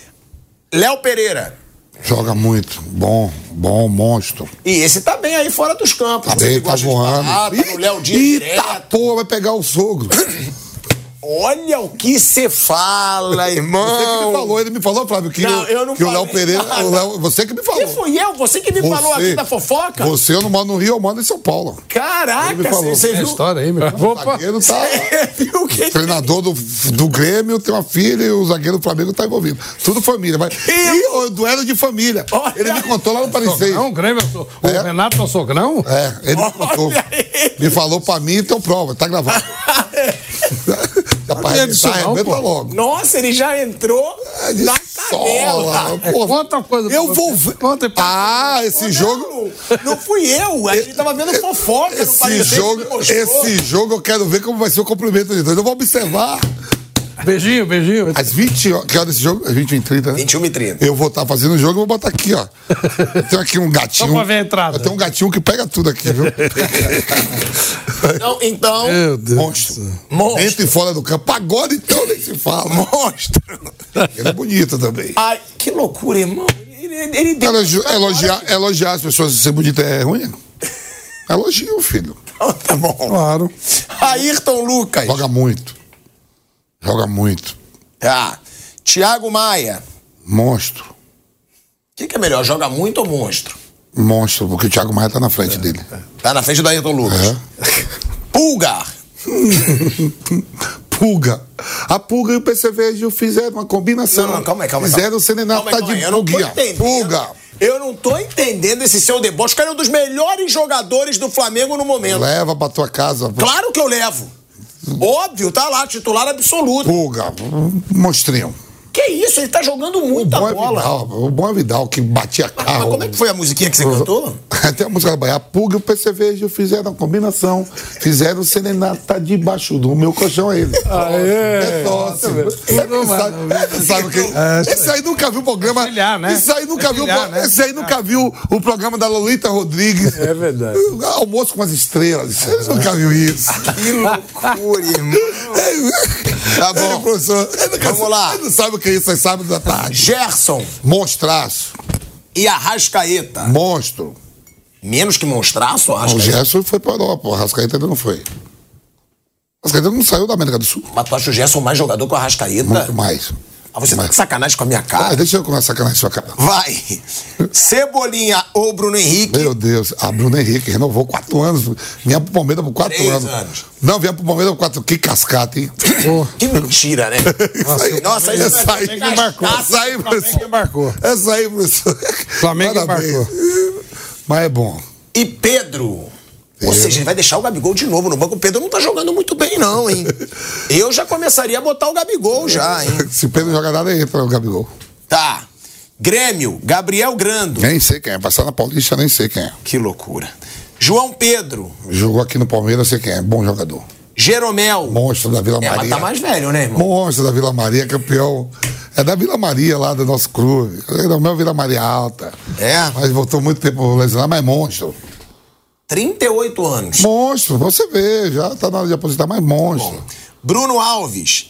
Léo Pereira. Joga muito. Bom, bom, monstro. E esse tá bem aí fora dos campos. Tá bem, tá voando. tá no Léo Dias Eita direto. porra, vai pegar o sogro. <coughs> Olha o que você fala, <laughs> irmão. Você que me falou, ele me falou, Flávio, que, Não, o- eu não que o Léo Pereira. O Léo, você que me falou. Que fui eu? Você que me falou aqui da fofoca? Você, eu não moro no Rio, eu moro em São Paulo. Caraca, você É viu? história aí, meu. O Opa. zagueiro tá. Você viu que... O treinador do, do Grêmio tem uma filha e o zagueiro do Flamengo tá envolvido. Tudo família. Mas, e o duelo de família. Olha. Ele me contou lá no Parecer. Sogrão, Grêmio, eu sou- o É. Renato é o sogrão? É, ele me contou. Me falou pra mim, então prova, tá gravado. <laughs> Arrebentar, não, arrebenta pô. logo. Nossa, ele já entrou É na tabela. pô. Conta coisa Eu vou ver. Conta Ah, esse Não, jogo. Não fui eu. A gente tava vendo <laughs> fofoca no Esse Parecer, jogo, esse jogo eu quero ver como vai ser o cumprimento de dois. Eu vou observar. Beijinho, beijinho. Às 20 horas. Que hora esse jogo? Às 20 e 30, né? 21 e 30. Eu vou estar fazendo o jogo e vou botar aqui, ó. <laughs> Eu tenho aqui um gatinho. Só pra ver a entrada. Eu tenho um gatinho que pega tudo aqui, viu? <laughs> Então, então Meu Deus. Monstro. Monstro. Dentro e fora do campo. Agora então nem se fala. monstro. Ele é bonito também. Ai, que loucura, irmão. Ele, ele deu Elogi- elogiar, elogiar as pessoas ser bonita é ruim? <laughs> Elogio, filho. Então, tá bom. Claro. Ayrton Lucas. Joga muito. Joga muito. Ah, Thiago Maia. Monstro. O que, que é melhor, joga muito ou monstro? Monstro, porque o Thiago Maia tá na frente dele. Tá na frente do Ayrton Lucas. É. <laughs> Pulga. <laughs> Pulga. A Pulga e o PCV fizeram uma combinação. Não, não, calma aí, calma aí. Fizeram o Serenato tá de eu não tô pulguinha. entendendo. Pulga. Eu não tô entendendo esse seu deboche. O cara é um dos melhores jogadores do Flamengo no momento. Leva pra tua casa. Claro que eu levo. Óbvio, tá lá, titular absoluto. Pulga. Monstrinho. Que isso, ele tá jogando O muita bom é bola. Vidal. O bom é Vidal, que batia Mas carro. como é que foi a musiquinha que você cantou? <laughs> Até a música da Bahia. A Pulga e o PCV fizeram a combinação. Fizeram o Serenata debaixo do meu colchão ele. <laughs> É tosse. É que sabe- o que? Esse aí nunca viu o programa. Filhar, né? Esse aí nunca viu o né? Esse aí nunca viu o programa da Lolita Rodrigues. É verdade. <laughs> Almoço com as estrelas. Você nunca viu isso. Que loucura, irmão. Tá bom. É, professor. Ele nunca Vamos lá. Ele não sabe o que é isso, é sábado da tarde. Gerson Monstraço. e Arrascaeta. Monstro. Menos que monstraço, O Arrascaeta. Gerson foi pra Europa. O Rascaeta ainda não foi. O Rascaeta não saiu da América do Sul. Mas tu acha o Gerson mais jogador que o Arrascaeta? Muito mais. Ah, você tá de sacanagem com a minha Ah, cara. deixa eu começar a sacanagem sua cara. Vai. Cebolinha ou Bruno Henrique. Meu Deus, a Bruno Henrique renovou quatro anos. Vinha pro Palmeiras por quatro Três anos. anos. Não, vinha pro Palmeiras por quatro. Que cascata, hein? Que mentira, né? Nossa, isso essa aí é que marcou. Essa aí, professor. que marcou. Essa aí, professor. Flamengo marcou. Mas é bom. E Pedro. Ou seja, ele vai deixar o Gabigol de novo no banco. O Pedro não tá jogando muito bem, não, hein? <laughs> Eu já começaria a botar o Gabigol já, hein? <laughs> Se Pedro jogar nada, entra o Gabigol. Tá. Grêmio, Gabriel Grando. Nem sei quem é. Passar na Paulista, nem sei quem é. Que loucura. João Pedro, Jogou aqui no Palmeiras, sei quem é. Bom jogador. Jeromel. Monstro da Vila É, mas Maria. tá mais velho, né, irmão? Monstro da Vila Maria, campeão. É da Vila Maria lá do nosso clube. É meu Vila Maria Alta. É? Mas voltou muito tempo lesionado, mas é monstro. 38 anos. Monstro, você vê, já tá na hora de aposentar, mas monstro. Bruno Alves.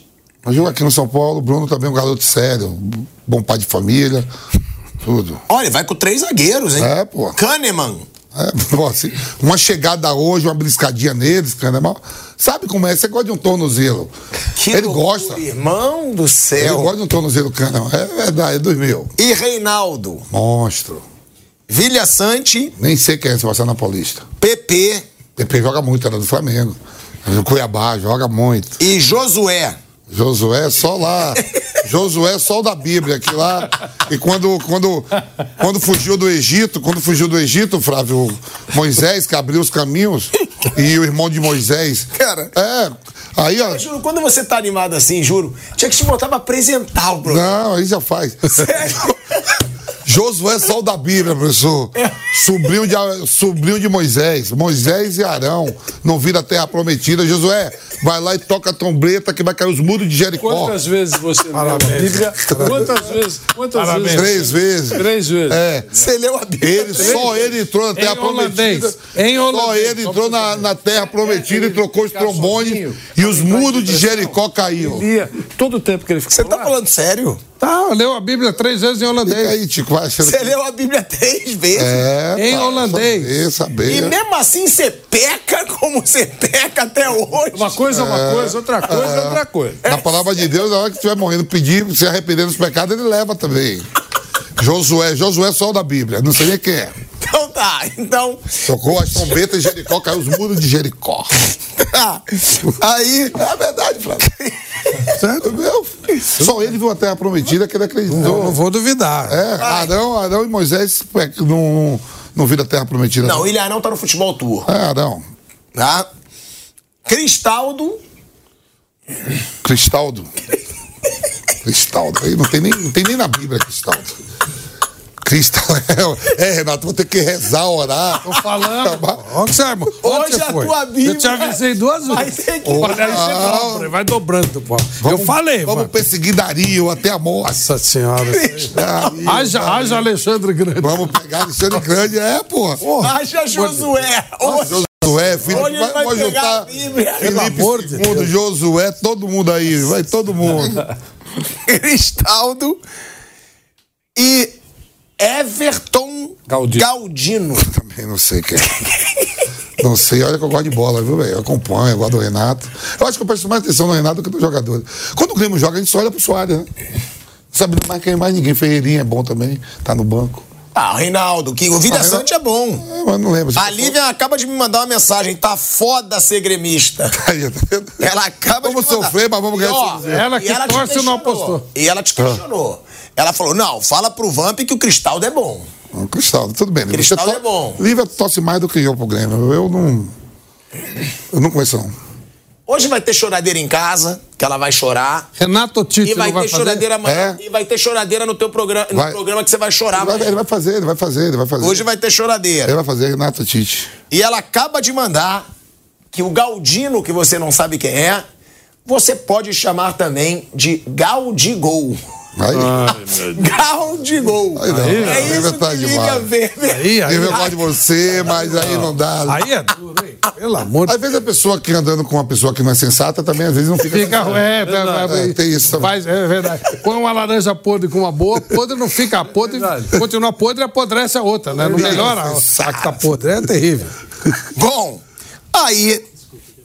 Jogo aqui no São Paulo, Bruno também é um garoto sério, bom pai de família, tudo. Olha, vai com três zagueiros, hein? É, pô. Kahneman. É, <laughs> pô, assim, uma chegada hoje, uma briscadinha neles, mal. Sabe como é? Você gosta de um tornozelo. Que Ele loucura, gosta. Irmão do Ele céu. gosta de um tornozelo cana. É verdade, é dos meus. E Reinaldo. Monstro. Vilha Sante. Nem sei quem é se passar na Paulista. PP. PP joga muito, era do Flamengo. Cuiabá joga muito. E Josué. Josué só lá. <laughs> Josué só o da Bíblia, que lá. E quando, quando, quando fugiu do Egito, quando fugiu do Egito, Flávio, Moisés, que abriu os caminhos, e o irmão de Moisés. Cara. É. Aí, ó. Juro, quando você tá animado assim, juro, tinha que te botar pra apresentar o programa. Não, aí já faz. Sério? <laughs> Josué só o da Bíblia, professor. Sobrinho de, sobrinho de Moisés. Moisés e Arão não viram a terra prometida. Josué, vai lá e toca a trombeta que vai cair os muros de Jericó. Quantas vezes você leu a Bíblia? Quantas vezes? Quantas Parabéns. vezes? Três vezes. Três vezes. É. Você leu a Bíblia? Ele, só ele entrou na terra Em holandês. prometida. Em Só holandês. ele entrou na, na terra prometida e trocou os trombones e os muros de Jericó caíram. Lia todo o tempo que ele ficou Você tá lá. falando sério? Tá, leu a Bíblia três vezes em Fica holandês. aí, Tico, vai achando Você que- leu a Bíblia três vezes. É, Em pá, holandês. Saber, E saber. mesmo assim você peca como você peca até hoje. Uma coisa é uma coisa, outra coisa é outra coisa. Na palavra de Deus, na hora que estiver morrendo, pedir, se arrepender dos pecados, ele leva também. Josué, Josué só o da Bíblia, não sei nem quem é. Então tá, então. Tocou as trombetas em Jericó, caiu os muros de Jericó. tá. Aí. É verdade, Flávio. Certo, meu? Só ele viu a terra prometida que ele acreditou. Não, não vou duvidar. É, Arão, Arão e Moisés é, não, não viram a terra prometida. Não, o Ilharão tá no futebol tour. É, Arão. Tá? Cristaldo. Cristaldo. <laughs> Cristaldo. Aí não tem nem, não tem nem na Bíblia Cristaldo. Cristaldo. <laughs> É, é, Renato, vou ter que rezar, orar. Tô falando. Onde você, irmão? Onde Hoje a foi? tua Bíblia Eu te avisei duas vai vezes. ter que- Olha aí, você dobra, vai dobrando, pô. Eu Vamos- falei, Vamos mano. perseguir Dario até a morte. Nossa senhora. Dario, haja, haja Alexandre Grande. Vamos pegar Alexandre Grande, é, pô. Haja Josué. Hoje, Josué, Hoje ele vai vai, pegar juntar. Felipe amor de II, Josué, todo mundo aí, vai todo mundo. <laughs> Cristaldo. E Everton Galdino. Galdino. Também não sei quem. é. Não sei, olha que eu gosto de bola, viu, velho? Eu acompanho, eu gosto do Renato. Eu acho que eu presto mais atenção no Renato do que no jogador. Quando o Grêmio joga, a gente só olha pro Soares, né? sabe mais quem mais ninguém. Ferreirinha é bom também, tá no banco. Ah, Reinaldo, que o Vida Ah, Sante é bom. É, mas não lembro. A Lívia acaba de me mandar uma mensagem, tá foda ser gremista. <laughs> Aí, tá vendo? Ela acaba Vamos de me mandar. sofrer, mas vamos E, ganhar ó, esse- Ela e que te torce não apostou. E ela te questionou. Ela falou, não, fala pro Vamp que o Cristaldo é bom. Não, Cristaldo, tudo bem. Lívia. Cristaldo é bom. Lívia torce mais do que eu pro Grêmio. Eu não. Eu não conheço, não. Hoje vai ter choradeira em casa, que ela vai chorar. Renato Tite E vai vai ter fazer? choradeira amanhã. É. E vai ter choradeira no teu programa, no Vai. programa que você vai chorar Ele vai, ele vai fazer, ele vai fazer, ele vai fazer. Hoje vai ter choradeira. Ele vai fazer, Renato Tite. E ela acaba de mandar que o Galdino, que você não sabe quem é, você pode chamar também de Galdigol. Aí, <laughs> Galdigol. Aí não. É Aí isso tá que liga demais. ver. Aí, aí, eu gosto de você, mas aí não dá. aí é duro, Pelo amor de Às vezes a pessoa que andando com uma pessoa que não é sensata também, às vezes não fica. Fica, é, É, tem isso também. Faz, é verdade. Põe uma laranja podre com uma boa, podre não fica podre, continua podre e apodrece a outra, né? Não melhora a, que tá podre. É terrível. <laughs> Bom, aí,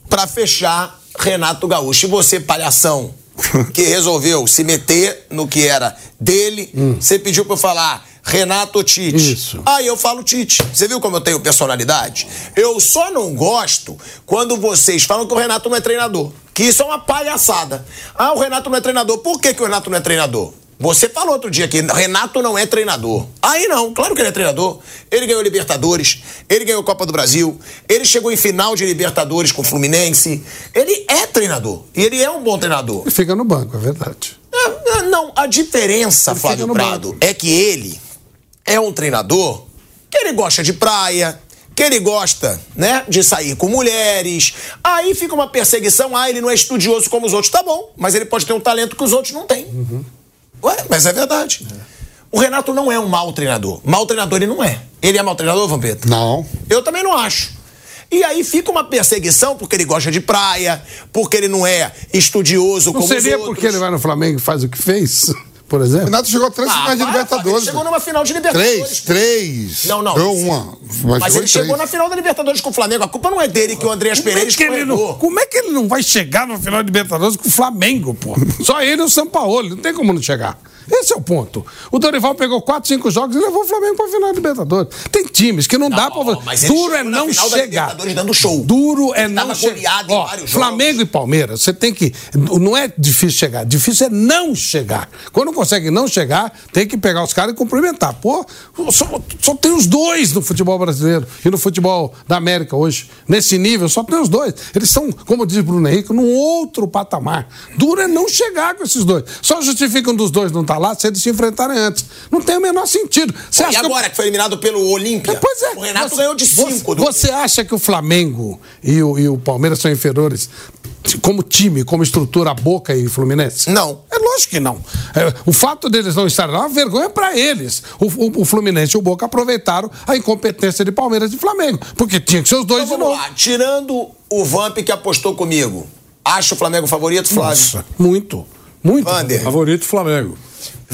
pra fechar, Renato Gaúcho. E você, palhação, que resolveu se meter no que era dele, você pediu pra eu falar. Renato Tite. Isso. Aí eu falo Tite. Você viu como eu tenho personalidade? Eu só não gosto quando vocês falam que o Renato não é treinador. Que isso é uma palhaçada. Ah, o Renato não é treinador. Por que, que o Renato não é treinador? Você falou outro dia que Renato não é treinador. Aí não, claro que ele é treinador. Ele ganhou Libertadores, ele ganhou Copa do Brasil, ele chegou em final de Libertadores com o Fluminense. Ele é treinador. E ele é um bom treinador. Fica no banco, é verdade. Ah, ah, Não, a diferença, Ele Flávio Prado, banco. é que ele é um treinador que ele gosta de praia, que ele gosta, né, de sair com mulheres. Aí fica uma perseguição, ah, ele não é estudioso como os outros. Tá bom, mas ele pode ter um talento que os outros não têm. Ué, mas é verdade. O Renato não é um mau treinador. Mau treinador ele não é. Ele é mau treinador, Vampeta? Não. Eu também não acho. E aí fica uma perseguição porque ele gosta de praia, porque ele não é estudioso Não como os seria outros. porque ele vai no Flamengo e faz o que fez, por O exemplo? Renato chegou a três Ah, finais de Libertadores. Ele chegou numa final de Libertadores. Três, três. Não, não. Ganhou uma. Mas, Mas ele chegou três. na final da Libertadores com o Flamengo. A culpa não é dele que o Andreas Como é, Pereira não, escorregou. como é que ele não vai chegar no final de Libertadores com o Flamengo, pô? Só ele e o São Paulo, não tem como não chegar. Esse é o ponto. O Dorival pegou 4, 5 jogos e levou o Flamengo pra final de Libertadores. Tem times que não, dá não, mas ele Duro é não da chegar. Dando show. Duro é Ele não chegar. Ó, Flamengo e Palmeiras, você tem que. Não é difícil chegar, difícil é não chegar. Quando consegue não chegar, tem que pegar os caras e cumprimentar. Pô, só, só tem os dois no futebol brasileiro e no futebol da América hoje. Nesse nível, só tem os dois. Eles são, como diz Bruno Henrique, num outro patamar. Duro é não chegar com esses dois. Só justifica um dos dois não estar lá se eles se enfrentarem antes. Não tem o menor sentido. Você E acha que- agora que foi eliminado pelo Olímpia? Pois é. O Renato Você- ganhou de você- 5 do Você acha que o Flamengo e o, e o Palmeiras são inferiores como time, como estrutura, a Boca e Fluminense? Não. É lógico que não. É, o fato deles não estarem lá é uma vergonha para eles. O, o- o Fluminense e o Boca aproveitaram a incompetência de Palmeiras e Flamengo. Porque tinha que ser os dois Então de vamos novo. lá. Tirando o Vamp que apostou comigo, acha o Flamengo favorito, Flávio? Nossa, muito. Muito. Vander. Favorito Flamengo.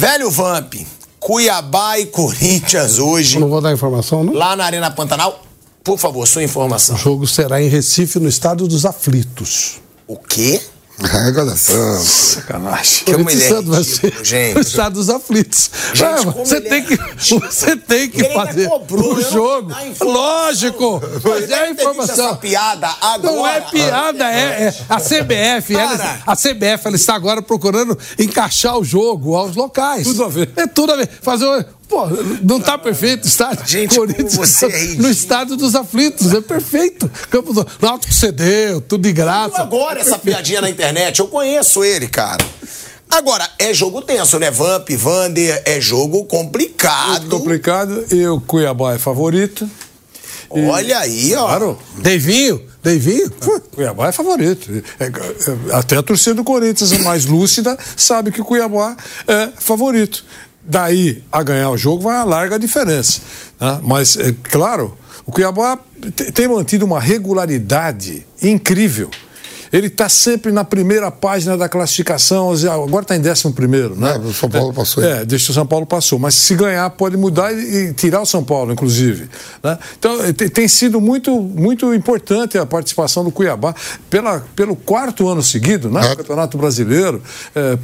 Velho Vamp, Cuiabá e Corinthians hoje, Eu não vou dar informação, não. lá na Arena Pantanal. Por favor, sua informação. O jogo será em Recife, no Estádio dos Aflitos. O quê? É, gozação. Sacanagem. Que é Santos vai ser gente. no Estado dos Aflitos. Gente, Ah, você, tem é que, ridículo. você tem que Ele ainda fazer cobrou, o jogo. Lógico, mas é a informação. Piada agora. Não é piada, é, é a CBF. ela- a CBF ela está agora procurando encaixar o jogo aos locais. Tudo a ver. É tudo a ver. Fazer o- Pô, não tá perfeito o estádio? Gente, como você é <laughs> ridículo. no estádio dos aflitos, é perfeito. Campo do Náutico cedeu, tudo de graça. Agora essa piadinha na internet, eu conheço ele, cara. Agora, é jogo tenso, né? Vamp, Vander, é jogo complicado. Complicado e o Cuiabá é favorito. Olha aí, ó. Claro. Deivinho? Deivinho? Cuiabá é favorito. É, é, até a torcida do Corinthians, mais lúcida, sabe que o Cuiabá é favorito. Daí a ganhar o jogo vai a larga diferença. né? Mas, é, claro, o Cuiabá te- tem mantido uma regularidade incrível. Ele está sempre na primeira página da classificação, agora está em décimo primeiro, né? É, o São Paulo passou. É, deixa o São Paulo passou, mas se ganhar pode mudar e, tirar o São Paulo, inclusive. Né? Então tem, tem, sido muito, muito importante a participação do Cuiabá pela, pelo quarto ano seguido, né? É. No Campeonato Brasileiro. É,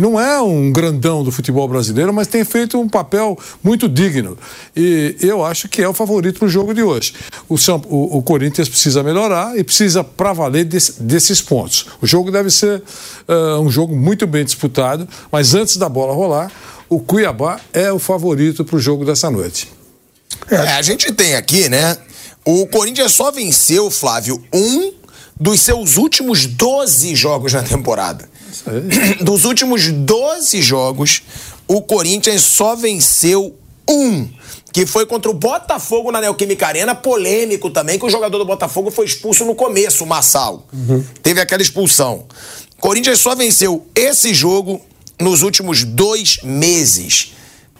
não é um grandão do futebol brasileiro, mas tem feito um papel muito digno. E eu acho que é o favorito para o jogo de hoje. O, São, o, o Corinthians precisa melhorar e precisa, para valer, desse, desses pontos. O jogo deve ser uh, um jogo muito bem disputado, mas antes da bola rolar, o Cuiabá é o favorito para o jogo dessa noite. É, a gente tem aqui, né? O Corinthians só venceu, Flávio, um dos seus últimos 12 jogos na temporada. <clears throat> Dos últimos 12 jogos, o Corinthians só venceu um que foi contra o Botafogo na Neoquímica Arena, polêmico também, que o jogador do Botafogo foi expulso no começo, o Massal. Uhum. Teve aquela expulsão. Corinthians só venceu esse jogo nos últimos dois meses.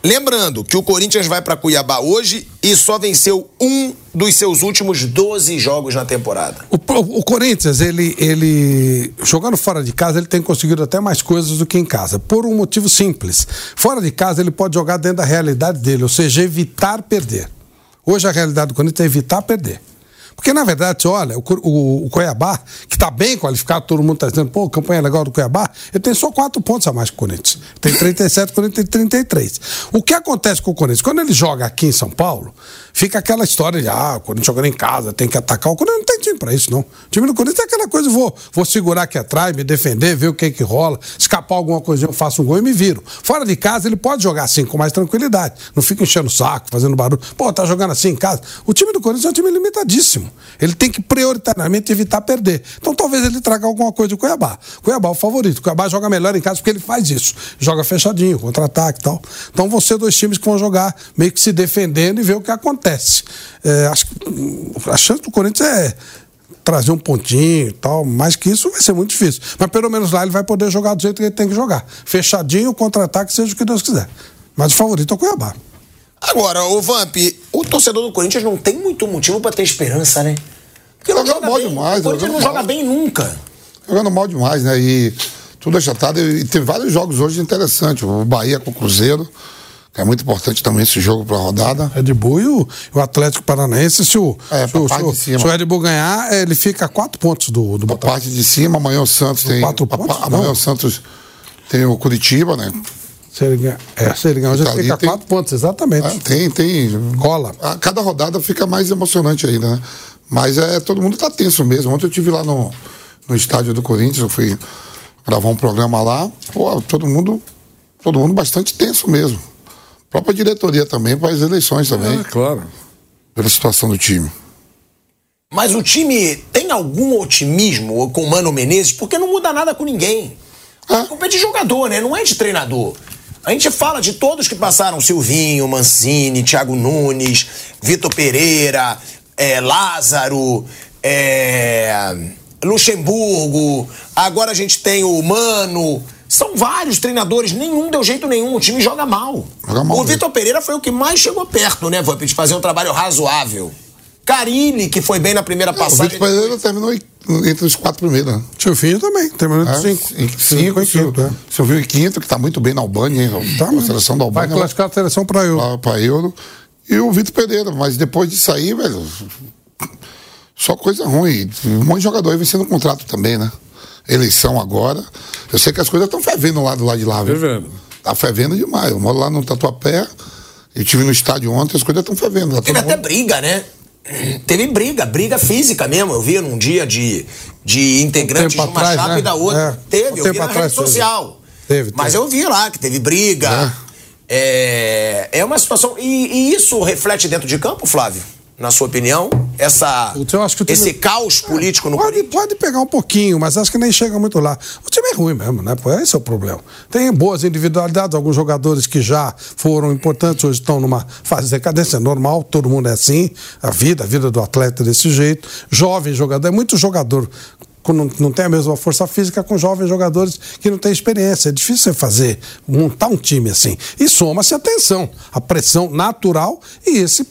Lembrando que o Corinthians vai para Cuiabá hoje e só venceu um dos seus últimos 12 jogos na temporada. O, o, Corinthians, ele, ele jogando fora de casa, ele tem conseguido até mais coisas do que em casa, por um motivo simples. Fora de casa, ele pode jogar dentro da realidade dele, ou seja, evitar perder. Hoje a realidade do Corinthians é evitar perder. Porque, na verdade, olha, o, o, o Cuiabá, que está bem qualificado, todo mundo está dizendo, pô, campanha legal do Cuiabá, ele tem só quatro pontos a mais que o Corinthians. Tem 37, o Corinthians tem 33. O que acontece com o Corinthians? Quando ele joga aqui em São Paulo, fica aquela história de, ah, o Corinthians jogando em casa, tem que atacar. O Corinthians não tem time para isso, não. O time do Corinthians é aquela coisa, vou, vou segurar aqui atrás, me defender, ver o que que rola, escapar alguma coisinha, eu faço um gol e me viro. Fora de casa, ele pode jogar assim, com mais tranquilidade. Não fica enchendo o saco, fazendo barulho. Pô, tá jogando assim em casa. O time do Corinthians é um time limitadíssimo. Ele tem que prioritariamente evitar perder. Então talvez ele traga alguma coisa do Cuiabá. Cuiabá é o favorito. Cuiabá joga melhor em casa porque ele faz isso. Joga fechadinho, contra-ataque e tal. Então vão ser dois times que vão jogar meio que se defendendo e ver o que acontece. É, acho que a chance do Corinthians é trazer um pontinho e tal, mais que isso vai ser muito difícil. Mas pelo menos lá ele vai poder jogar do jeito que ele tem que jogar. Fechadinho, contra-ataque, seja o que Deus quiser. Mas o favorito é o Cuiabá. Agora, o Vamp, o torcedor do Corinthians não tem muito motivo para ter esperança, né? Porque não joga mal bem. demais. O Corinthians não mal. joga bem nunca. Jogando mal demais, né? E tudo achatado. E tem vários jogos hoje interessantes. O Bahia com o Cruzeiro. É muito importante também esse jogo para a rodada. Red Bull e o, o Atlético Paranaense, se o, é, se, o, se, se o Red Bull ganhar, ele fica a quatro pontos do, do Botafogo. parte de cima, amanhã o Santos tem. Quatro pontos? A, amanhã não. o Santos tem o Curitiba, né? Se ele ganhar, é, se ele ganhar, já tá fica tem, quatro pontos, exatamente. É, tem, tem. Cola. A, cada rodada fica mais emocionante ainda, né? Mas é, todo mundo tá tenso mesmo. Ontem eu tive lá no, no estádio do Corinthians, eu fui gravar um programa lá, pô, todo mundo, todo mundo bastante tenso mesmo. A própria diretoria também, para as eleições também. É, claro. Pela situação do time. Mas o time tem algum otimismo com o Mano Menezes? Porque não muda nada com ninguém. É. A culpa é de jogador, né? Não é de treinador. A gente fala de todos que passaram: Silvinho, Mancini, Thiago Nunes, Vitor Pereira, é, Lázaro, é, Luxemburgo, agora a gente tem o Mano. São vários treinadores, nenhum deu jeito nenhum, o time joga mal. Joga mal o Vitor Pereira foi o que mais chegou perto, né, Vamp, de fazer um trabalho razoável. Carilli, que foi bem na primeira é, passagem. O Vitor Pereira terminou entre os quatro primeiros. Né? Silvinho também, terminou entre é, cinco. Cinco, cinco em quinto. É. Silvinho em quinto, que está muito bem na Albânia, hein? Tá, a seleção da Albânia. Vai classificar a seleção para Euro. Para Euro e o Vitor Pereira. Mas depois de sair, velho, só coisa ruim. Um monte de jogador aí vencendo contrato também, né? Eleição agora. Eu sei que as coisas estão fervendo lá do lado de lá, viu? Fervendo. Tá fervendo demais. Eu moro lá no Tatuapé. Eu tive no estádio ontem, as coisas estão fervendo. Teve até briga, né? Teve briga, briga física mesmo. Eu vi num dia de, de integrantes um de uma atrás, chapa né? e da outra. É. Teve, um eu vi na rede social. Teve, teve. Mas eu vi lá que teve briga. É. É, é uma situação. E, e, isso reflete dentro de campo, Flávio? Na sua opinião? Essa, esse caos político no pode, pode pegar um pouquinho, mas acho que nem chega muito lá. O time é ruim mesmo, né? Pô, esse é o problema. Tem boas individualidades, alguns jogadores que já foram importantes, hoje estão numa fase de decadência normal, todo mundo é assim, a vida, a vida do atleta é desse jeito. Jovem jogador, é muito jogador não, não tem a mesma força física com jovens jogadores que não têm experiência. É difícil você fazer, montar um time assim. E soma-se a tensão, a pressão natural e esse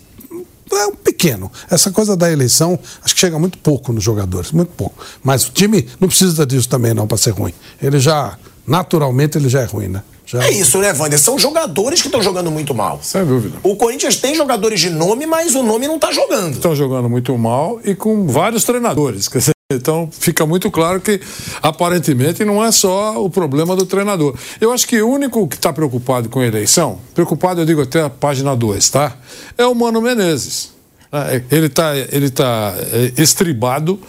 é um pequeno. Essa coisa da eleição, acho que chega muito pouco nos jogadores, muito pouco. Mas o time não precisa disso também não para ser ruim. Ele já, naturalmente, ele já é ruim, né? Já... É isso, né, Wander? São jogadores que estão jogando muito mal. Sem dúvida. O Corinthians tem jogadores de nome, mas o nome não tá jogando. Estão jogando muito mal e com vários treinadores. Então fica muito claro que aparentemente não é só o problema do treinador. Eu acho que o único que está preocupado com a eleição, preocupado eu digo até a página 2, tá? É o Mano Menezes. Ele está ele tá é, estribado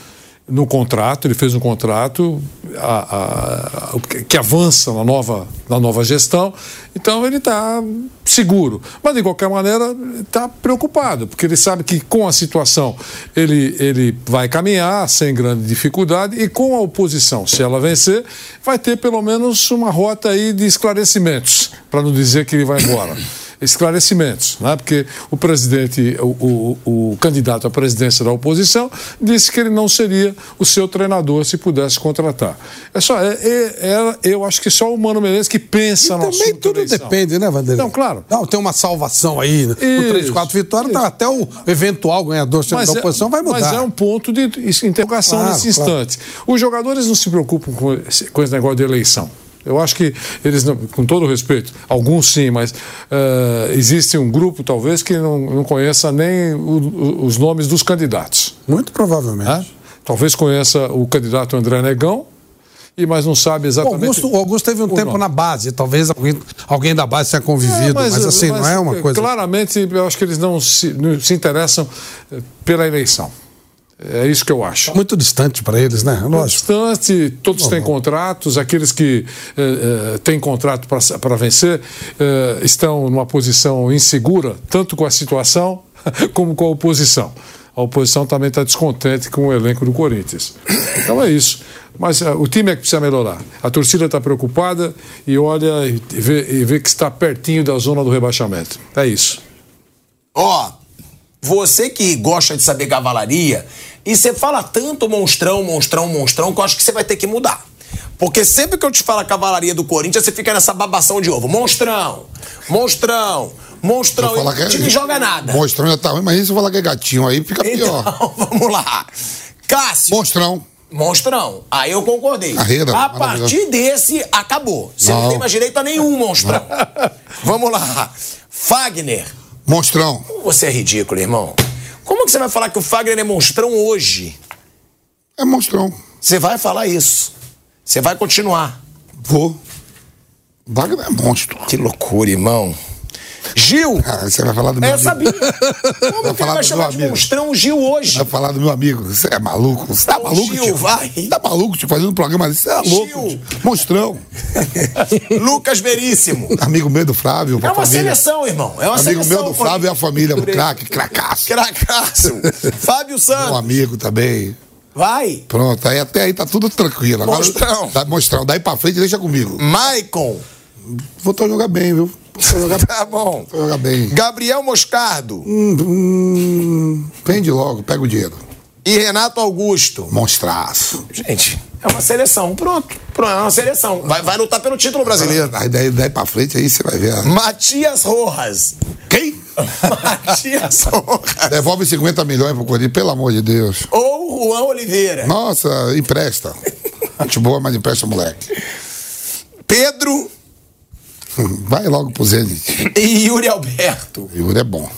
no contrato, ele fez um contrato a, a, que avança na nova, na nova gestão, então ele está seguro. Mas, de qualquer maneira, está preocupado, porque ele sabe que com a situação ele, ele vai caminhar sem grande dificuldade e com a oposição, se ela vencer, vai ter pelo menos uma rota aí de esclarecimentos, para não dizer que ele vai embora esclarecimentos, né? porque o presidente, o, o, o, candidato à presidência da oposição, disse que ele não seria o seu treinador se pudesse contratar. É só, é, é, é eu acho que só o Mano Menezes que pensa no Também tudo eleição. depende, né, Vanderlei? Não, claro. Não, tem uma salvação aí. Né? Isso, 3, 4 vitórias, tá, até o eventual ganhador da é, oposição vai mudar. Mas é um ponto de interrogação claro, nesse instante. Claro. Os jogadores não se preocupam com esse, com esse negócio de eleição. Eu acho que eles, com todo respeito, alguns sim, mas uh, existe um grupo talvez que não, não conheça nem o, os nomes dos candidatos. Muito provavelmente. É? Talvez conheça o candidato André Negão, e mas não sabe exatamente. O Augusto, o Augusto teve um tempo nome. na base, talvez alguém, alguém da base tenha convivido, é, mas, mas, assim, mas, não é uma coisa. Claramente, eu acho que eles não se, não se interessam eh, pela eleição. É isso que eu acho. Muito distante para eles, né? Muito distante, todos têm contratos, aqueles que eh, eh, têm contrato para vencer eh, estão numa posição insegura, tanto com a situação <laughs> como com a oposição. A oposição também está descontente com o elenco do Corinthians. Então é isso. Mas uh, o time é que precisa melhorar. A torcida está preocupada e olha e vê, e vê que está pertinho da zona do rebaixamento. É isso. Ó, oh você que gosta de saber cavalaria, e você fala tanto monstrão, monstrão, monstrão, que eu acho que você vai ter que mudar. Porque sempre que eu te falo a cavalaria do Corinthians, você fica nessa babação de ovo. Monstrão, monstrão, monstrão. E não te joga nada. Monstrão já tá ruim, mas se eu falar que é gatinho aí, fica então, pior. <laughs> vamos lá. Cássio. Monstrão. Monstrão. Aí eu concordei. Carreira, a partir desse, acabou. Você não, não tem mais direito a nenhum monstrão. <laughs> vamos lá. Fagner. Monstrão. Você é ridículo, irmão. Como que você vai falar que o Fagner é monstrão hoje? É monstrão. Você vai falar isso. Você vai continuar. Vou. Wagner é monstro. Que loucura, irmão. Gil! Ah, você vai falar do meu é, amigo. Eu sabia. <laughs> Como vai que falar vai chamar de amigo. monstrão Gil hoje? Vai falar do meu amigo. Você é maluco? Você tá maluco, Gil, vai. Você tá maluco, te fazendo um programa Você é louco. Gil. Monstrão. <laughs> Lucas Veríssimo. Amigo meu do Flávio. É uma família. seleção, irmão. É uma amigo seleção. meu do Flávio e a família. Craque, cracaço. Cracaço. <laughs> Fábio Santos. Meu amigo também. Vai. Pronto, aí até aí tá tudo tranquilo. Agora, Monstrão. Dá, monstrão. Daí pra frente, deixa comigo. Maicon. Vou jogar bem, viu? Jogar... <laughs> tá bom. Vou jogar bem. Gabriel Moscardo. Hum, hum, vende logo, pega o dinheiro. E Renato Augusto. Monstraço. Gente, é uma seleção. Pronto. Pronto, é uma seleção. Vai, vai lutar pelo título brasileiro. Aí daí, daí pra frente aí você vai ver. Matias Rojas. Quem? <laughs> Matias Rojas. Devolve 50 milhões pro Corinthians, pelo amor de Deus. Ou Juan Oliveira. Nossa, empresta. Gente boa, mas empresta, moleque. Pedro <laughs> Vai logo pro Zenit. E Yuri Alberto. Yuri é bom.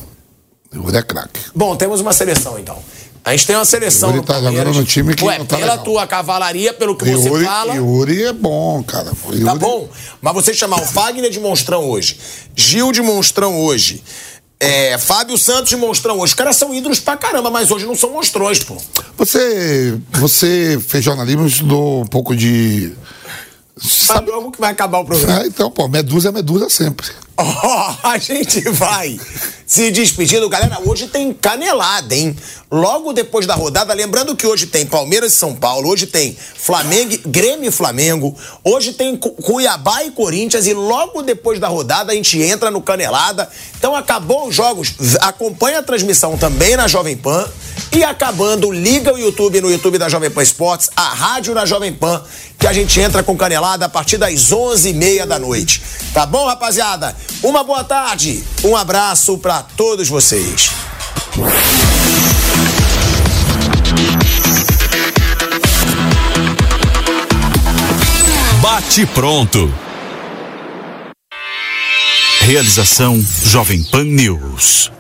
Yuri é craque. Bom, temos uma seleção então. A gente tem uma seleção. Yuri tá jogando no time que Ué, não tá pela legal. tua cavalaria, pelo que Yuri, você fala. Yuri é bom, cara. Yuri... Tá bom. Mas você chamar o Fagner de monstrão hoje, Gil de monstrão hoje, é, Fábio Santos de monstrão hoje. Os caras são ídolos pra caramba, mas hoje não são monstrões, pô. Você, você fez jornalismo, estudou um pouco de Sabe logo que vai acabar o programa. Ah, então, pô, medusa é medusa sempre. <laughs> Oh, a gente vai se despedindo. Galera, hoje tem canelada, hein? Logo depois da rodada, lembrando que hoje tem Palmeiras e São Paulo, hoje tem Flamengo, Grêmio e Flamengo, hoje tem Cuiabá e Corinthians e logo depois da rodada a gente entra no canelada. Então acabou os jogos, acompanha a transmissão também na Jovem Pan e acabando, liga o YouTube no YouTube da Jovem Pan Esportes, a rádio na Jovem Pan, que a gente entra com canelada a partir das 11h30 da noite. Tá bom, rapaziada? Uma boa tarde, um abraço para todos vocês. Bate pronto. Realização Jovem Pan News.